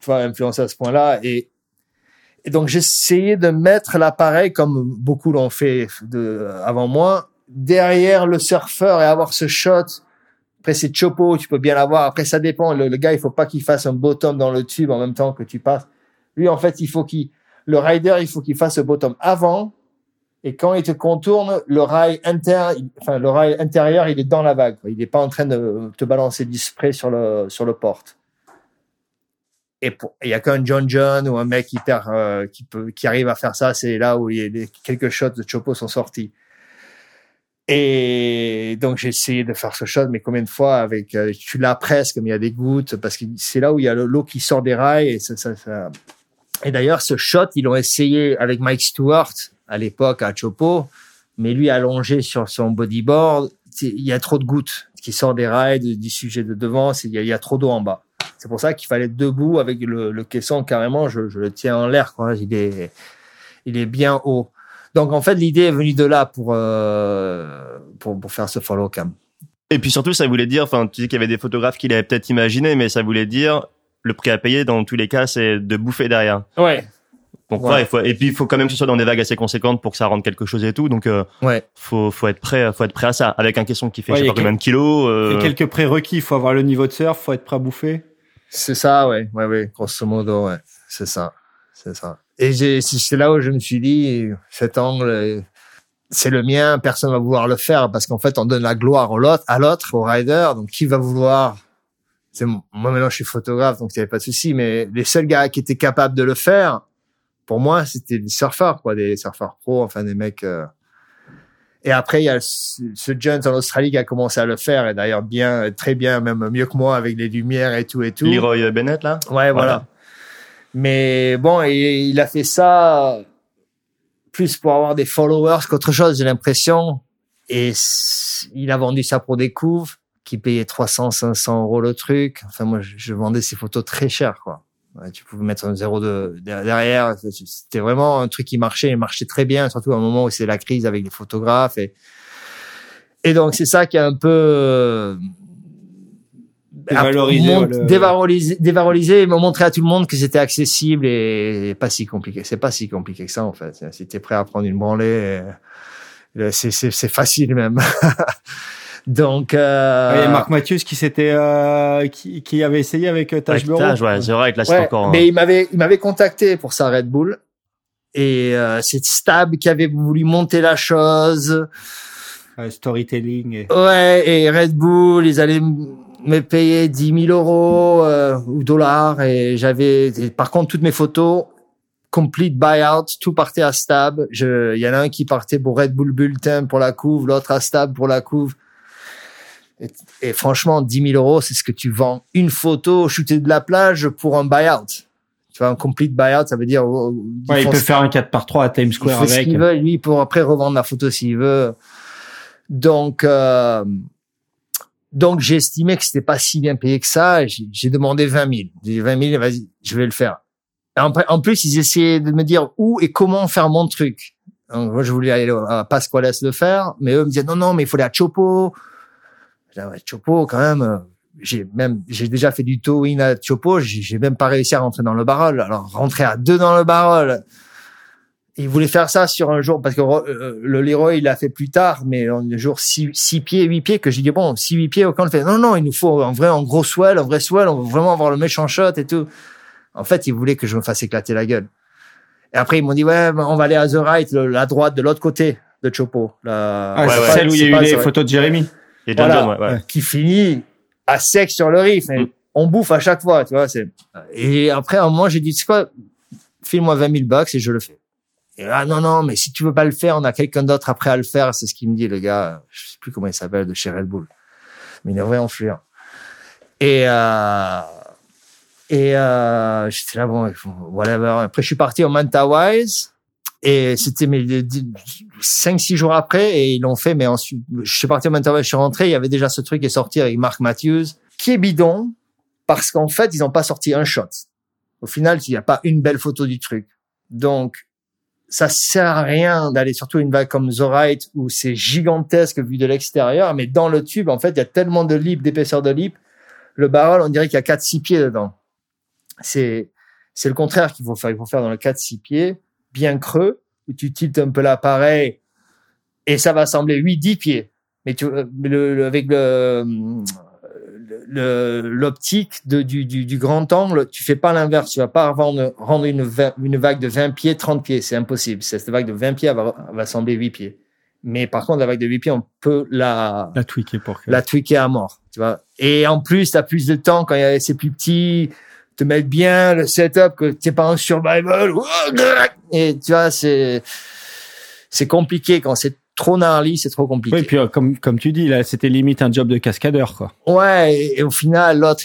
influencé à ce point-là. Et, et donc, j'essayais de mettre l'appareil, comme beaucoup l'ont fait de, avant moi, derrière le surfeur et avoir ce shot Après, c'est Chopo, tu peux bien l'avoir. Après, ça dépend. Le, gars, il faut pas qu'il fasse un bottom dans le tube en même temps que tu passes. Lui, en fait, il faut qu'il, le rider, il faut qu'il fasse le bottom avant. Et quand il te contourne, le rail inter, enfin, le rail intérieur, il est dans la vague. Il n'est pas en train de te balancer du spray sur le, sur le porte. Et il y a qu'un John John ou un mec hyper, euh, qui peut, qui arrive à faire ça. C'est là où il y a quelques shots de Chopo sont sortis. Et donc j'ai essayé de faire ce shot, mais combien de fois avec euh, tu l'as presque, mais il y a des gouttes parce que c'est là où il y a le- l'eau qui sort des rails et ça, ça, ça- Et d'ailleurs ce shot ils l'ont essayé avec Mike Stewart à l'époque à Chopo, mais lui allongé sur son bodyboard, il y a trop de gouttes qui sortent des rails du, sujet de devant, il y a, trop d'eau en bas. C'est pour ça qu'il fallait être debout avec le, caisson carrément, je, je le tiens en l'air quoi, il est il est bien haut. Donc en fait l'idée est venue de là pour euh, pour, pour faire ce follow cam. Et puis surtout, ça voulait dire, enfin, tu dis qu'il y avait des photographes qui l'avaient peut-être imaginé, mais ça voulait dire, le prix à payer dans tous les cas, c'est de bouffer derrière. Ouais. Donc Ouais. ouais, il faut, et puis il faut quand même que ce soit dans des vagues assez conséquentes pour que ça rende quelque chose et tout. Donc euh, Ouais. faut faut être prêt, faut être prêt à ça. Avec un caisson qui fait Ouais, je sais pas a combien de kilos. Il y euh, a quelques prérequis. Il faut avoir le niveau de surf, faut être prêt à bouffer. C'est ça, ouais, ouais, ouais, grosso modo, ouais, c'est ça, c'est ça. Et c'est là où je me suis dit, cet angle, c'est le mien, personne va vouloir le faire parce qu'en fait, on donne la gloire à l'autre, au rider. Donc, qui va vouloir? C'est moi maintenant, je suis photographe, donc il n'y avait pas de souci. Mais les seuls gars qui étaient capables de le faire, pour moi, c'était des surfeurs, quoi, des surfeurs pros, enfin des mecs. euh. Et après, il y a ce, ce Jones en Australie qui a commencé à le faire, et d'ailleurs bien, très bien, même mieux que moi avec les lumières et tout et tout. Leroy Bennett là? Ouais, voilà. Voilà. Mais bon, et il a fait ça plus pour avoir des followers qu'autre chose, j'ai l'impression. Et il a vendu ça pour des couves qui payaient 300, 500 euros le truc. Enfin, moi, je, je vendais ces photos très cher, quoi. Tu pouvais mettre un zéro de derrière. C'était vraiment un truc qui marchait, il marchait très bien, surtout à un moment où c'est la crise avec les photographes. Et, et donc, c'est ça qui a un peu Dévalorisé, mont- le- dévalorisé, dévalorisé et me montrer à tout le monde que c'était accessible et pas si compliqué. C'est pas si compliqué que ça, en fait. Si t'es prêt à prendre une branlée, euh, c'est, c'est, c'est facile même. *laughs* Donc, euh, Il y a Marc Mathieu qui s'était, euh, qui, qui avait essayé avec euh, Taj Bureau. Taj, ouais, The Right, là c'est ouais, encore. mais il m'avait, il m'avait contacté pour sa Red Bull. Et euh, c'est Stab qui avait voulu monter la chose. Storytelling. Et... Ouais, et Red Bull, ils allaient me payer 10 000 euros euh, ou dollars. Et j'avais, par contre, toutes mes photos, complete buyout, tout partait à Stab. Je, il y en a un qui partait pour Red Bull Bulletin pour la couve, l'autre à Stab pour la couve. Et, et franchement, 10 000 euros, c'est ce que tu vends une photo shootée de la plage pour un buyout. Tu vois, un complete buyout, ça veut dire... oh, ils Ouais, il peut faire un 4 par 3 à Times il Square fait ce avec. qu'il veut, lui, pour après revendre la photo s'il veut. Donc, euh, donc j'ai estimé que c'était pas si bien payé que ça. J'ai demandé 20 000. J'ai dit 20 000, vas-y, je vais le faire. En, plus, ils essayaient de me dire où et comment faire mon truc. Donc, moi, je voulais aller à Pasquales le faire, mais eux me disaient non, non, mais il faut aller à Chopo. J'ai dit, ouais, Chopo, quand même. euh, J'ai même, j'ai déjà fait du towing à Chopo. J'ai j'ai même pas réussi à rentrer dans le barrel. Alors, rentrer à deux dans le barrel. Il voulait faire ça sur un jour parce que euh, le Leroy il l'a fait plus tard, mais un jour six, six pieds, huit pieds que j'ai dit bon six huit pieds aucun le fait non non il nous faut un vrai un gros swell, un vrai swell, on veut vraiment avoir le méchant shot et tout. En fait il voulait que je me fasse éclater la gueule. Et après ils m'ont dit ouais ben, on va aller à the right, le- la droite de l'autre côté de Chopo, la Ah, Ouais, c'est ouais. celle où il y a eu les The Right. photos de Jérémy. Et Voilà. Ouais, ouais. qui finit à sec sur le riff. Mm. On bouffe à chaque fois, tu vois. C'est et après à un moment j'ai dit c'est quoi, file-moi 20 000 bucks et je le fais. Ah non non mais si tu veux pas le faire, on a quelqu'un d'autre après à le faire. C'est ce qu'il me dit le gars. Je sais plus comment il s'appelle de chez Red Bull, mais il est fluent. Et euh, et euh, j'étais là bon whatever. Après je suis parti au Manta Wise. Et c'était mes 5-6 jours après, et ils l'ont fait, mais ensuite, je suis parti au Manta Wise, je suis rentré, il y avait déjà ce truc qui est sorti avec Mark Matthews, qui est bidon, parce qu'en fait, ils n'ont pas sorti un shot. Au final, il n'y a pas une belle photo du truc. Donc, ça sert à rien d'aller surtout une vague comme Right où c'est gigantesque vu de l'extérieur, mais dans le tube, en fait, il y a tellement de lip, d'épaisseur de lip, le barrel, on dirait qu'il y a 4-6 pieds dedans. C'est, c'est le contraire qu'il faut faire. Il faut faire dans le 4-6 pieds, bien creux, où tu tiltes un peu l'appareil, et ça va sembler 8-10 pieds. Mais tu, euh, le, le- avec le, le- l'optique de- du, du, du grand angle, tu fais pas l'inverse. Tu vas pas rendre, rendre une, va- une vague de 20 pieds, 30 pieds. C'est impossible. Cette vague de 20 pieds elle va, elle va sembler 8 pieds. Mais par contre, la vague de 8 pieds, on peut la, La tweaker pour que. la tweaker à mort, tu vois. Et en plus, tu as plus de temps quand c'est plus petit, te mettre bien le setup, que t'es pas en survival. Et tu vois, c'est, c'est compliqué quand c'est trop gnarly, c'est trop compliqué. Oui, puis euh, comme comme tu dis là, c'était limite un job de cascadeur quoi. Ouais, et, et au final, l'autre,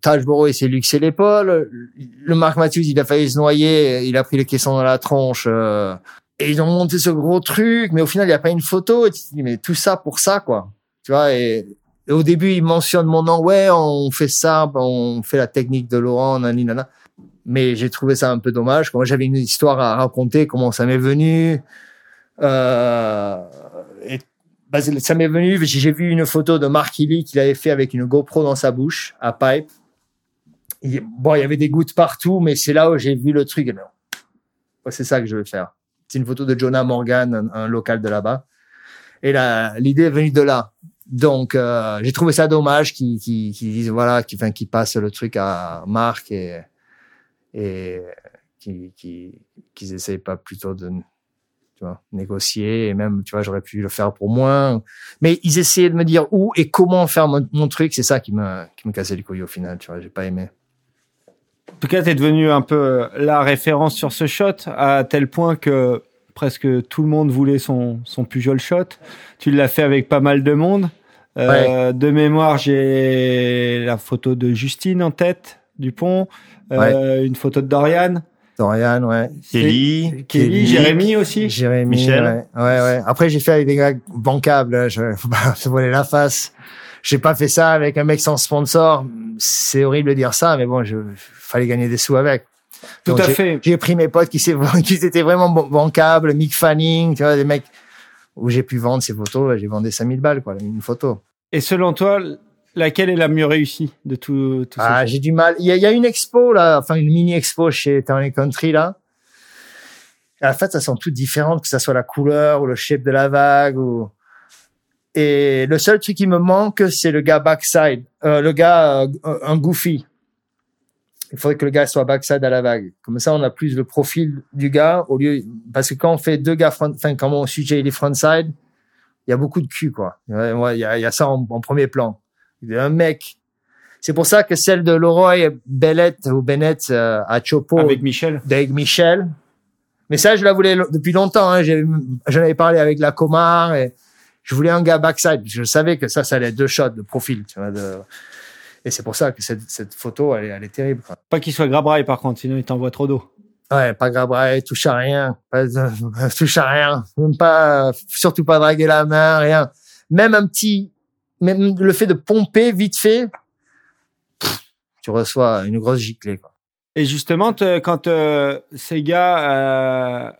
Tajboro, il s'est luxé l'épaule. Le Marc Matthews, il a failli se noyer, il a pris les caissons dans la tronche. euh, et ils ont monté ce gros truc, mais au final, il n'y a pas une photo. Et tu te dis, mais tout ça pour ça, quoi. Tu vois, et, et au début, il mentionne mon nom. Ouais, on fait ça, on fait la technique de Laurent, nani, nana. Mais j'ai trouvé ça un peu dommage. Moi, j'avais une histoire à raconter, comment ça m'est venu. Euh, bah, ça m'est venu, j'ai vu une photo de Mark Healy qu'il avait fait avec une GoPro dans sa bouche, à pipe. Bon, il y avait des gouttes partout, mais c'est là où j'ai vu le truc. Ouais, c'est ça que je veux faire. C'est une photo de Jonah Morgan, un, local de là-bas. Et là, l'idée est venue de là. Donc, euh, j'ai trouvé ça dommage qu'ils disent, voilà, qu'ils passent le truc à Marc et, et qu'ils qu'ils qu'ils essayent pas plutôt de tu vois, négocier et même, tu vois, j'aurais pu le faire pour moins. Mais ils essayaient de me dire où et comment faire mon, mon truc. C'est ça qui me, qui me cassait les couilles au final, tu vois, j'ai pas aimé. En tout cas, t'es devenu un peu euh, la référence sur ce shot à tel point que presque tout le monde voulait son son Pujol shot. Tu l'as fait avec pas mal de monde. Euh, De mémoire, j'ai la photo de Justine en tête du pont, euh, une photo de Dorian, Dorian, ouais. Kelly, Jérémy aussi. Jérémy, Michel. Ouais, ouais, ouais. Après, j'ai fait avec des gars bancables. hein, Je, faut pas *laughs* se voiler la face. J'ai pas fait ça avec un mec sans sponsor. C'est horrible de dire ça, mais bon, je, fallait gagner des sous avec. Tout Donc, à fait. J'ai pris mes potes qui, *laughs* qui étaient vraiment ban- bancables, Mick Fanning, tu vois, des mecs où j'ai pu vendre ces photos. J'ai vendu 5000 balles, quoi, une photo. Et selon toi, laquelle est la mieux réussie de tout, tout Ah, ça j'ai du mal. Il y, a, il y a une expo là, enfin une mini expo chez Town Country là. Et en fait, elles sont toutes différentes, que ça soit la couleur ou le shape de la vague ou. Et le seul truc qui me manque, c'est le gars backside, euh, le gars euh, un goofy. Il faudrait que le gars soit backside à la vague. Comme ça, on a plus le profil du gars au lieu parce que quand on fait deux gars front, enfin quand mon sujet il est frontside, il y a beaucoup de cul quoi. Il y a, il y a ça en, en premier plan. Il un mec c'est pour ça que celle de Leroy Bellette ou Bennett euh, à Chopo avec Michel avec Michel. Mais ça, je la voulais depuis longtemps. Hein. J'en avais parlé avec la Comar et je voulais un gars backside. Je savais que ça, ça allait être deux shots de profil. Tu vois, de... Et c'est pour ça que cette, cette photo, elle est, elle est terrible. Quoi. Pas qu'il soit grabraille par contre, sinon il t'envoie trop d'eau. Ouais, pas grave, touche à rien, pas, *laughs* touche à rien, même pas, surtout pas draguer la main, rien. Même un petit, même le fait de pomper vite fait, pff, tu reçois une grosse giclée. Quoi. Et justement, te- quand euh, ces gars euh,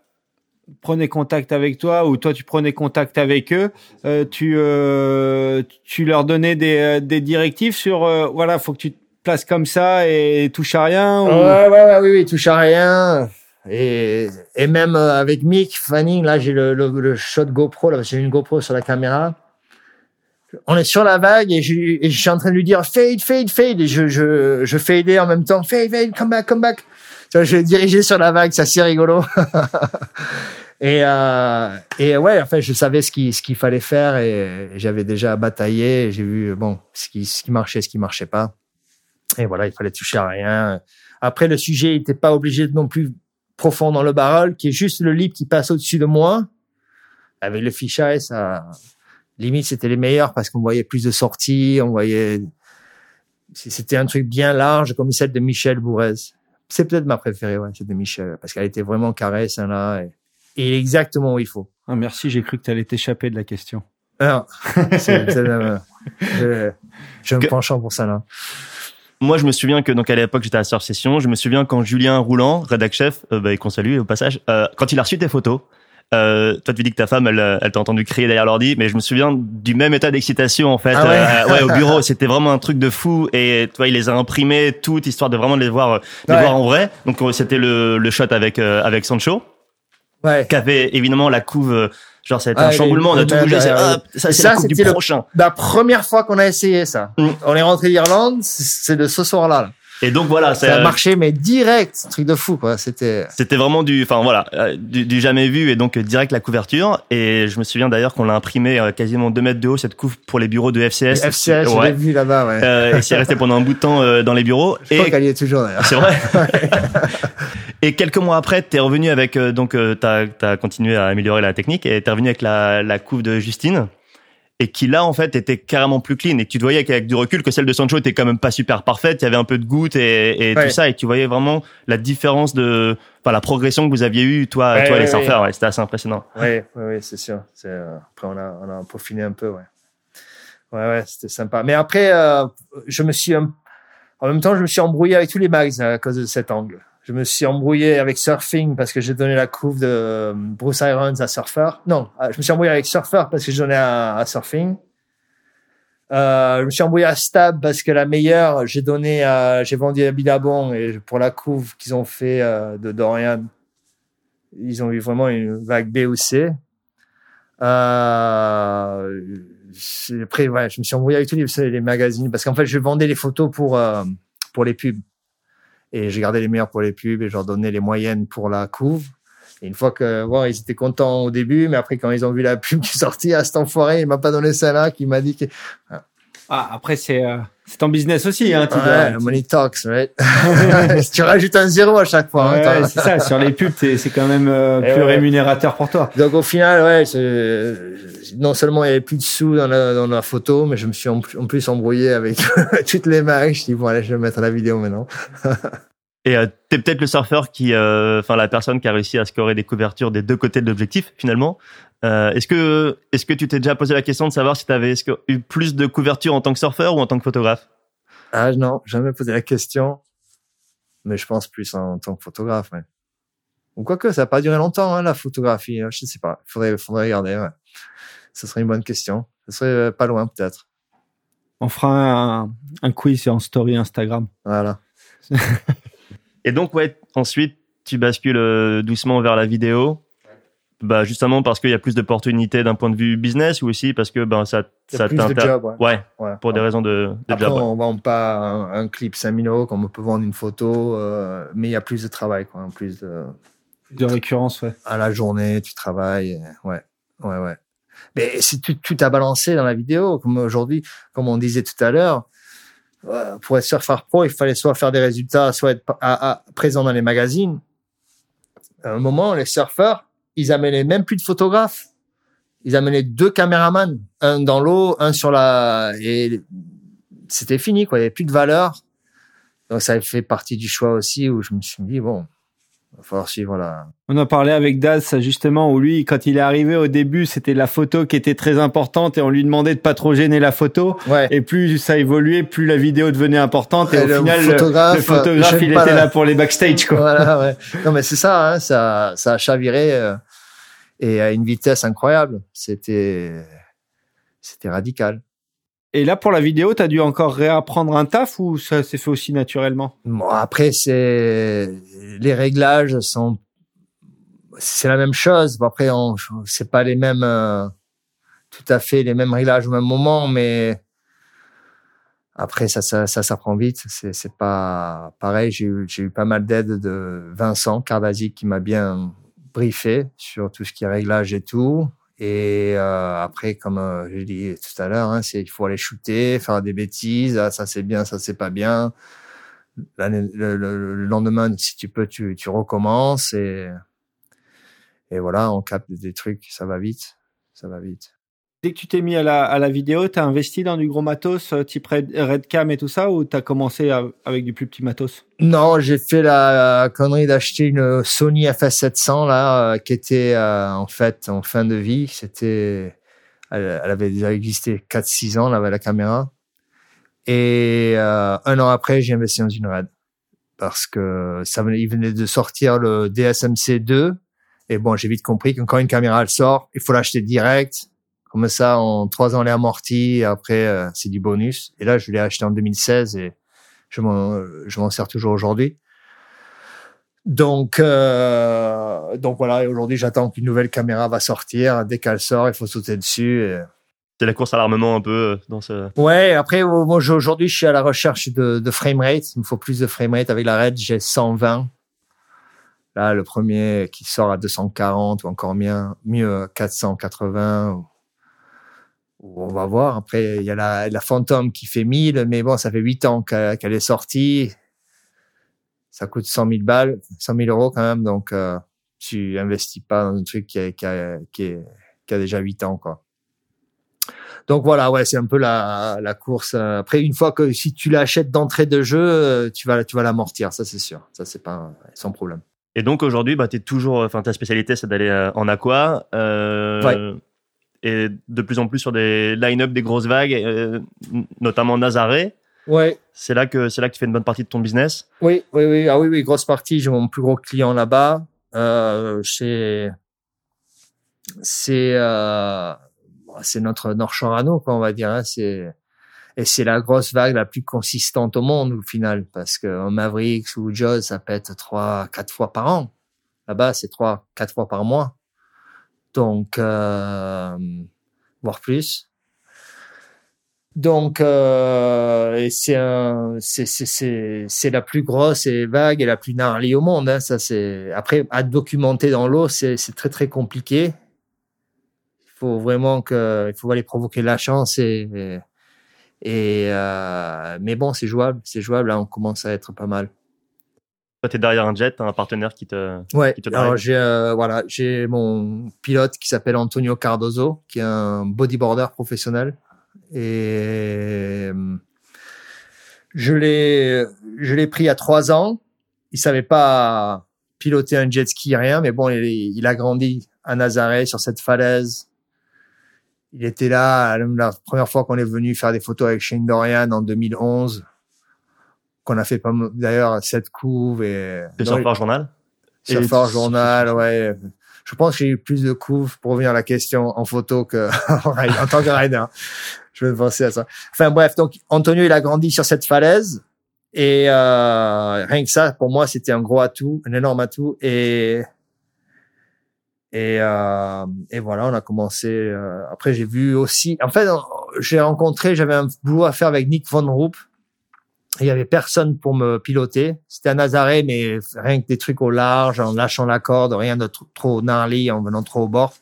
prenaient contact avec toi ou toi tu prenais contact avec eux, euh, tu euh, tu leur donnais des, euh, des directives sur euh, voilà, faut que tu te places comme ça et touche à rien. ou- Ouais, ouais, ouais, oui, oui, touche à rien. Et, et même euh, avec Mick Fanning, là, j'ai le, le, le shot GoPro, là, j'ai une GoPro sur la caméra. On est sur la vague et je, et je suis en train de lui dire fade, fade, fade. Et je, je, je fadais en même temps, fade, fade, come back, come back. Tu vois, je l'ai dirigé sur la vague, c'est assez rigolo. *laughs* et, euh, et ouais, enfin, je savais ce qu'il ce qu'il fallait faire et j'avais déjà bataillé. J'ai vu, bon, ce qui, ce qui marchait, ce qui marchait pas. Et voilà, il fallait toucher à rien. Après, le sujet n'était pas obligé de non plus profond dans le barrel, qui est juste le lip qui passe au-dessus de moi. Avec le fisheye, ça, limite, c'était les meilleurs parce qu'on voyait plus de sorties, on voyait, c'était un truc bien large comme celle de Michel Bourrez. C'est peut-être ma préférée, ouais, celle de Michel, parce qu'elle était vraiment carrée, celle-là, et, et exactement où il faut. Ah, merci, j'ai cru que tu allais t'échapper de la question. Alors, *laughs* c'est, c'est, euh, je, je me penchant pour ça, là. Moi, je me souviens que donc à l'époque j'étais à Surf Session. Je me souviens quand Julien Roulant, rédac chef, euh, bah, et qu'on salue au passage, euh, quand il a reçu tes photos. Euh, toi, tu dis que ta femme, elle, euh, elle t'a entendu crier derrière l'ordi, mais je me souviens du même état d'excitation en fait. Ah ouais Euh, ouais, au *laughs* bureau, c'était vraiment un truc de fou. Et toi, il les a imprimés toutes histoire de vraiment les voir, euh, les Ouais. voir en vrai. Donc c'était le, le shot avec euh, avec Sancho, Ouais. qui avait évidemment la couve Genre, été Ah, un chamboulement, on a tout bougé, c'est, hop, ça, c'est la coupe du c'était le- prochain. La première fois qu'on a essayé ça. Mm. On est rentré d'Irlande, c'est c'est de ce soir-là. là. Et donc, voilà, Ça a c'est, marché, mais direct. Truc de fou, quoi. C'était. C'était vraiment du, enfin voilà, euh, du, du jamais vu et donc euh, direct la couverture. Et je me souviens d'ailleurs qu'on l'a imprimé euh, quasiment 2 mètres de haut cette couve pour les bureaux de FCS. FCS, je ouais. l'ai vu là-bas, ouais. Euh, et c'est resté pendant un bout de temps euh, dans les bureaux. Je crois Et qu'elle y est toujours, d'ailleurs. c'est vrai. *laughs* et quelques mois après, t'es revenu avec euh, donc euh, t'as as continué à améliorer la technique et t'es revenu avec la, la couve de Justine et qui là en fait était carrément plus clean et que tu te voyais qu'avec du recul que celle de Sancho était quand même pas super parfaite, il y avait un peu de goutte et, et Ouais. tout ça et tu voyais vraiment la différence de enfin la progression que vous aviez eu toi Ouais, toi les surfeurs, c'était assez impressionnant. Oui, oui, c'est sûr. Euh, après, on a, on a peaufiné un peu, ouais. Ouais, ouais, c'était sympa. Mais après, euh, je me suis, en même temps, je me suis embrouillé avec tous les mags à cause de cet angle. Je me suis embrouillé avec Surfing parce que j'ai donné la couve de Bruce Irons à Surfer. Non, euh, je me suis embrouillé avec Surfer parce que j'ai donné à, à Surfing. Euh, je me suis embrouillé à Stab parce que la meilleure, j'ai donné à, j'ai vendu à Billabong et pour la couve qu'ils ont fait euh, de Dorian, ils ont eu vraiment une vague B ou C. Euh, après, ouais, je me suis embrouillé avec tous les, les magazines parce qu'en fait, je vendais les photos pour euh, pour les pubs et j'ai gardé les meilleures pour les pubs et je leur donnais les moyennes pour la couve. Et une fois que bon, ils étaient contents au début, mais après quand ils ont vu la pub qui est sortie, à cet enfoiré, il m'a pas donné celle-là, qui m'a dit que Ah, après, c'est euh, c'est ton business aussi. Hein, tu ouais, dois- money talks, right? *laughs* *laughs* tu rajoutes un zéro à chaque fois. hein, Ouais, c'est ça. Sur les pubs, c'est c'est quand même euh, Eh plus ouais. rémunérateur pour toi. Donc au final, ouais, non seulement il y avait plus de sous dans la, dans la photo, mais je me suis en, en plus embrouillé avec *laughs* toutes les marques. Je dis bon allez, je vais mettre la vidéo maintenant. Et euh, t'es peut-être le surfeur qui, euh, enfin la personne qui a réussi à scorer des couvertures des deux côtés de l'objectif finalement. Euh, est-ce que, est-ce que tu t'es déjà posé la question de savoir si t'avais est-ce que eu plus de couvertures en tant que surfeur ou en tant que photographe? Ah non, jamais posé la question, mais je pense plus en, tant que photographe. Ouais. Ou quoique, ça n'a pas duré longtemps hein, la photographie. hein, Je sais pas, faudrait, faudrait regarder. Ouais. Ce serait une bonne question. Ce serait euh, pas loin peut-être. On fera un, un quiz en story Instagram. Voilà. *laughs* Et donc ouais, ensuite tu bascules euh, doucement vers la vidéo. Bah justement parce qu'il y a plus d'opportunités d'un point de vue business ou aussi parce que ben ça Il y a ça plus de job. Ouais. Ouais, Ouais. pour des raisons de, de Après, job. ouais. on vend pas un, un clip 5000 euros comme on peut vendre une photo, euh, mais il y a plus de travail, quoi. En plus de, De récurrence, ouais. à la journée, tu travailles. Ouais, ouais, ouais. Mais c'est tout, tout à balancer dans la vidéo, comme aujourd'hui, comme on disait tout à l'heure. ouais, Pour être surfeur pro, il fallait soit faire des résultats, soit être à- à- présent dans les magazines. À un moment, les surfeurs, ils amenaient même plus de photographes. Ils amenaient deux caméramans, un dans l'eau, un sur la, et c'était fini, quoi. Il n'y avait plus de valeur. Donc, ça fait partie du choix aussi où je me suis dit, bon, il va falloir suivre la, On en parlait avec Daz, justement, où lui, quand il est arrivé au début, c'était la photo qui était très importante et on lui demandait de pas trop gêner la photo. ouais. Et plus ça évoluait, plus la vidéo devenait importante. Et, Et au le final, le- photographe, le photographe, j'aime il était la- là pour les backstage, quoi. voilà, ouais. Non, mais c'est ça, hein, ça, ça a chaviré euh, et à une vitesse incroyable. C'était, c'était radical. Et là, pour la vidéo, t'as dû encore réapprendre un taf ou ça s'est fait aussi naturellement? Bon, après, c'est les réglages sont, c'est la même chose. Après, on, c'est pas les mêmes, euh, tout à fait les mêmes réglages au même moment, mais après, ça, ça, ça s'apprend vite. C'est, c'est pas pareil. J'ai eu, j'ai eu pas mal d'aide de Vincent Cardasi qui m'a bien briefé sur tout ce qui est réglage et tout. Et euh, après, comme euh, j'ai dit tout à l'heure, hein, c'est il faut aller shooter, faire des bêtises. Ah, ça c'est bien, ça c'est pas bien. Le- le lendemain, si tu peux, tu, tu recommences et et voilà, on capte des trucs. Ça va vite, ça va vite. Dès que tu t'es mis à la, à la vidéo, t'as investi dans du gros matos, euh, type Red, Redcam et tout ça, ou t'as commencé avec du plus petit matos? Non, j'ai fait la connerie d'acheter une Sony FS700 là, euh, qui était euh, en fait en fin de vie. C'était, elle, elle avait déjà existé 4-6 ans, là, avec la caméra. Et euh, un an après, j'ai investi dans une Red parce que ça venait, il venait de sortir le DSMC 2. Et bon, j'ai vite compris que quand une caméra elle sort, il faut l'acheter direct. Comme ça, en trois ans, elle est amortie. Et après, euh, c'est du bonus. Et là, je l'ai acheté en 2016 et je m'en, je m'en sers toujours aujourd'hui. Donc, euh, donc voilà. Et aujourd'hui, j'attends qu'une nouvelle caméra va sortir. Dès qu'elle sort, il faut sauter dessus. Et... C'est la course à l'armement un peu euh, dans ce. Ouais. Après, moi aujourd'hui, je suis à la recherche de, de framerate. Il me faut plus de framerate avec la Red. J'ai 120. Là, le premier qui sort à 240 ou encore mieux, mieux 480 on va voir. Après, il y a la, la Phantom qui fait 1000, mais bon, ça fait 8 ans qu'elle est sortie. Ça coûte 100 000 balles, 100 000 euros quand même. Donc, euh, tu investis pas dans un truc qui a, qui a, qui, qui a déjà 8 ans, quoi. Donc voilà, ouais, c'est un peu la, la course. Après, une fois que si tu l'achètes d'entrée de jeu, tu vas, tu vas l'amortir, ça c'est sûr. Ça c'est pas sans problème. Et donc aujourd'hui, bah, es toujours, enfin ta spécialité, c'est d'aller euh, en aqua. Euh, ouais et de plus en plus sur des line-up, des grosses vagues, euh, notamment Nazaré. Ouais. C'est là que c'est là que tu fais une bonne partie de ton business. Oui, oui, oui, ah oui, oui, grosse partie. J'ai mon plus gros client là-bas. Euh, c'est c'est euh, c'est notre quoi, on va dire. Hein. C'est et c'est la grosse vague la plus consistante au monde au final, parce que Mavericks ou Jaws, ça pète trois, quatre fois par an. Là-bas, c'est trois, quatre fois par mois donc euh, plus. Donc euh, c'est c'est la plus grosse et vague et la plus gnarly au monde. Hein, ça c'est après à documenter dans l'eau c'est très très compliqué. Il faut vraiment que il faut aller provoquer la chance et et, euh, mais bon c'est jouable c'est jouable là on commence à être pas mal. Toi, tu es derrière un jet, un partenaire qui te. Ouais. Qui te alors j'ai euh, voilà, j'ai mon pilote qui s'appelle Antonio Cardozo, qui est un bodyboarder professionnel, et euh, je l'ai je l'ai pris à trois ans. Il savait pas piloter un jet ski rien, mais bon, il, il a grandi à Nazaré sur cette falaise. Il était là la première fois qu'on est venu faire des photos avec Shane Dorian en 2011 qu'on a fait pas d'ailleurs cette couve et le Surfer Journal? Surfer Journal ouais je pense que j'ai eu plus de couves pour revenir à la question en photo que *laughs* en tant que rider je vais penser à ça enfin bref donc Antonio il a grandi sur cette falaise et euh, rien que ça pour moi c'était un gros atout un énorme atout et et, euh, et voilà, on a commencé. Euh, après, j'ai vu aussi. En fait, j'ai rencontré. J'avais un boulot à faire avec Nick Von Roop, il y avait personne pour me piloter. C'était à Nazaré, mais rien que des trucs au large, en lâchant la corde, rien de trop gnarly, en venant trop au bord.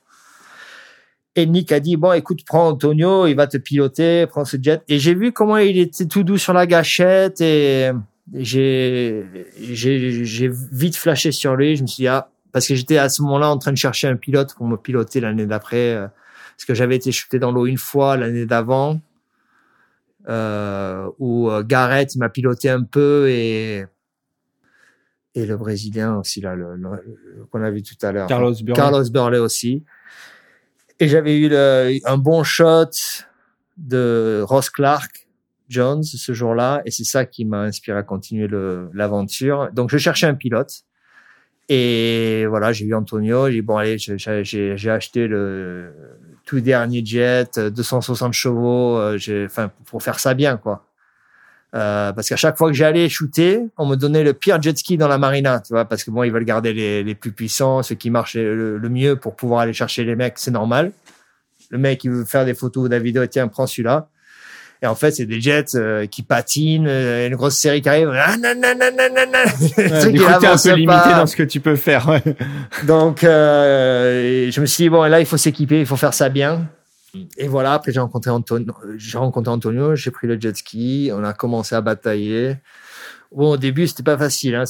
Et Nick a dit, bon, écoute, prends Antonio, il va te piloter, prends ce jet. Et j'ai vu comment il était tout doux sur la gâchette et j'ai, j'ai, vite flashé sur lui. Je me suis dit, ah, parce que j'étais à ce moment-là en train de chercher un pilote pour me piloter l'année d'après, euh, parce que j'avais été shooté dans l'eau une fois l'année d'avant euh, où euh, Garrett m'a piloté un peu et et le Brésilien aussi là, le, qu'on a vu tout à l'heure. Carlos Burley. Carlos Burley aussi. Et j'avais eu le, un bon shot de Ross Clark Jones ce jour-là, et c'est ça qui m'a inspiré à continuer l'aventure. Donc je cherchais un pilote. Et voilà, j'ai vu Antonio, j'ai dit bon allez, j'ai acheté le tout dernier jet, 260 chevaux, euh, enfin pour faire ça bien quoi. Euh, parce qu'à chaque fois que j'allais shooter, on me donnait le pire jet ski dans la marina, tu vois, parce que bon, ils veulent garder les, les plus puissants, ceux qui marchent le, mieux pour pouvoir aller chercher les mecs, c'est normal. Le mec, il veut faire des photos ou des vidéos, tiens, prends celui-là. Et en fait, c'est des jets euh, qui patinent, euh, une grosse série qui arrive. Ah, nan, nan, nan, nan, nan. Ouais, *laughs* du coup, un peu limité dans ce que tu peux faire. Ouais. *laughs* Donc, euh, je me suis dit bon, là, il faut s'équiper, il faut faire ça bien. Et voilà. Après, j'ai rencontré Antonio. J'ai rencontré Antonio. J'ai pris le jet ski. On a commencé à batailler. Bon, au début, c'était pas facile. Hein.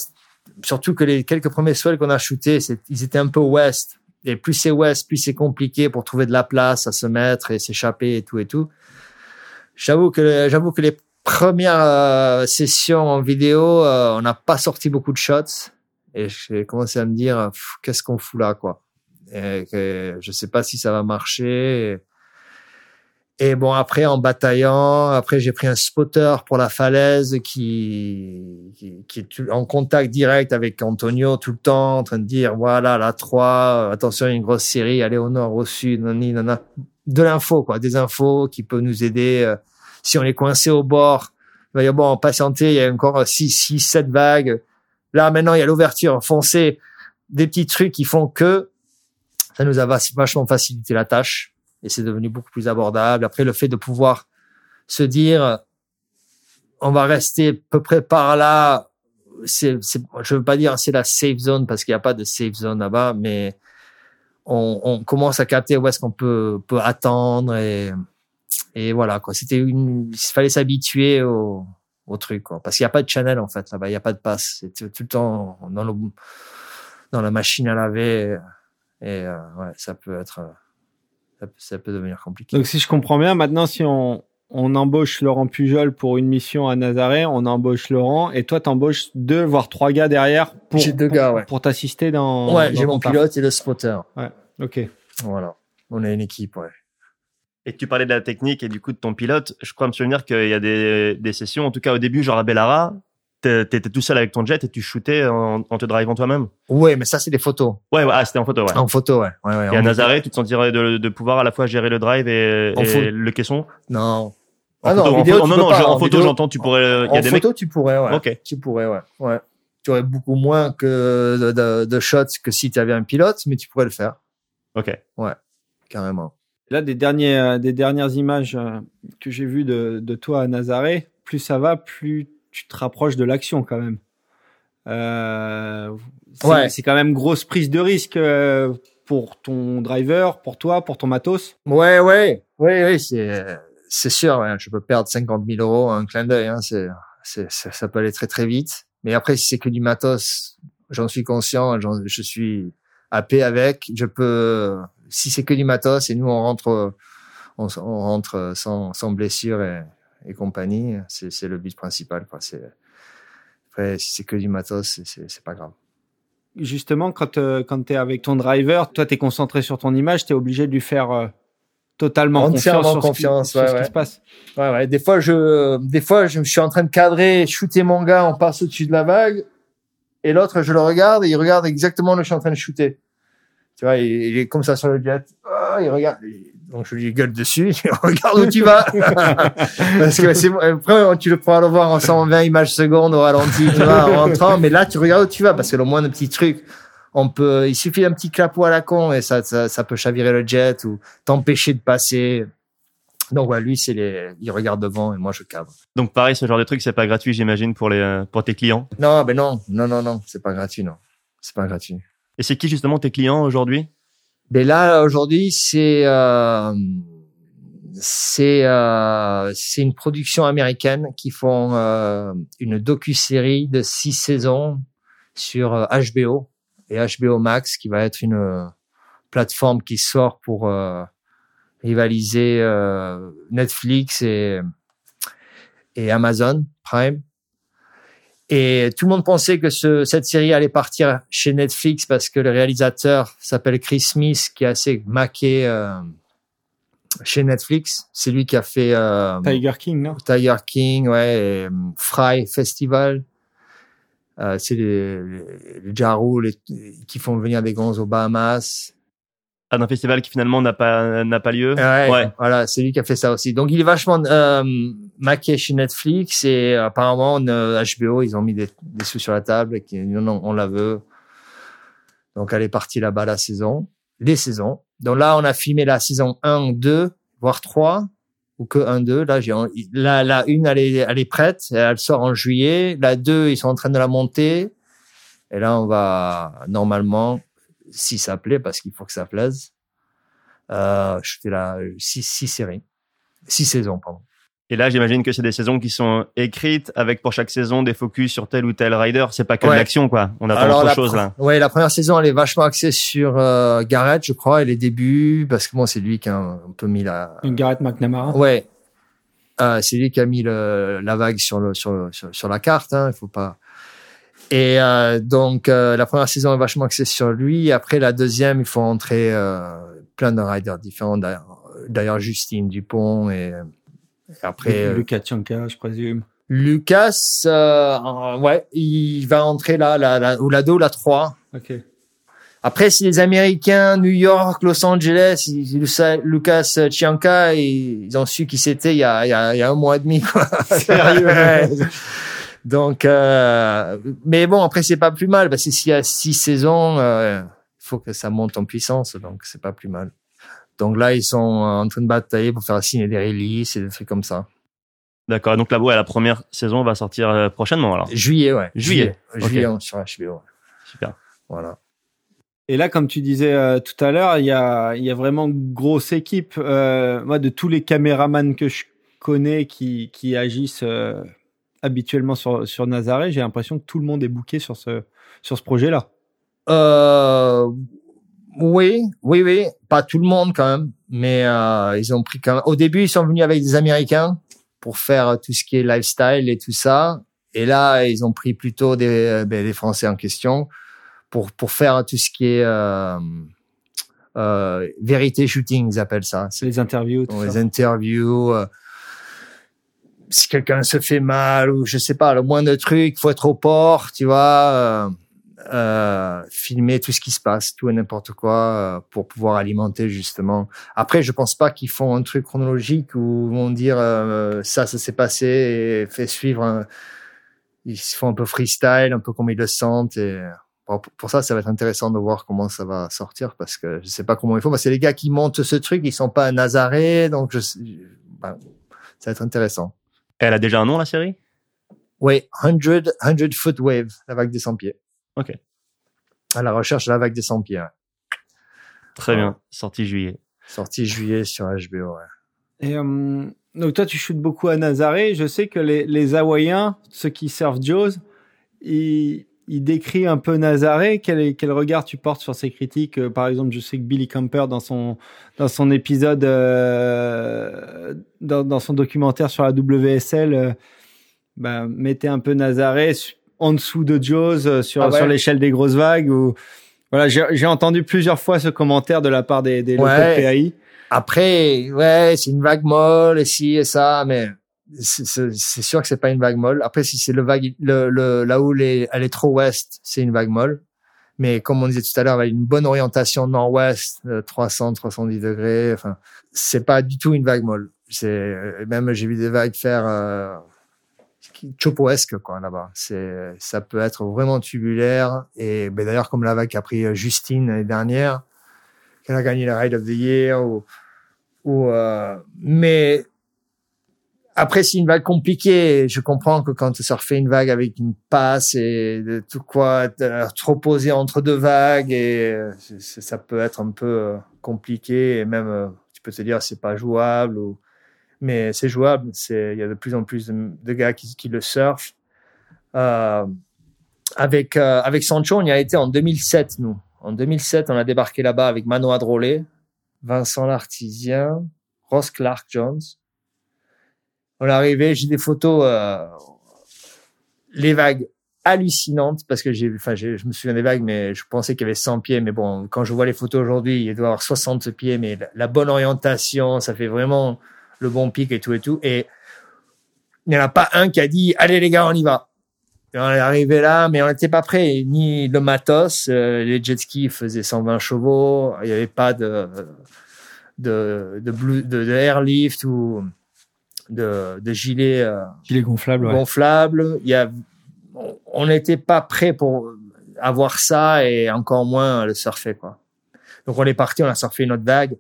Surtout que les quelques premiers swells qu'on a shootés, ils étaient un peu ouest. Et plus c'est ouest, plus c'est compliqué pour trouver de la place à se mettre et s'échapper et tout et tout. J'avoue que j'avoue que les premières euh, sessions en vidéo, euh, on n'a pas sorti beaucoup de shots et j'ai commencé à me dire qu'est-ce qu'on fout là quoi? Et que je sais pas si ça va marcher. Et, bon après en bataillant, après j'ai pris un spotter pour la falaise qui, qui, est en contact direct avec Antonio tout le temps, en train de dire voilà la 3, attention une grosse série, allez au nord, au sud, nani, nana. de l'info quoi, des infos qui peuvent nous aider. Euh, si on est coincé au bord, il va y avoir patienter, il y a encore 6, 6, 7 vagues. Là, maintenant, il y a l'ouverture foncée, des petits trucs qui font que ça nous a vachement facilité la tâche et c'est devenu beaucoup plus abordable. Après, le fait de pouvoir se dire, on va rester à peu près par là. C'est, c'est, je veux pas dire c'est la safe zone parce qu'il n'y a pas de safe zone là-bas, mais on, on commence à capter où est-ce qu'on peut, peut attendre et, et voilà quoi. C'était une, il fallait s'habituer au, au truc quoi, parce qu'il n'y a pas de channel en fait là-bas, il n'y a pas de passe. C'est tout, le temps dans le, dans la machine à laver et euh, ouais, ça peut être ça peut, ça peut devenir compliqué. Donc si je comprends bien, maintenant si on, on embauche Laurent Pujol pour une mission à Nazaré, on embauche Laurent et toi t'embauches deux voire trois gars derrière pour deux pour, gars, ouais. pour t'assister dans Ouais, j'ai mon taf. pilote et le spotter. Ouais. OK. Voilà. On est une équipe, ouais. Et tu parlais de la technique et du coup de ton pilote. Je crois me souvenir qu'il y a des, des sessions, en tout cas au début, genre à Bellara, t'é- t'étais tout seul avec ton jet et tu shootais en, en te drivant toi-même. Ouais, mais ça c'est des photos. Ouais, ouais, ah, c'était en photo, ouais. En photo, ouais. ouais, ouais Et à Nazaré, tu te sentirais de, de pouvoir à la fois gérer le drive et, le caisson? Non. En Ah photo, en vidéo, non, pas. en En photo, j'entends, tu pourrais. Y a en mecs. photo, tu pourrais, ouais. Tu pourrais, ouais. ouais. Tu aurais beaucoup moins que de, de, de shots que si tu avais un pilote, mais tu pourrais le faire, Ok. carrément. Là des derniers euh, des dernières images euh, que j'ai vues de de toi à Nazaré, plus ça va, plus tu te rapproches de l'action quand même. Euh, c'est Ouais. quand même grosse prise de risque euh, pour ton driver, pour toi, pour ton matos. Ouais, ouais. Oui, oui, c'est, c'est sûr, ouais. Je peux perdre 50 000 euros en un clin d'œil, hein. C'est, ça peut aller très, très vite. Mais après, si c'est que du matos, j'en suis conscient, je suis à paix avec. Je peux, si c'est que du matos et nous, on rentre, on, on rentre sans, sans blessure et, et compagnie, c'est, le but principal, quoi. Après, si c'est que du matos, c'est, pas grave. Justement, quand euh, quand t'es avec ton driver, toi t'es concentré sur ton image, t'es obligé de lui faire euh, totalement Entièrement confiance sur, confiance, ce, qui, sur ouais, ce qui ouais. se passe. Ouais. Des fois, je, des fois, je suis en train de cadrer, shooter mon gars, on passe au-dessus de la vague, et l'autre, je le regarde, et il regarde exactement là où je suis en train de shooter. Tu vois, il, il est comme ça sur le jet. Ah, il regarde. Donc, je lui gueule dessus, *laughs* je regarde où tu vas. *laughs* Parce que c'est, après, tu le pourras le voir en 120 images secondes au ralenti, tu vois, en rentrant, mais là, tu regardes où tu vas, parce que le moindre petit truc, on peut, il suffit d'un petit clapot à la con, et ça, ça, ça peut chavirer le jet, ou t'empêcher de passer. Donc ouais, lui c'est les, il regarde devant et moi je cadre. Donc pareil, ce genre de truc, c'est pas gratuit, j'imagine, pour les euh, pour tes clients? Non, ben non, non, non, non, c'est pas gratuit, non, c'est pas gratuit. Et c'est qui justement tes clients aujourd'hui? Mais là aujourd'hui c'est euh, c'est euh, c'est une production américaine qui font euh, une docu-série de six saisons sur euh, HBO et HBO Max qui va être une euh, plateforme qui sort pour euh, rivaliser euh, Netflix et et Amazon Prime. Et tout le monde pensait que ce, cette série allait partir chez Netflix parce que le réalisateur s'appelle Chris Smith, qui est assez maqué euh, chez Netflix. C'est lui qui a fait euh, Tiger King, non? Tiger King, ouais, et, euh, Fry Festival. Euh, c'est les, les, les Jarou les, qui font venir des gons aux Bahamas. Ah, d'un festival qui finalement n'a pas n'a pas lieu. Ouais, Ouais. Voilà, c'est lui qui a fait ça aussi. Donc il est vachement euh, maqué chez Netflix et apparemment euh, HBO ils ont mis des, des sous sur la table et qui non non on la veut. Donc elle est partie là-bas la saison, les saisons. Donc là on a filmé la saison 1, 2, voire 3 ou que 1 2 là j'ai la la une elle est elle est prête, elle sort en juillet, la 2 ils sont en train de la monter et là on va normalement si ça plaît parce qu'il faut que ça plaise euh, j'étais là six, six séries, six saisons, pardon. Et là, j'imagine que c'est des saisons qui sont écrites avec pour chaque saison des focus sur tel ou tel rider. C'est pas que de Ouais. l'action, quoi. On attend autre la chose là. Ouais, la première saison, elle est vachement axée sur euh, Garrett, je crois, et les débuts, parce que bon, c'est lui qui a un, un peu mis la. Une Garrett McNamara. Ouais, euh, c'est lui qui a mis le, la vague sur le sur, le- sur, sur la carte. Hein, il faut pas. Et euh, donc euh, la première saison est vachement axée sur lui. Après la deuxième, il faut entrer euh, plein de riders différents. D'ailleurs, Justine Dupont et, et après. euh, Lucas Tchanka, je présume. Lucas, euh, ouais, il va entrer là, la, la, ou la 2 ou la 3. Ok. Après, si les Américains, New York, Los Angeles, Lucas Chianca, ils, ils ont su qui c'était il y a, il y a, il y a un mois et demi. Quoi. *laughs* Sérieux Ouais. Donc, euh, mais bon, après c'est pas plus mal parce que s'il y a six saisons, euh, il faut que ça monte en puissance, donc c'est pas plus mal. Donc là, ils sont en train de batailler pour faire signer des releases et des trucs comme ça. D'accord. Donc là, ouais, la première saison va sortir euh, prochainement alors. Juillet, ouais. Juillet. Juillet, Ok. sur HBO. Super. Voilà. Et là, comme tu disais euh, tout à l'heure, il y a, il y a vraiment une grosse équipe. Euh, moi, de tous les caméramans que je connais qui, qui agissent euh, habituellement sur, sur Nazaré, j'ai l'impression que tout le monde est booké sur ce, sur ce projet-là. Euh, oui, oui, oui. Pas tout le monde quand même, mais euh, ils ont pris quand même. Au début, ils sont venus avec des Américains pour faire tout ce qui est lifestyle et tout ça. Et là, ils ont pris plutôt des, euh, ben, des Français en question pour pour faire tout ce qui est euh, euh, vérité shooting, ils appellent ça. C'est les interviews, tout Dans ça. les interviews. Si quelqu'un se fait mal ou je sais pas, le moindre truc, faut être au port, tu vois. euh, euh, filmer tout ce qui se passe, tout et n'importe quoi, euh, pour pouvoir alimenter justement. Après, je pense pas qu'ils font un truc chronologique où ils vont dire euh, ça, ça s'est passé et fait suivre. un- Ils se font un peu freestyle, un peu comme ils le sentent. Et pour- ça, ça va être intéressant de voir comment ça va sortir parce que je sais pas comment il faut. Mais c'est les gars qui montent ce truc, ils sont pas à Nazaré, donc je, ben, ça va être intéressant. Elle a déjà un nom la série? Oui, 100, 100 foot wave, la vague des 100 pieds. Ok. À la recherche de la vague des 100 pieds. ouais. Très bien. Sortie juillet. Sorti juillet sur HBO. Ouais. Et euh, donc toi, tu shootes beaucoup à Nazaré. Je sais que les, les Hawaïens, ceux qui servent Jaws, ils, ils décrivent un peu Nazaré. Quel, quel regard tu portes sur ces critiques? Euh, Par exemple, je sais que Billy Camper, dans son, dans son épisode, euh, dans, dans son documentaire sur la WSL, euh, bah, mettait un peu Nazaré en dessous de Jaws euh, sur, Ah ouais. sur l'échelle des grosses vagues. Ou... Voilà, j'ai entendu plusieurs fois ce commentaire de la part des, des locaux Ouais. de PAI. Après, ouais, c'est une vague molle et ci et ça, mais c'est- sûr que c'est pas une vague molle. Après, si c'est le vague, le, le, là où les, elle est trop ouest, c'est une vague molle. Mais comme on disait tout à l'heure, avec une bonne orientation nord-ouest, euh, 300, 310 degrés, enfin, c'est pas du tout une vague molle. C'est euh, même j'ai vu des vagues faire euh, chopoesque quoi là-bas. C'est ça peut être vraiment tubulaire et ben, d'ailleurs comme la vague qu'a pris euh, Justine l'année dernière, qu'elle a gagné le Ride of the Year ou euh, mais après c'est une vague compliquée. Je comprends que quand tu surfais une vague avec une passe et de tout quoi, trop posé entre deux vagues et euh, ça peut être un peu euh, compliqué et même euh, tu peux te dire c'est pas jouable ou mais c'est jouable. Il y a de plus en plus de, gars qui, le surfent. Euh, avec avec Sancho, on y a été en 2007 nous. En 2007, on a débarqué là-bas avec Mano Adrolé, Vincent Lartisien, Ross Clark Jones. On est arrivé, j'ai des photos, euh, les vagues hallucinantes parce que j'ai, enfin, je me souviens des vagues, mais je pensais qu'il y avait 100 pieds. Mais bon, quand je vois les photos aujourd'hui, il doit y avoir 60 pieds, mais la, bonne orientation, ça fait vraiment le bon pic et tout et tout. Et il n'y en a pas un qui a dit, allez les gars, on y va. On est arrivé là, mais on n'était pas prêt. Ni le matos, euh, les jet skis faisaient 120 chevaux. Il n'y avait pas de de de, de airlift ou de, de gilet euh, Gilet gonflable, ouais. gonflable. Il y a, on- n'était pas prêt pour avoir ça et encore moins le surfer quoi. Donc on est parti, on a surfé une autre vague.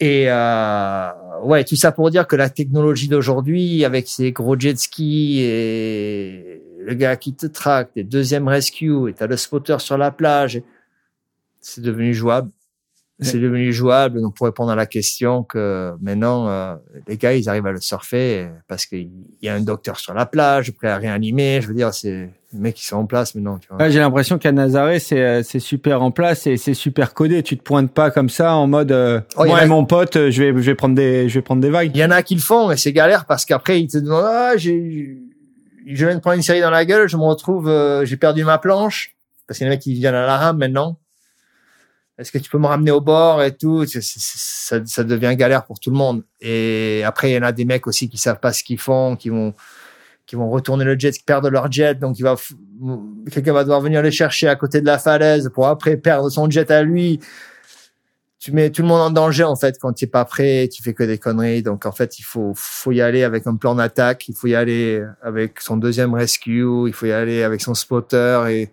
Et euh, ouais, tout ça pour dire que la technologie d'aujourd'hui, avec ces gros jet skis et le gars qui te traque, des deuxièmes rescue, et t'as le spotter sur la plage, c'est devenu jouable. C'est devenu jouable. Donc pour répondre à la question que maintenant euh, les gars ils arrivent à le surfer parce qu'il y a un docteur sur la plage prêt à réanimer. Je veux dire c'est les mecs qui sont en place maintenant. Tu vois. Ouais, j'ai l'impression qu'à Nazaré, c'est euh, c'est super en place et c'est super codé. Tu te pointes pas comme ça en mode euh, Oh, moi a- et mon pote, euh, je vais je vais prendre des je vais prendre des vagues. Il y en a qui le font, mais c'est galère parce qu'après ils te demandent ah j'ai je viens de prendre une série dans la gueule, je me retrouve euh, j'ai perdu ma planche parce qu'il y en a qui viennent à la rame maintenant. Est-ce que tu peux me ramener au bord et tout? Ça, devient galère pour tout le monde. Et après il y en a des mecs aussi qui savent pas ce qu'ils font, qui vont qui vont retourner le jet, qui perdent leur jet, donc il va quelqu'un va devoir venir les chercher à côté de la falaise pour après perdre son jet à lui. tu mets tout le monde en danger en fait quand tu es pas prêt, tu fais que des conneries. Donc en fait, il faut faut y aller avec un plan d'attaque, il faut y aller avec son deuxième rescue, il faut y aller avec son spotter et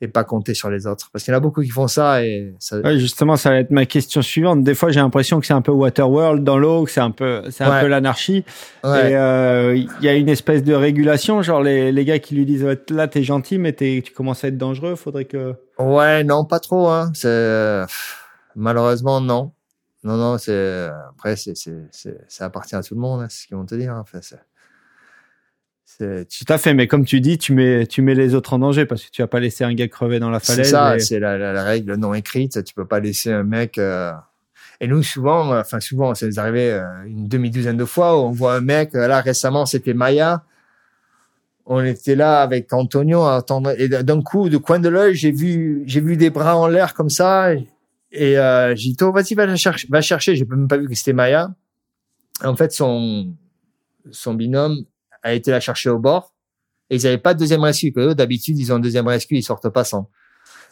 et pas compter sur les autres parce qu'il y en a beaucoup qui font ça et ça... ouais, justement ça va être ma question suivante des fois j'ai l'impression que c'est un peu Waterworld dans l'eau que c'est un peu c'est un Ouais. peu l'anarchie Ouais. et euh, il y a une espèce de régulation genre les, les gars qui lui disent Ouais, là t'es gentil mais t'es, tu commences à être dangereux faudrait que Ouais, non, pas trop. Hein. C'est malheureusement non, non, non. C'est après, c'est c'est c'est ça appartient à tout le monde. Hein, c'est ce qu'ils vont te dire. hein. Enfin, c'est tout à fait mais comme tu dis tu mets tu mets les autres en danger parce que tu vas pas laisser un gars crever dans la c'est falaise ça. et- C'est la, la, la règle non écrite. Tu peux pas laisser un mec. euh, Et nous, souvent, enfin souvent, ça nous arrivait euh, une demi-douzaine de fois où on voit un mec. euh, Là, récemment, c'était Maya. On était là avec Antonio à attendre. Et d'un coup, de coin de l'œil, j'ai vu, j'ai vu des bras en l'air comme ça. Et, et euh, j'ai dit, oh, vas-y, va chercher, va chercher. J'ai même pas vu que c'était Maya. En fait, son, son binôme a été la chercher au bord. Et ils avaient pas de deuxième rescue. D'habitude, ils ont un deuxième rescue, ils sortent pas sans.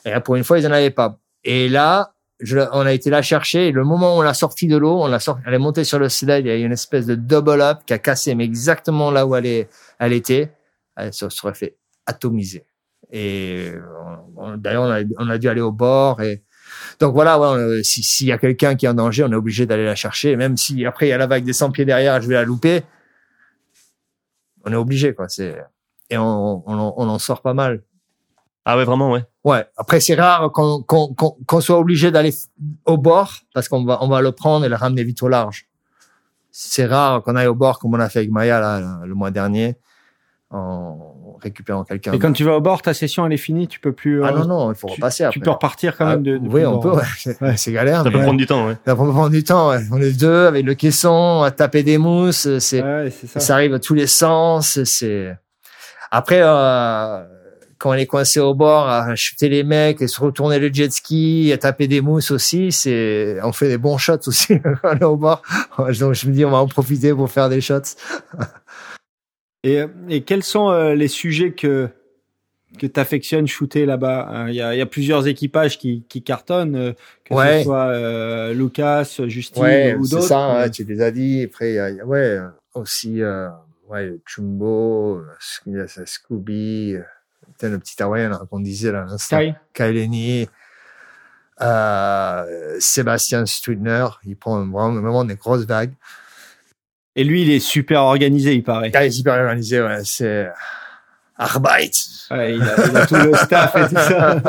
Et là, pour une fois, ils en avaient pas. Et là, on a été la chercher. Et le moment où on l'a sortie de l'eau, on l'a sorti, elle est montée sur le sled. Il y a eu une espèce de double up qui a cassé, mais exactement là où elle, était. Elle se serait fait atomiser. Et d'ailleurs, on a, dû aller au bord. Et donc voilà, ouais, s'il y a quelqu'un qui est en danger, on est obligé d'aller la chercher. Même si après il y a la vague des 100 pieds derrière, je vais la louper. On est obligé, quoi. C'est et on, on, on en sort pas mal. Ah ouais, vraiment, ouais. Ouais. Après, c'est rare qu'on qu'on qu'on soit obligé d'aller au bord parce qu'on va on va le prendre et le ramener vite au large. C'est rare qu'on aille au bord comme on a fait avec Maya là le mois dernier récupérant quelqu'un. et quand tu vas au bord ta session elle est finie tu peux plus Ah euh, non non, il faut tu- repasser après. tu peux repartir quand même de, Ah, depuis oui, on bord. peut. Ouais. C'est- *laughs* Ouais. C'est galère. Ça peut prendre du temps, ouais. Ça peut prendre du temps. Ouais. On est deux avec le caisson à taper des mousses. C'est ouais c'est ça, ça arrive à tous les sens. C'est après euh, quand on est coincé au bord à chuter les mecs et se retourner le jet ski, à taper des mousses aussi. C'est on fait des bons shots aussi *laughs* quand on est au bord. Donc je me dis on va en profiter pour faire des shots. *laughs* Et, et quels sont euh, les sujets que que t'affectionnes shooter là-bas? Euh, Il y, y a plusieurs équipages qui, qui cartonnent, euh, que Ouais. ce soit euh, Lucas, Justine Ouais, ou c'est d'autres. ça. ouais, tu les as dit. Après y a, il y a- ouais euh, aussi euh, ouais Chumbo, euh, Scooby, le petit Hawaïen qu'on disait là. Kaileni, euh, Sébastien Studner, il prend vraiment, vraiment des grosses vagues. Et lui, il est super organisé, il paraît. Ah, il est super organisé, ouais, c'est Arbeit. Ouais, il, a, il a tout le *laughs* staff et tout ça.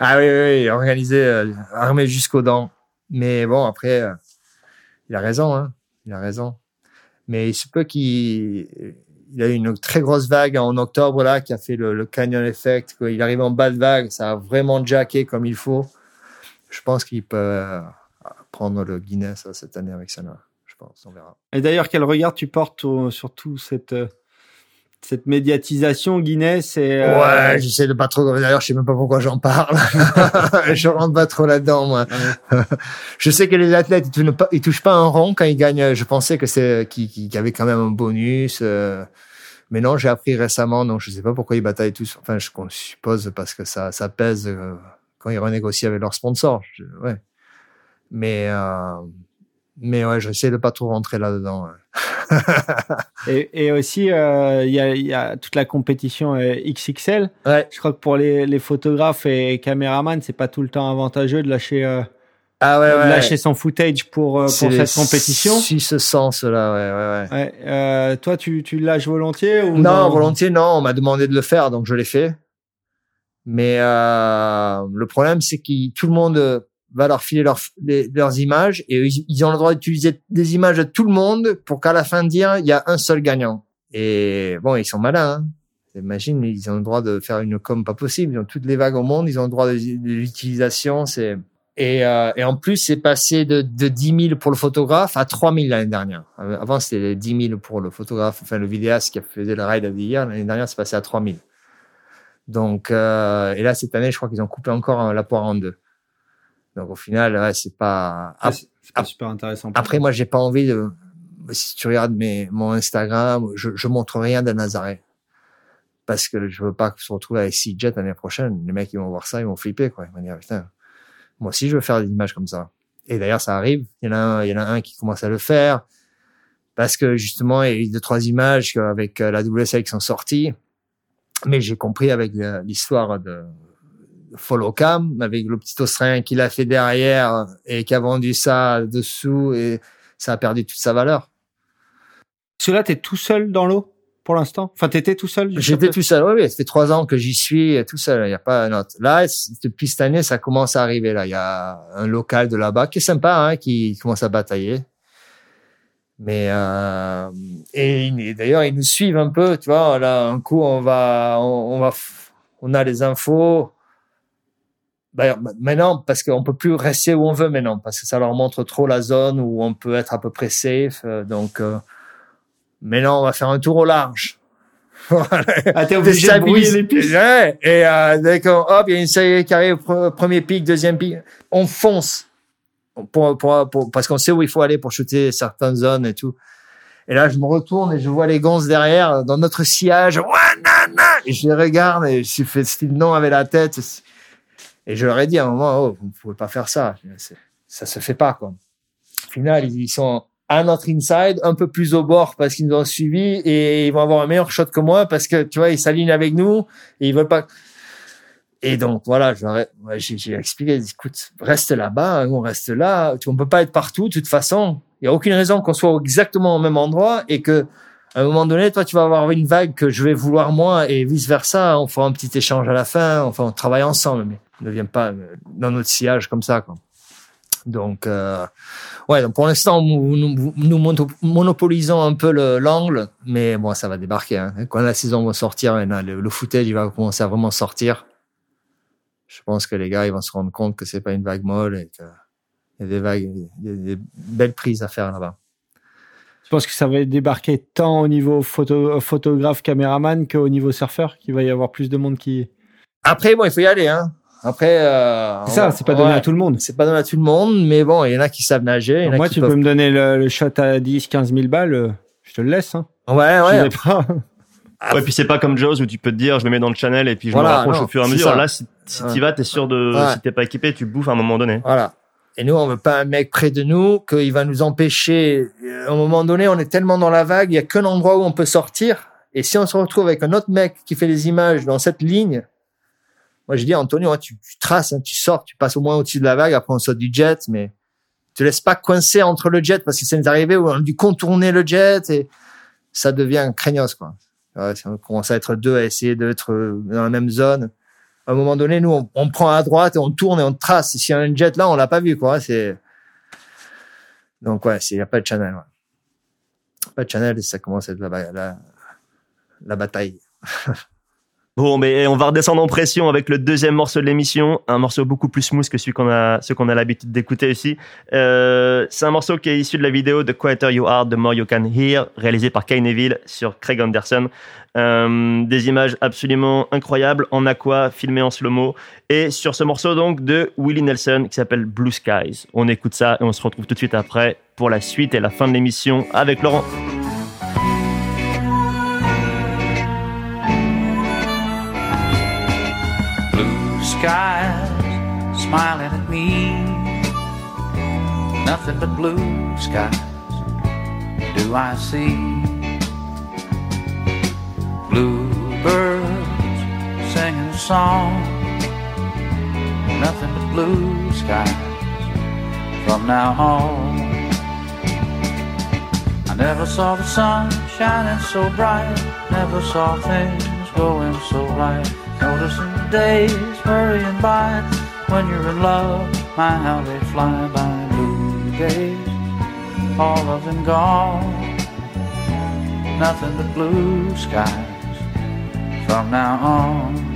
ah oui, oui, oui, organisé, euh, armé jusqu'aux dents. Mais bon, après, euh, il a raison, hein, il a raison. Mais il se peut qu'il il a eu une très grosse vague en octobre là qui a fait le, le canyon effect. Quoi. Il arrive en bas de vague, ça a vraiment jacké comme il faut. Je pense qu'il peut euh, prendre le Guinness euh, cette année avec ça là. Je pense, on verra. Et d'ailleurs, quel regard tu portes au- sur tout cette euh, cette médiatisation Guinness et euh, Ouais, j'essaie de pas trop. D'ailleurs, je sais même pas pourquoi j'en parle. *laughs* je rentre pas trop là-dedans, moi. *laughs* je sais que les athlètes, ils touchent pas, ils touchent pas un rond quand ils gagnent. Je pensais que c'est qu'il y avait quand même un bonus. euh, mais non, j'ai appris récemment, donc je sais pas pourquoi ils bataillent tous. Enfin, je suppose parce que ça, ça pèse quand ils renégocient avec leurs sponsors. Ouais. Mais, euh, mais ouais, j'essaie de pas trop rentrer là-dedans. ouais. *laughs* et, et aussi euh, il y, a, y a toute la compétition euh, XXL. Ouais. Je crois que pour les, les photographes et caméramans, c'est pas tout le temps avantageux de lâcher euh, Ah ouais, de lâcher son footage pour euh, pour cette compétition. Si ce sens-là, ouais, ouais, ouais. Ouais, euh, toi, tu, tu lâches volontiers ou Non, volontiers, non. On m'a demandé de le faire, donc je l'ai fait. Mais euh, le problème, c'est que tout le monde va leur filer leurs, les- leurs images et ils, ont le droit d'utiliser des images de tout le monde pour qu'à la fin de dire il y a un seul gagnant. Et bon, ils sont malins. Hein. Imagine, ils ont le droit de faire une com pas possible. Ils ont toutes les vagues au monde. Ils ont le droit de, l'utilisation. C'est et, euh, et en plus, c'est passé de, de 10 000 pour le photographe à 3 000 l'année dernière. Avant, c'était 10 000 pour le photographe, enfin le vidéaste qui faisait le ride year. L'année dernière, c'est passé à 3 000. Donc, euh, et là, cette année, je crois qu'ils ont coupé encore la poire en deux. Donc, au final, ouais, c'est pas... C'est pas super intéressant. Après, moi, j'ai pas envie de... Si tu regardes mes, mon Instagram, je, je montre rien de Nazaré. Parce que je veux pas se retrouver avec CJet l'année prochaine. Les mecs, ils vont voir ça, ils vont flipper, quoi. Ils vont dire, putain, moi aussi, je veux faire des images comme ça. Et d'ailleurs, ça arrive. Il y en a un, il y en a un qui commence à le faire parce que justement, il y a eu deux trois images avec euh, la WSL qui sont sorties. Mais j'ai compris avec euh, l'histoire de Follow Cam, avec le petit Australien qui l'a fait derrière et qui a vendu ça dessous et ça a perdu toute sa valeur. Là, t'es tout seul dans l'eau pour l'instant? Enfin, t'étais tout seul. J'étais tout seul. Oui, oui. Ça fait trois ans que j'y suis tout seul. Il n'y a pas un autre. Là, depuis cette année, ça commence à arriver. Là, il y a un local de là-bas qui est sympa, hein, qui commence à batailler. Mais euh, et, d'ailleurs ils nous suivent un peu, tu vois. Là, un coup on va, on, va, on a les infos. Ben, maintenant, parce qu'on peut plus rester où on veut maintenant, parce que ça leur montre trop la zone où on peut être à peu près safe. Euh, donc euh, maintenant, on va faire un tour au large. *laughs* ah, t'es obligé de brouiller les pistes. Ouais. Et euh, dès hop, il y a une série qui arrive, premier pic, deuxième pic, on fonce pour, pour, pour, parce qu'on sait où il faut aller pour shooter certaines zones et tout. Et là, je me retourne et je vois les gonzes derrière dans notre sillage. Et je les regarde et je fais style non avec la tête. Et je leur ai dit à un moment, oh, vous ne pouvez pas faire ça. Ça se fait pas, quoi. Au final, ils sont à notre inside, un peu plus au bord parce qu'ils nous ont suivis et ils vont avoir un meilleur shot que moi parce que, tu vois, ils s'alignent avec nous et ils veulent pas. Et donc voilà, j'ai expliqué, écoute, reste là-bas, hein, on reste là, on peut pas être partout, de toute façon. Il y a aucune raison qu'on soit exactement au même endroit et que à un moment donné, toi, tu vas avoir une vague que je vais vouloir moi et vice versa. On fera un petit échange à la fin. Enfin, on travaille ensemble, mais ne viens pas euh, dans notre sillage comme ça, quoi. Donc, euh, ouais, donc pour l'instant, nous, monopolisons un peu l'angle, mais bon, ça va débarquer. Hein. Quand la saison va sortir, le, le footage, va commencer à vraiment sortir je pense que les gars, ils vont se rendre compte que c'est pas une vague molle et qu'il y a des vagues, il y a des belles prises à faire là-bas. Je pense que ça va débarquer tant au niveau photo, photographe, caméraman qu'au niveau surfeur, qu'il va y avoir plus de monde qui. Après, bon, il faut y aller, hein. Après, euh, ça, c'est pas donné à tout le monde. C'est pas donné à tout le monde, mais bon, il y en a qui savent nager. moi, tu peux me donner le, shot à 10, 15 000 balles, je te le laisse. Hein. Ouais, ouais. Ouais, puis c'est pas comme Jaws où tu peux te dire, je me mets dans le channel et puis je me rapproche au fur et à mesure. Là, si, si tu vas, t'es sûr de, si t'es pas équipé, tu bouffes à un moment donné. Voilà. Et nous, on veut pas un mec près de nous qu'il va nous empêcher. À un moment donné, on est tellement dans la vague, il y a qu'un endroit où on peut sortir. Et si on se retrouve avec un autre mec qui fait les images dans cette ligne, moi je dis Antonio, tu, tu traces, hein, tu sors, tu passes au moins au-dessus de la vague, après on saute du jet, mais tu laisses pas coincer entre le jet parce que c'est arrivé où on a dû contourner le jet et ça devient craignos quoi. Ouais, on commence à être deux à essayer d'être euh, dans la même zone. À un moment donné, nous, on, prend à droite et on tourne et on trace. Si y a un jet là, on l'a pas vu, quoi. C'est donc ouais, il y a pas de channel. Ouais. Pas de channel, ça commence à être la, la, la bataille. *laughs* Bon, mais on va redescendre en pression avec le deuxième morceau de l'émission, un morceau beaucoup plus smooth que celui qu'on a, ce qu'on a l'habitude d'écouter ici. Euh, c'est un morceau qui est issu de la vidéo The Quieter You Are, The More You Can Hear, réalisé par Kay Neville sur Craig Anderson. Euh, des images absolument incroyables en aqua, filmées en slow-mo. Et sur ce morceau donc de Willie Nelson qui s'appelle Blue Skies. On écoute ça et on se retrouve tout de suite après pour la suite et la fin de l'émission avec Laurent. Skies smiling at me. Nothing but blue skies do I see. Bluebirds singing a song. Nothing but blue skies from now on. I never saw the sun shining so bright. Never saw things going so right. Noticing the days hurrying by when you're in love. My, how they fly by blue days, all of them gone. Nothing but blue skies from now on.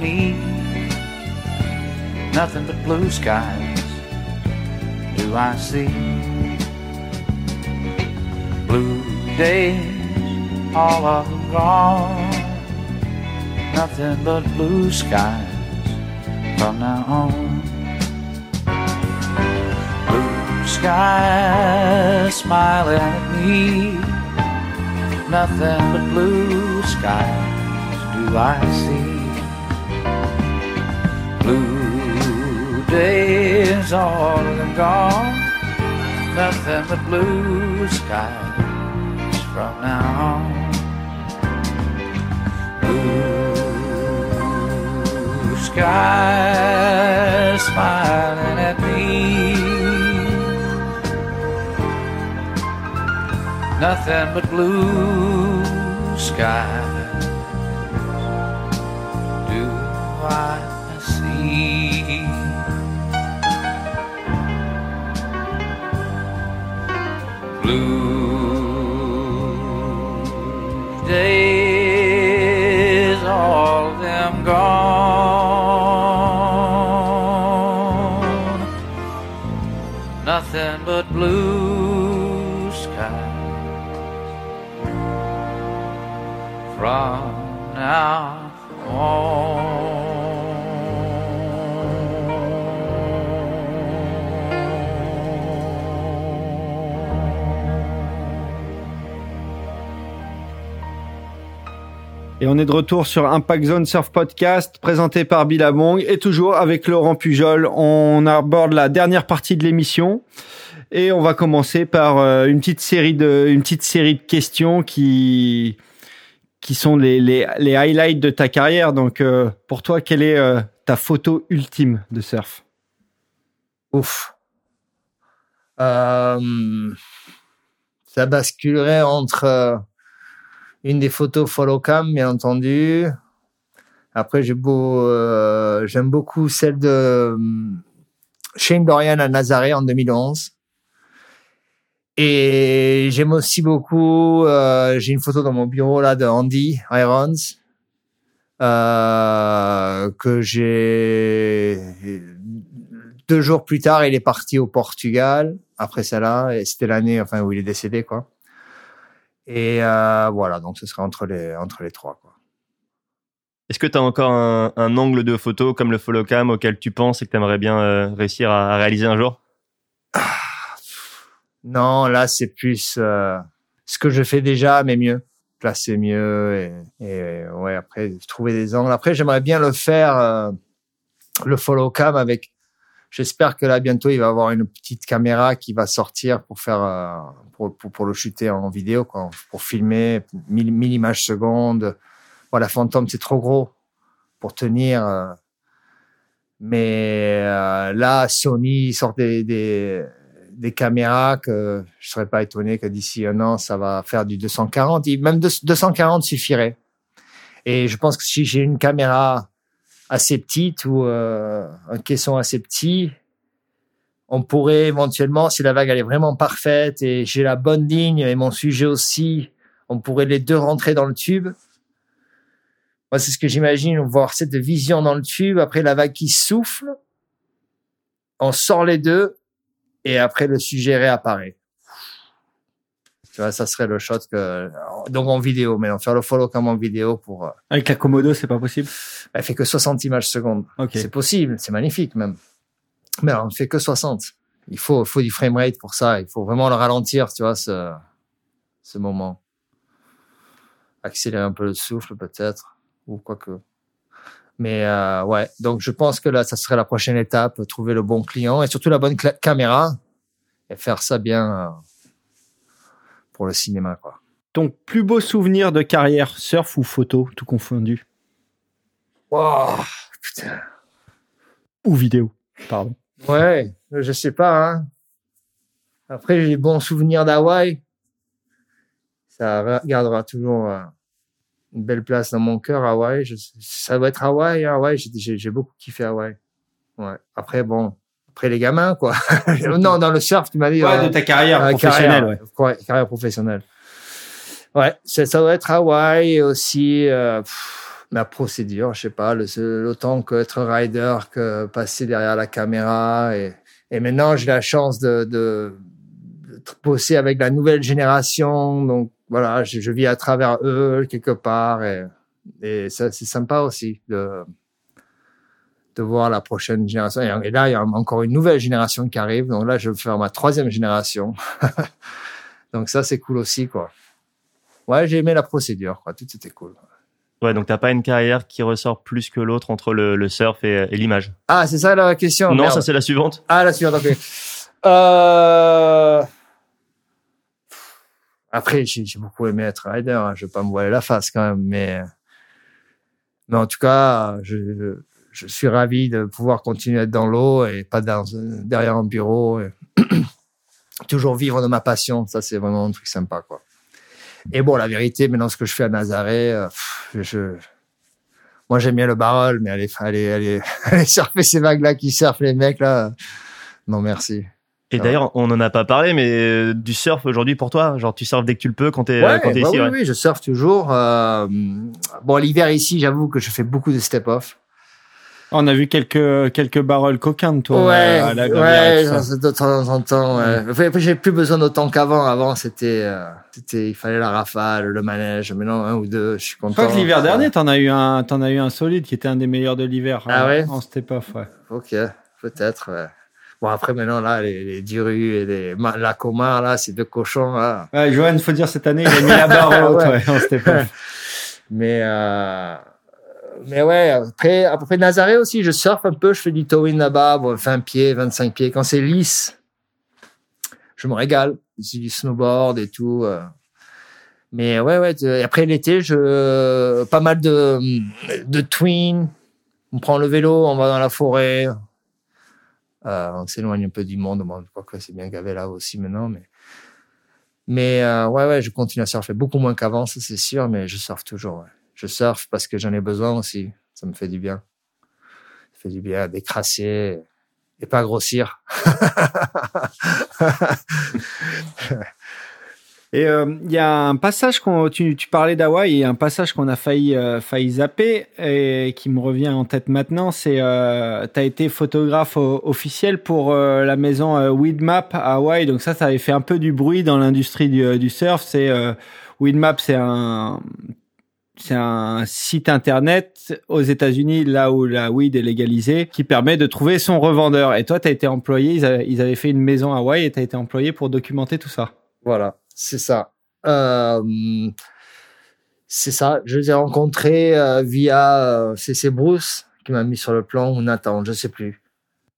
Me. Nothing but blue skies do I see. Blue days, all of them gone. Nothing but blue skies from now on. Blue skies smiling at me. Nothing but blue skies do I see. Days, all gone. Nothing but blue skies from now on. Blue skies smiling at me. Nothing but blue skies But blue Et on est de retour sur Impact Zone Surf Podcast, présenté par Billabong, et toujours avec Laurent Pujol. On aborde la dernière partie de l'émission. Et on va commencer par euh, une petite série de, une petite série de questions qui, qui sont les, les, les highlights de ta carrière. Donc, euh, pour toi, quelle est euh, ta photo ultime de surf? Ouf. Euh, ça basculerait entre euh, une des photos follow cam, bien entendu. Après, beau, euh, j'aime beaucoup celle de Shane Dorian à Nazaré en 2011. Et j'aime aussi beaucoup, euh, j'ai une photo dans mon bureau là de Andy Irons euh, que j'ai deux jours plus tard, il est parti au Portugal après celle-là et c'était l'année enfin où il est décédé quoi. Et euh, voilà, donc ce serait entre les entre les trois quoi. Est-ce que tu as encore un, un angle de photo comme le follow cam auquel tu penses et que tu aimerais bien réussir à, à réaliser un jour? Non, là c'est plus euh, ce que je fais déjà mais mieux. Là c'est mieux et, et ouais après trouver des angles. Après j'aimerais bien le faire euh, le follow cam avec J'espère que là bientôt il va avoir une petite caméra qui va sortir pour faire euh, pour, pour, pour le shooter en vidéo quoi, pour filmer 1000 1000 images secondes. Voilà, Phantom c'est trop gros pour tenir. euh. mais euh, là Sony sort des, des des caméras que je serais pas étonné que d'ici un an ça va faire du 240. Il- Même 240 suffirait. Et je pense que si j'ai une caméra assez petite ou euh, un caisson assez petit, on pourrait éventuellement, si la vague elle est vraiment parfaite et j'ai la bonne ligne et mon sujet aussi, on pourrait les deux rentrer dans le tube. Moi, c'est ce que j'imagine, voir cette vision dans le tube, après la vague qui souffle, on sort les deux et après le sujet réapparaît. Tu vois, ça serait le shot que, donc en vidéo, mais on faire le follow comme en vidéo pour, euh, Avec la Komodo, c'est pas possible? Elle fait que 60 images secondes. Ok. C'est possible, c'est magnifique même. Mais on ne fait que 60. Il faut, il faut du framerate pour ça. Il faut vraiment le ralentir, tu vois, ce, ce moment. Accélérer un peu le souffle peut-être, ou quoi que. Mais euh, ouais, donc je pense que là, ça serait la prochaine étape, trouver le bon client et surtout la bonne caméra et faire ça bien euh, pour le cinéma, quoi. Ton plus beau souvenir de carrière, surf ou photo, tout confondu? Wow, putain. Ou vidéo, pardon. Ouais, je sais pas. Hein. Après, j'ai des bons souvenirs d'Hawaï. Ça gardera toujours euh, une belle place dans mon cœur, Hawaï. Je, ça doit être Hawaï. hein. Hawaï, j'ai- j'ai beaucoup kiffé Hawaï. Ouais. Après, bon, après les gamins, quoi. *laughs* non, dans le surf, tu m'as dit. Ouais, euh, de ta carrière euh, professionnelle, carrière, ouais. carrière professionnelle. Ouais, ça, ça doit être Hawaï aussi euh, pff, ma procédure, je sais pas, le, autant que être rider que passer derrière la caméra et, et maintenant j'ai la chance de, de, de bosser avec la nouvelle génération, donc voilà, je, je vis à travers eux quelque part et, et ça c'est sympa aussi de de voir la prochaine génération. Et, et là, il y a encore une nouvelle génération qui arrive. Donc là, je vais faire ma troisième génération. *laughs* donc ça, c'est cool aussi, quoi. Ouais, j'ai aimé la procédure, quoi. Tout était cool. Ouais, donc t'as pas une carrière qui ressort plus que l'autre entre le, le surf et, et l'image? Ah, c'est ça la question non, Merde. ça c'est la suivante. Ah, la suivante, ok. Euh... Après, j'ai beaucoup aimé être rider. Hein. Je vais pas me voiler la face quand même, mais mais en tout cas, je, je suis ravi de pouvoir continuer à être dans l'eau et pas dans, derrière un bureau. Et *clears throat* toujours vivre de ma passion, ça c'est vraiment un truc sympa, quoi. Et bon, la vérité, maintenant ce que je fais à Nazaré, euh, je, moi j'aime bien le barrel, mais aller, aller, aller, aller surfer ces vagues-là qui surfent les mecs là, non merci. Et Ça d'ailleurs, on en a pas parlé, mais euh, du surf aujourd'hui pour toi, genre tu surfes dès que tu le peux quand t'es Ouais, euh, quand t'es bah ici. oui, ouais. oui, je surfe toujours. Euh, bon, l'hiver ici, j'avoue que je fais beaucoup de step-off. On a vu quelques quelques barrels coquins de toi ouais, euh, à la ouais, de temps en temps. Ouais. J'ai plus besoin d'autant qu'avant. Avant, c'était, euh, c'était, il fallait la rafale, le manège. Maintenant, un ou deux, je suis Je content. crois que l'hiver Ouais. dernier, t'en as eu un, t'en as eu un solide qui était un des meilleurs de l'hiver. Ah euh, ouais En step off, ouais. Ok, peut-être. Ouais. Bon, après, maintenant, là, les, les Duru et les la Comar, là, ces deux cochons, là. Ouais, Johan, faut dire cette année, il a mis la barre *laughs* haute, Ouais. ouais. Mais, euh, mais ouais, après, après Nazaré aussi, je surfe un peu, je fais du towing là-bas, bon, 20 pieds, 25 pieds. Quand c'est lisse, je me régale. C'est du snowboard et tout. euh. Mais ouais, ouais, et après l'été, je, pas mal de, de twin. On prend le vélo, on va dans la forêt. Euh, on s'éloigne un peu du monde. Bon, je crois que c'est bien gavé là aussi maintenant, mais, mais euh, ouais, ouais, je continue à surfer beaucoup moins qu'avant, ça c'est sûr, mais je surfe toujours. Ouais. Je surfe parce que j'en ai besoin aussi. Ça me fait du bien. Ça fait du bien d'écrasser et pas grossir. *laughs* Et euh, il y a un passage qu'on tu, tu parlais d'Hawaï, a un passage qu'on a failli euh, failli zapper et qui me revient en tête maintenant, c'est euh, tu as été photographe officiel pour euh, la maison euh, Weedmap à Hawaï. Donc ça ça avait fait un peu du bruit dans l'industrie du, du surf, c'est Weedmap, c'est un c'est un site internet aux États-Unis, là où la weed est légalisée, qui permet de trouver son revendeur. Et toi, tu as été employé, ils avaient, ils avaient fait une maison à Hawaï et tu as été employé pour documenter tout ça. Voilà, c'est ça. Euh, c'est ça. Je les ai rencontrés euh, via euh, c'est c'est Bruce qui m'a mis sur le plan ou Nathan, je sais plus.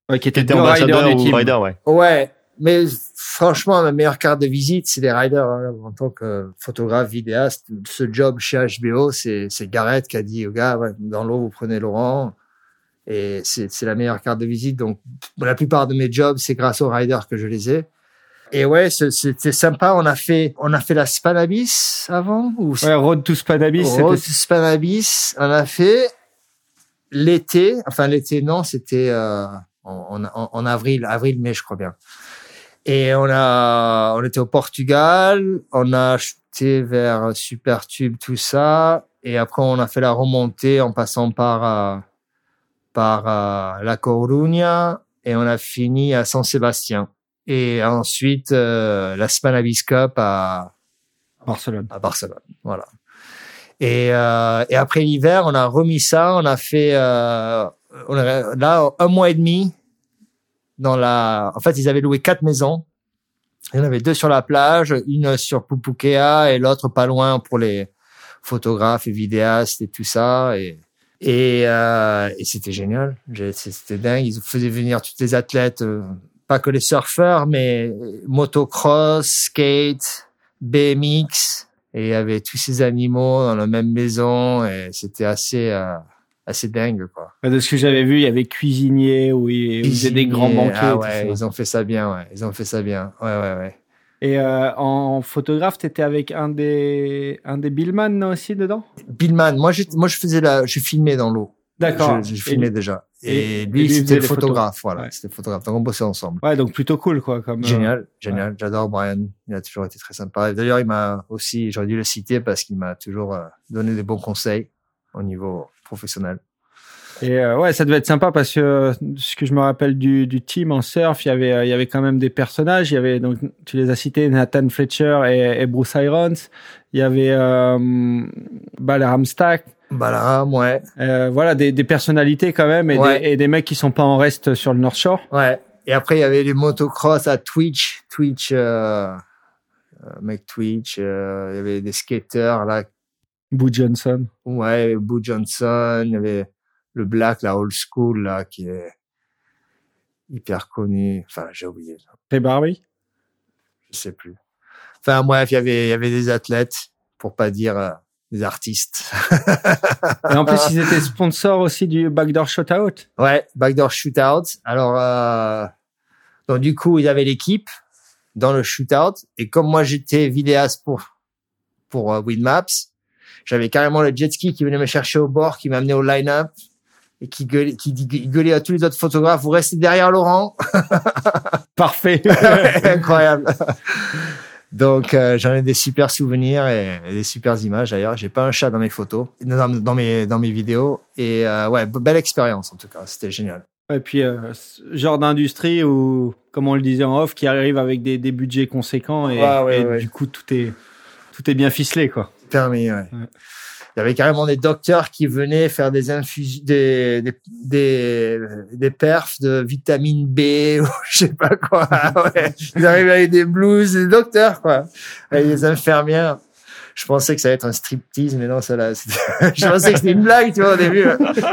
Ouais, qui était ambassadeur du ou team. rider, ouais. Ouais, mais franchement, ma meilleure carte de visite, c'est les riders. hein. En tant que photographe, vidéaste, ce job chez HBO, c'est Gareth qui a dit au gars, ouais, dans l'eau, vous prenez Laurent. Et c'est c'est la meilleure carte de visite. Donc, la plupart de mes jobs, c'est grâce aux riders que je les ai. Et ouais, c'est- c'était sympa. On a fait, on a fait la Spanabis avant ou Ouais, Road to Spanabis, Road to Spanabis, on a fait l'été, enfin l'été non, c'était euh, en, en, en avril, avril-mai je crois bien. Et on a, on était au Portugal, on a acheté vers Supertube tout ça, et après on a fait la remontée en passant par euh, par euh, La Coruña et on a fini à San Sébastien. Et ensuite euh, la Spanabis Cup à Barcelone. à Barcelone. Voilà. Et, euh, et après l'hiver, on a remis ça. On a fait euh, on a, là un mois et demi dans la. En fait, ils avaient loué quatre maisons. Il y en avait deux sur la plage, une sur Pupukea et l'autre pas loin pour les photographes et vidéastes et tout ça. Et et, euh, et c'était génial. C'était dingue. Ils faisaient venir tous les athlètes, euh, pas que les surfeurs, mais motocross, skate, BMX et il y avait tous ces animaux dans la même maison et c'était assez euh, assez dingue quoi. De ce que j'avais vu, il y avait cuisinier où ils faisaient des grands banquets. Ah ouais, ils ont fait ça bien ouais, ils ont fait ça bien. Ouais ouais ouais. Et euh, en photographe, t'étais avec un des un des Billman aussi dedans? Billman, moi j'ai moi je faisais la je filmais dans l'eau. D'accord. Je, je Et filmais déjà. Et, Et- lui, lui, c'était le les photos. photographe, voilà. Ouais. C'était photographe. Donc, on bossait ensemble. Ouais, donc plutôt cool, quoi. Comme, euh, Génial, génial. J'adore Brian. Il a toujours été très sympa. D'ailleurs, il m'a aussi, j'aurais dû le citer parce qu'il m'a toujours euh, donné des bons conseils au niveau professionnel. Et euh, ouais, ça devait être sympa parce que euh, ce que je me rappelle du, du team en surf, il y avait euh, il y avait quand même des personnages. Il y avait donc tu les as cités Nathan Fletcher et, et Bruce Irons. Il y avait euh, Balaram Stack. Balaram, ouais. Euh, voilà des, des personnalités quand même et, Ouais. des, et des mecs qui sont pas en reste sur le North Shore. Ouais. Et après, il y avait les motocross à Twitch. Twitch, euh, euh, mec Twitch. euh, il y avait des skaters, là. Boo Johnson. Ouais, Boo Johnson. Il y avait le Black, la old school, là, qui est hyper connu. Enfin, j'ai oublié. Ray Barbie. Je sais plus. Enfin, bref, il y avait, il y avait des athlètes, pour pas dire euh, des artistes. *laughs* Et en plus, ils étaient sponsors aussi du Backdoor Shootout. Ouais, backdoor shootout. Alors, euh, donc du coup, il y avait l'équipe dans le shootout. Et comme moi, j'étais vidéaste pour pour euh, Winmaps, j'avais carrément le jet ski qui venait me chercher au bord, qui m'amenait au line-up et qui gueulait, qui gueulait à tous les autres photographes, vous restez derrière Laurent. *laughs* Parfait. Incroyable. *laughs* Donc euh, j'en ai des super souvenirs et, et des super images d'ailleurs. J'ai pas un chat dans mes photos, dans, dans mes dans mes vidéos et euh, ouais belle expérience en tout cas. C'était génial. Et puis, euh, genre d'industrie où, comme on le disait en off, qui arrive avec des, des budgets conséquents et, Ouais, ouais, et ouais. du coup, tout est, tout est bien ficelé, quoi. Permis, ouais. Il y avait carrément des docteurs qui venaient faire des infusions, des, des, des, des perfs de vitamine B ou *laughs* je sais pas quoi. *laughs* Ouais. Ils arrivaient avec des blouses, des docteurs, quoi. Avec des infirmières. Je pensais que ça allait être un striptease, mais non, ça là, c'était- *laughs* je pensais que c'était une blague, tu vois, au début.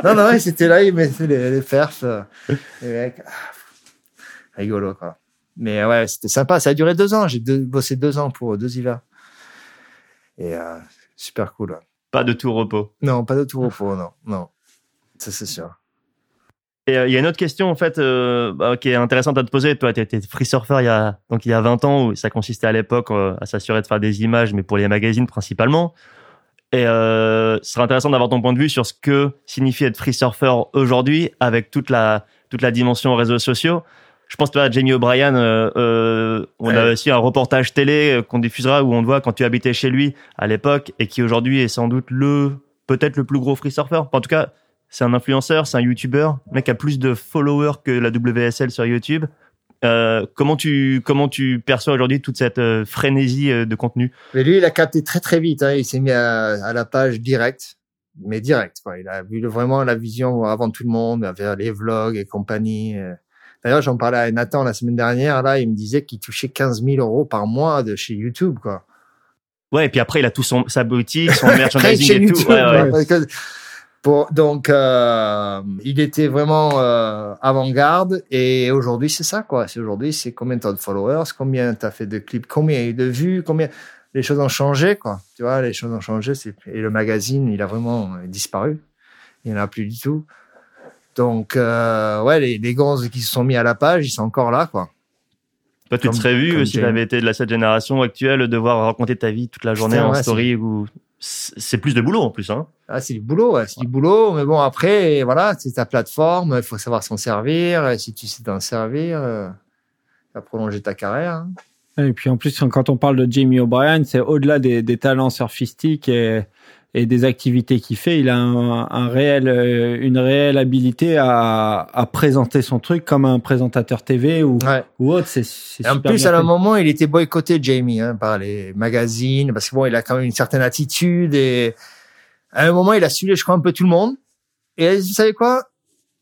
Non, non, ils étaient là, ils mettaient les, les perfs. euh, Les mecs, ah, rigolo, quoi. Mais ouais, c'était sympa. Ça a duré deux ans. J'ai bossé deux ans pour deux hivers. Et euh, super cool. ouais. Pas de tout repos. Non, pas de tout repos, non, non. Ça, c'est sûr. Et euh, il y a une autre question en fait euh, bah, qui est intéressante à te poser. Toi, tu étais free surfer il y a donc il y a 20 ans où ça consistait à l'époque euh, à s'assurer de faire des images, mais pour les magazines principalement. Et ce serait intéressant d'avoir ton point de vue sur ce que signifie être free surfer aujourd'hui avec toute la toute la dimension réseaux sociaux. Je pense toi à Jamie O'Brien. euh, euh, on a aussi un reportage télé euh, qu'on diffusera où on te voit quand tu habitais chez lui à l'époque et qui aujourd'hui est sans doute le peut-être le plus gros free surfer. En tout cas, c'est un influenceur, c'est un YouTuber, le mec a plus de followers que la WSL sur YouTube. Euh, comment tu comment tu perçois aujourd'hui toute cette euh, frénésie euh, de contenu? Mais lui, il a capté très très vite. Hein. Il s'est mis à, à la page direct, mais direct. Quoi. Il a vu le- vraiment la vision avant tout le monde, vers les vlogs et compagnie. D'ailleurs, j'en parlais à Nathan la semaine dernière. Là, il me disait qu'il touchait 15 000 euros par mois de chez YouTube, quoi. Ouais, et puis après il a tout son sa boutique, son *laughs* merchandising chez et YouTube. tout. Ouais, ouais. que- pour- donc, euh, il était vraiment euh, avant-garde. Et aujourd'hui, c'est ça, quoi. C'est aujourd'hui, c'est combien t'as de followers, combien t'as fait de clips, combien il y a eu de vues, combien les choses ont changé, quoi. Tu vois, les choses ont changé. Et le magazine, il a vraiment disparu. Il n'y en a plus du tout. Donc, euh, ouais, les, les gonzes qui se sont mis à la page, ils sont encore là, quoi. Toi, tu te serais vu euh, si Jamie. t'avais été de la cette génération actuelle, devoir raconter ta vie toute la journée Putain, en ouais, story ou c'est plus de boulot en plus, hein. Ah, c'est du boulot, ouais, c'est du boulot. Mais bon, après, voilà, c'est ta plateforme. Il faut savoir s'en servir. Et Si tu sais t'en servir, euh, ça prolonger ta carrière. hein. Et puis en plus, quand on parle de Jamie O'Brien, c'est au-delà des, des talents surfistiques et, et des activités qu'il fait, il a un, un réel, euh, une réelle habilité à, à présenter son truc comme un présentateur TV ou, Ouais. ou autre. C'est, c'est en plus, à un moment, il était boycotté, Jamie, hein, par les magazines, parce que bon, il a quand même une certaine attitude et à un moment, il a suivi, je crois, un peu tout le monde. Et vous savez quoi?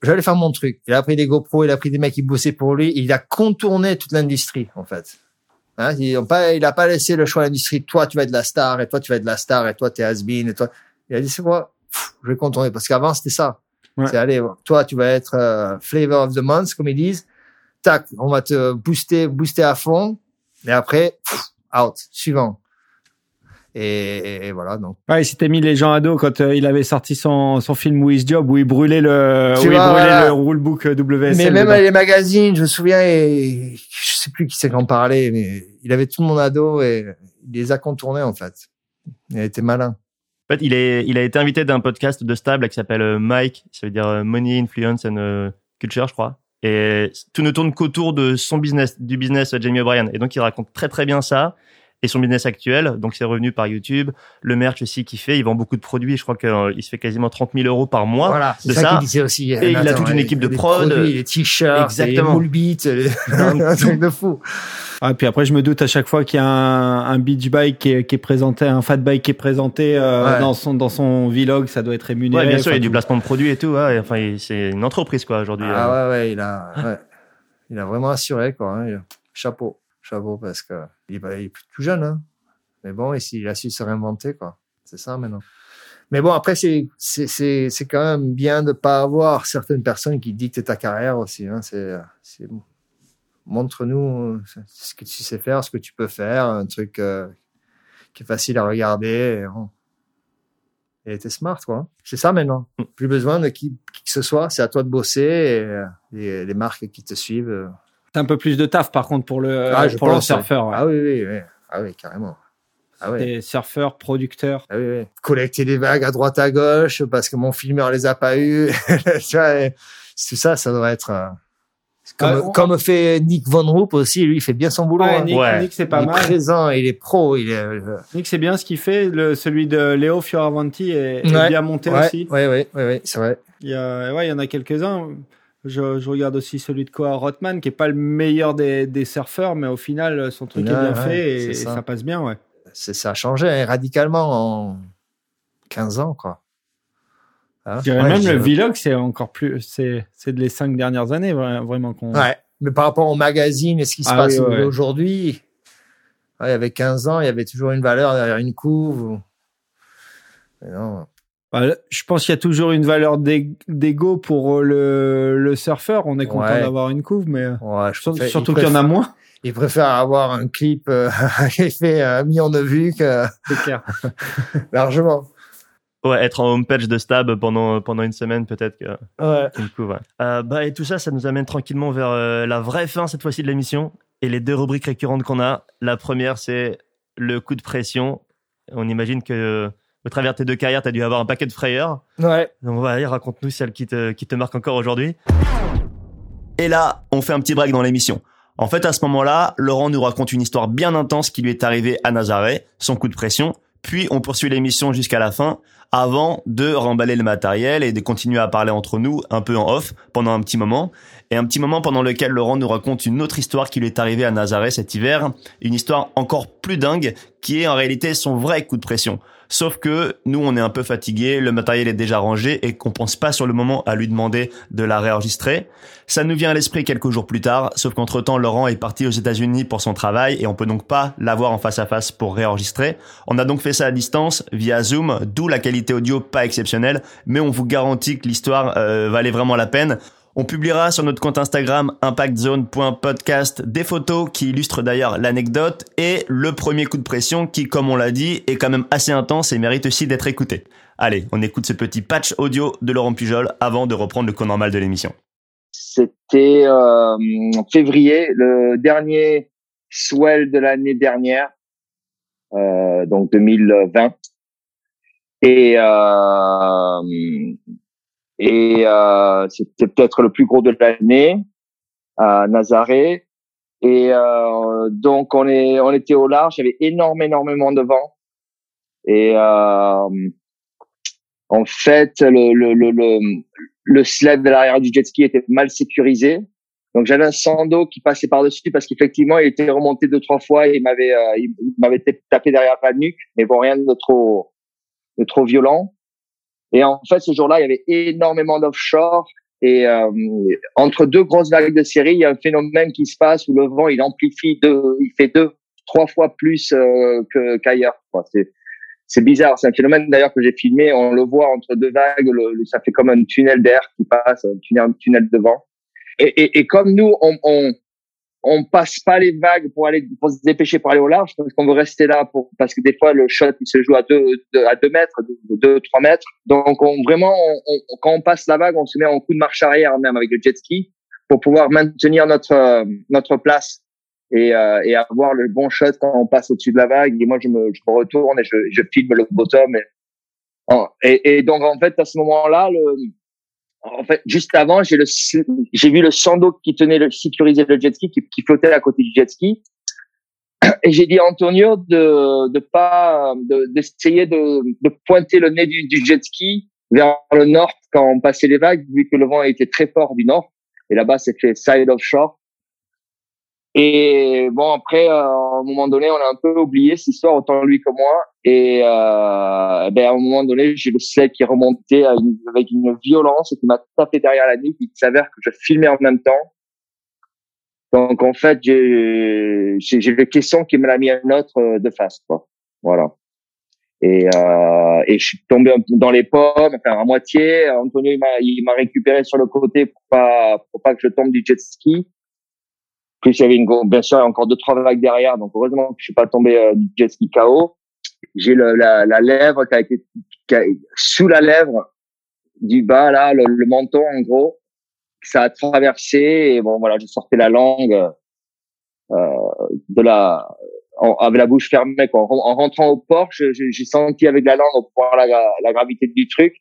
J'allais faire mon truc. Il a pris des GoPro, il a pris des mecs qui bossaient pour lui, il a contourné toute l'industrie, en fait. Hein, ils ont pas, il a pas laissé le choix à l'industrie. Toi, tu vas être la star, et toi, tu vas être la star, et toi, t'es has-been, et toi. Il a dit, c'est quoi? Pff, je vais contourner. Parce qu'avant, c'était ça. Ouais. C'est, allez, toi, tu vas être euh, flavor of the month, comme ils disent. Tac, on va te booster, booster à fond. Et après, pff, out, suivant. Et, voilà, donc. Ouais, il s'était mis les gens à dos quand euh, il avait sorti son, son film With Job où il brûlait le, où il brûlait voilà. le rulebook euh, WSL. Mais même dedans. les magazines, je me souviens, et je sais plus qui c'est qu'en parlait, mais il avait tout le monde à dos et il les a contournés, en fait. Il a été malin. En fait, il est, il a été invité d'un podcast de Stable qui s'appelle euh, Mike, ça veut dire Money, Influence and Culture, je crois. Et tout ne tourne qu'autour de son business, du business de Jamie O'Brien. Et donc, il raconte très très bien ça et son business actuel. Donc, ses revenus par YouTube, le merch aussi qu'il fait. Il vend beaucoup de produits. Je crois qu'il se fait quasiment 30 000 euros par mois. Voilà, c'est de ça, ça. qu'il disait aussi. Et il a toute une équipe de prod. produits, les t-shirts, Exactement. les moule beats, *laughs* *laughs* un truc de fou. Ah, puis après, je me doute à chaque fois qu'il y a un, un beach bike qui est, qui est présenté, un fat bike qui est présenté euh, Ouais. dans son dans son vlog, ça doit être rémunéré. Ouais, bien sûr, il y a du placement de produits et tout. Ouais. Et Enfin, c'est une entreprise quoi aujourd'hui. Ah euh. ouais, ouais, il a, ouais. il a vraiment assuré, quoi. hein. Chapeau, parce que il est, pas- il est plus tout jeune, hein. Mais bon, et s'il a su se réinventer, quoi. C'est ça maintenant. Mais bon, après, c'est, c'est, c'est, c'est quand même bien de pas avoir certaines personnes qui dictent ta carrière aussi, hein. C'est, c'est, montre-nous euh, ce que tu sais faire, ce que tu peux faire, un truc euh, qui est facile à regarder. Et. Et t'es smart, quoi. C'est ça maintenant. Plus besoin de qui, qui que ce soit. C'est à toi de bosser et, euh, et les marques qui te suivent. Euh, C'est un peu plus de taf par contre pour le Ah, je pour le surfeur. ouais. Ah oui, oui, oui. Ah oui, carrément. Ah ouais. Des surfeurs, producteurs. Ah oui, oui. Collecter des vagues à droite à gauche parce que mon filmeur les a pas eu. *laughs* tu vois, tout ça, ça doit être. euh, Comme, on- comme fait Nick Von Roop aussi, lui, il fait bien son boulot. Ouais, hein. Nick, Ouais. Nick, c'est pas il est mal. présent, il est pro, il est. euh, Nick, c'est bien ce qu'il fait. Le, celui de Léo Fioravanti est, est Ouais. bien monté ouais, aussi. ouais, ouais, ouais, c'est vrai. Il y a, ouais, il y en a quelques-uns. Je, je regarde aussi celui de Koa Rothman, qui est pas le meilleur des, des surfeurs, mais au final, son truc Ouais, est bien ouais, fait et, ça. ça. passe bien, ouais. C'est, ça a changé hein, radicalement en 15 ans, quoi. Hein? Je dirais Ouais, même je- le vlog, c'est encore plus, c'est, c'est de les cinq dernières années, vra- vraiment qu'on. Ouais. Mais par rapport au magazine et ce qui se Ah passe oui, aujourd'hui, il y avait 15 ans, il y avait toujours une valeur derrière une couve. ou- Mais non. Bah, je pense qu'il y a toujours une valeur d'ego pour euh, le, le surfeur. On est content Ouais. d'avoir une couve, mais Ouais, je sur- préfère- surtout il qu'il y en a moins. Il préfère avoir un clip euh, qui *laughs* fait un million de vues que C'est clair. *laughs* largement. Ouais, être en homepage de Stab pendant pendant une semaine peut-être que Ouais. du coup, ouais. Euh, bah et tout ça, ça nous amène tranquillement vers euh, la vraie fin cette fois-ci de l'émission et les deux rubriques récurrentes qu'on a. La première, c'est le coup de pression. On imagine que euh, au travers de tes deux carrières, tu as dû avoir un paquet de frayeurs. Ouais. Donc voilà, raconte-nous celle qui te, qui te marque encore aujourd'hui. Et là, on fait un petit break dans l'émission. En fait, à ce moment-là, Laurent nous raconte une histoire bien intense qui lui est arrivée à Nazaré, son coup de pression, puis on poursuit l'émission jusqu'à la fin, avant de remballer le matériel et de continuer à parler entre nous, un peu en off, pendant un petit moment. Et un petit moment pendant lequel Laurent nous raconte une autre histoire qui lui est arrivée à Nazaré cet hiver, une histoire encore plus dingue, qui est en réalité son vrai coup de pression. Sauf que nous, on est un peu fatigué, le matériel est déjà rangé et qu'on pense pas sur le moment à lui demander de la réenregistrer. Ça nous vient à l'esprit quelques jours plus tard, sauf qu'entre temps, Laurent est parti aux États-Unis pour son travail et on peut donc pas l'avoir en face à face pour réenregistrer. On a donc fait ça à distance via Zoom, d'où la qualité audio pas exceptionnelle, mais on vous garantit que l'histoire euh, valait vraiment la peine. On publiera sur notre compte Instagram impactzone.podcast des photos qui illustrent d'ailleurs l'anecdote et le premier coup de pression qui, comme on l'a dit, est quand même assez intense et mérite aussi d'être écouté. Allez, on écoute ce petit patch audio de Laurent Pujol avant de reprendre le cours normal de l'émission. C'était euh, février, le dernier swell de l'année dernière, euh, donc 2020. Et euh, et euh, c'était peut-être le plus gros de l'année à Nazaré. Et euh, donc on est on était au large, il y avait énormément énormément de vent. Et euh, en fait le le le le, le sled de l'arrière du jet ski était mal sécurisé. Donc j'avais un sando qui passait par dessus parce qu'effectivement il était remonté deux trois fois et il m'avait il m'avait tapé derrière la nuque, mais bon rien de trop de trop violent. Et en fait, ce jour-là, il y avait énormément d'offshore. Et euh, entre deux grosses vagues de série, il y a un phénomène qui se passe où le vent, il amplifie deux, il fait deux, trois fois plus euh, que qu'ailleurs. C'est c'est bizarre. C'est un phénomène d'ailleurs que j'ai filmé. On le voit entre deux vagues. Le- ça fait comme un tunnel d'air qui passe, un tunnel, un tunnel de vent. Et, et, et comme nous, on, on on passe pas les vagues pour aller pour se dépêcher pour aller au large parce qu'on veut rester là pour parce que des fois le shot il se joue à deux, deux- à deux mètres deux, deux trois mètres. Donc on vraiment on, on- quand on passe la vague on se met en coup de marche arrière même avec le jet ski pour pouvoir maintenir notre euh, notre place et euh, et avoir le bon shot quand on passe au-dessus de la vague. Et moi je me je me retourne et je je filme le bottom et En- Et, et donc en fait à ce moment-là, le, en fait juste avant, j'ai le j'ai vu le sando qui tenait le sécurisait le jet ski qui, qui flottait à côté du jet ski. *clears throat* Et j'ai dit à Antonio de de pas de- d'essayer de, de pointer le nez du, du jet ski vers le nord quand on passait les vagues, vu que le vent était très fort du nord. Et là-bas, c'est fait side offshore. Et bon, après, euh, à un moment donné, on a un peu oublié cette histoire, autant lui que moi. Et euh, ben, à un moment donné, j'ai le sled qui remontait à avec une violence et qui m'a tapé derrière la nuque. Il s'avère que je filmais en même temps. Donc, en fait, j'ai le caisson qui me l'a mis un autre euh, de face. Quoi. Voilà. Et, euh, et je suis tombé dans les pommes, enfin à moitié. Antonio il m'a récupéré sur le côté pour pas pour pas que je tombe du jet ski. Plus il y avait une bien sûr il y a encore deux trois vagues derrière, donc heureusement que je suis pas tombé euh, du jet ski KO. J'ai la, la lèvre qui a été qui a- sous la lèvre du bas là, le, le menton en gros, ça a traversé et bon voilà, j'ai sorti la langue euh, de la en- avec la bouche fermée quoi. En, en rentrant au port, j'ai senti avec la langue au la, la gravité du truc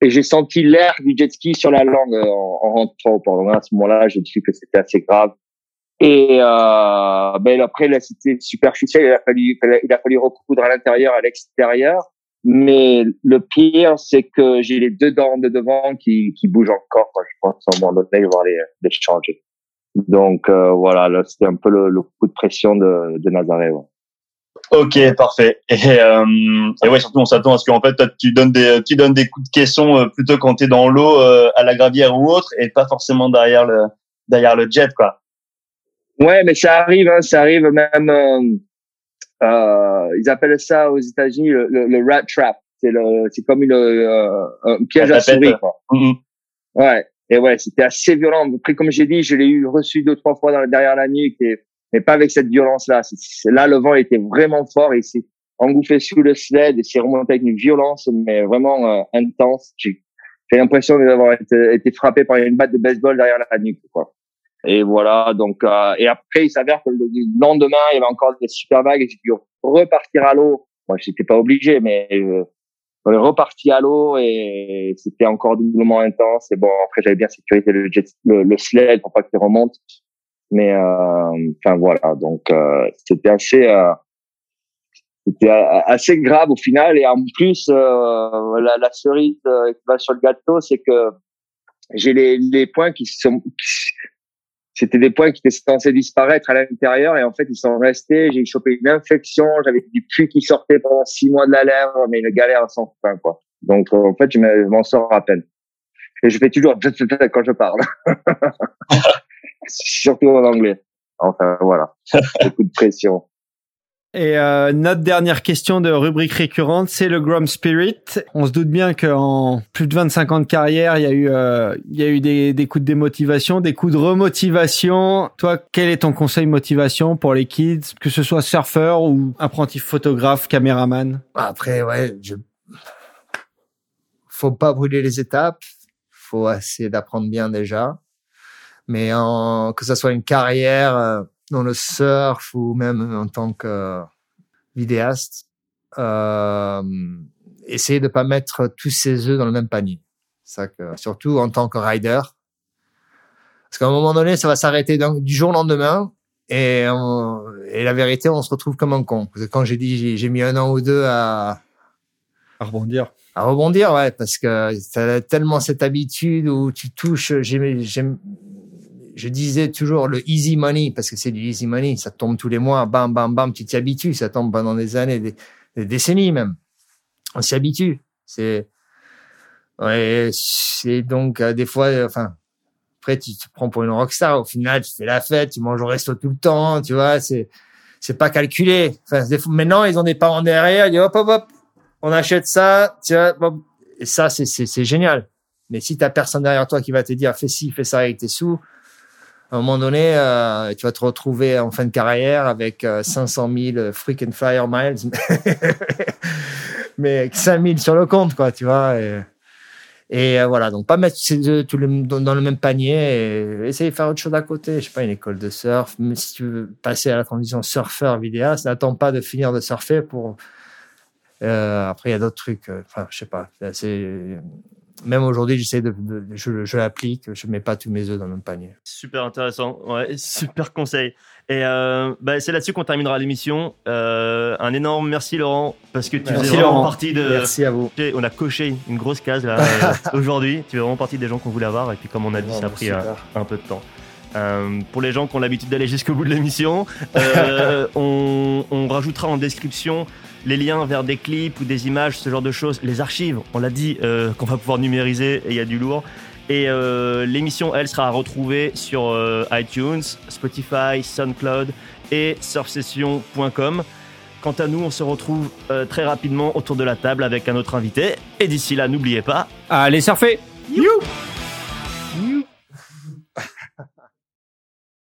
et j'ai senti l'air du jet ski sur la langue euh, en, en rentrant au port. Donc à ce moment-là, j'ai dit que c'était assez grave. Et euh, ben après là, c'était superficiel. Il a fallu, il a fallu recoudre à l'intérieur, à l'extérieur. Mais le pire, c'est que j'ai les deux dents de devant qui, qui bougent encore. Je pense à donné, il va les, les changer. Donc euh, voilà, là c'était un peu le, le coup de pression de, de Nazaré. ouais. Ok, parfait. Et, euh, et ouais, surtout on s'attend à ce qu'en fait toi, tu donnes des tu donnes des coups de caisson euh, plutôt quand t'es dans l'eau euh, à la gravière ou autre et pas forcément derrière le derrière le jet quoi. Ouais, mais ça arrive, hein, ça arrive même. Euh, euh, ils appellent ça aux États-Unis le, le, le rat trap. C'est le, c'est comme une euh, un piège à souris. Quoi. Mhm. Ouais. Et ouais, c'était assez violent. Après, comme j'ai dit, je l'ai eu reçu deux trois fois dans, derrière la nuque, et, mais pas avec cette violence-là. Là, le vent était vraiment fort et s'est engouffé sous le sled et s'est remonté avec une violence, mais vraiment euh, intense. J'ai, j'ai l'impression d'avoir été, été frappé par une batte de baseball derrière la nuque, quoi. Et voilà. Donc, euh, et après, il s'avère que le lendemain, il y avait encore des super vagues et j'ai dû repartir à l'eau. Moi, j'étais pas obligé, mais euh, on est reparti à l'eau et c'était encore doublement intense. Et bon, après, j'avais bien sécurisé le, jet, le, le sled pour pas qu'il remonte. Mais euh, enfin voilà, donc euh, c'était assez, euh, c'était assez grave au final. Et en plus, la, la cerise qui va sur le gâteau, c'est que j'ai les, les points qui sont, c'était des points qui étaient censés disparaître à l'intérieur et en fait ils sont restés. J'ai chopé une infection, j'avais du pus qui sortait pendant six mois de la lèvre, mais une galère sans fin quoi. Donc euh, en fait je m'en sors à peine. Et je fais toujours quand je parle, *laughs* surtout en anglais. Enfin voilà, beaucoup de pression. Et euh, notre dernière question de rubrique récurrente, c'est le Grom Spirit. On se doute bien qu'en plus de 25 ans de carrière, il y a eu, euh, il y a eu des, des coups de démotivation, des coups de remotivation. Toi, quel est ton conseil motivation pour les kids, que ce soit surfeur ou apprenti photographe, caméraman? Après, ouais, je... faut pas brûler les étapes. Faut essayer d'apprendre bien déjà. Mais en... que ça soit une carrière euh, dans le surf ou même en tant que vidéaste, euh, essayer de pas mettre tous ses œufs dans le même panier. Ça que, surtout en tant que rider. Parce qu'à un moment donné, ça va s'arrêter du jour au lendemain. Et, on- et la vérité, on se retrouve comme un con. Parce que quand j'ai dit, j'ai- mis un an ou deux à, À rebondir. à rebondir, ouais, parce que t'as tellement cette habitude où tu touches. J'aime, je disais toujours le easy money parce que c'est du easy money, ça tombe tous les mois, bam, bam, bam, tu t'y habitues, ça tombe pendant des années, des, décennies même. On s'y habitue. C'est, ouais, c'est donc euh, des fois, euh, enfin, après tu te prends pour une rockstar. Au final, tu fais la fête, tu manges au resto tout le temps, tu vois, c'est, c'est pas calculé. Enfin, des fois- maintenant ils ont des parents derrière, ils disent hop, hop, hop, on achète ça, tu vois, bon. et ça c'est c'est c'est génial. Mais si t'as personne derrière toi qui va te dire fais ci, fais ça avec tes sous, à un moment donné, euh, tu vas te retrouver en fin de carrière avec euh, 500 000 freaking flyer miles, *laughs* mais avec 5 000 sur le compte, quoi, tu vois. Et, euh, voilà, donc pas mettre ces œufs tout le- dans, le même panier et essayer de faire autre chose à côté. Je sais pas, une école de surf. Mais si tu veux passer à la transition surfeur vidéaste, n'attends pas de finir de surfer pour Euh, après, il y a d'autres trucs. euh, Enfin, je sais pas. c'est Même aujourd'hui, j'essaie de, de- je, je l'applique. Je mets pas tous mes œufs dans le même panier. Super intéressant, ouais, *laughs* super conseil. Et euh, bah, c'est là-dessus qu'on terminera l'émission. Euh, un énorme merci Laurent parce que tu Merci, faisais vraiment Laurent. partie de. Merci à vous. On a coché une grosse case là *laughs* euh, aujourd'hui. Tu fais vraiment partie des gens qu'on voulait avoir et puis comme on a dit, ça a pris un, Super. un peu de temps. Euh, pour les gens qui ont l'habitude d'aller jusqu'au bout de l'émission, *laughs* euh, on, on rajoutera en description les liens vers des clips ou des images, ce genre de choses, les archives, on l'a dit, euh, qu'on va pouvoir numériser et il y a du lourd. Et euh, l'émission, elle, sera à retrouver sur euh, iTunes, Spotify, SoundCloud et surfsession.com. Quant à nous, on se retrouve très rapidement autour de la table avec un autre invité. Et d'ici là, n'oubliez pas, Allez surfer you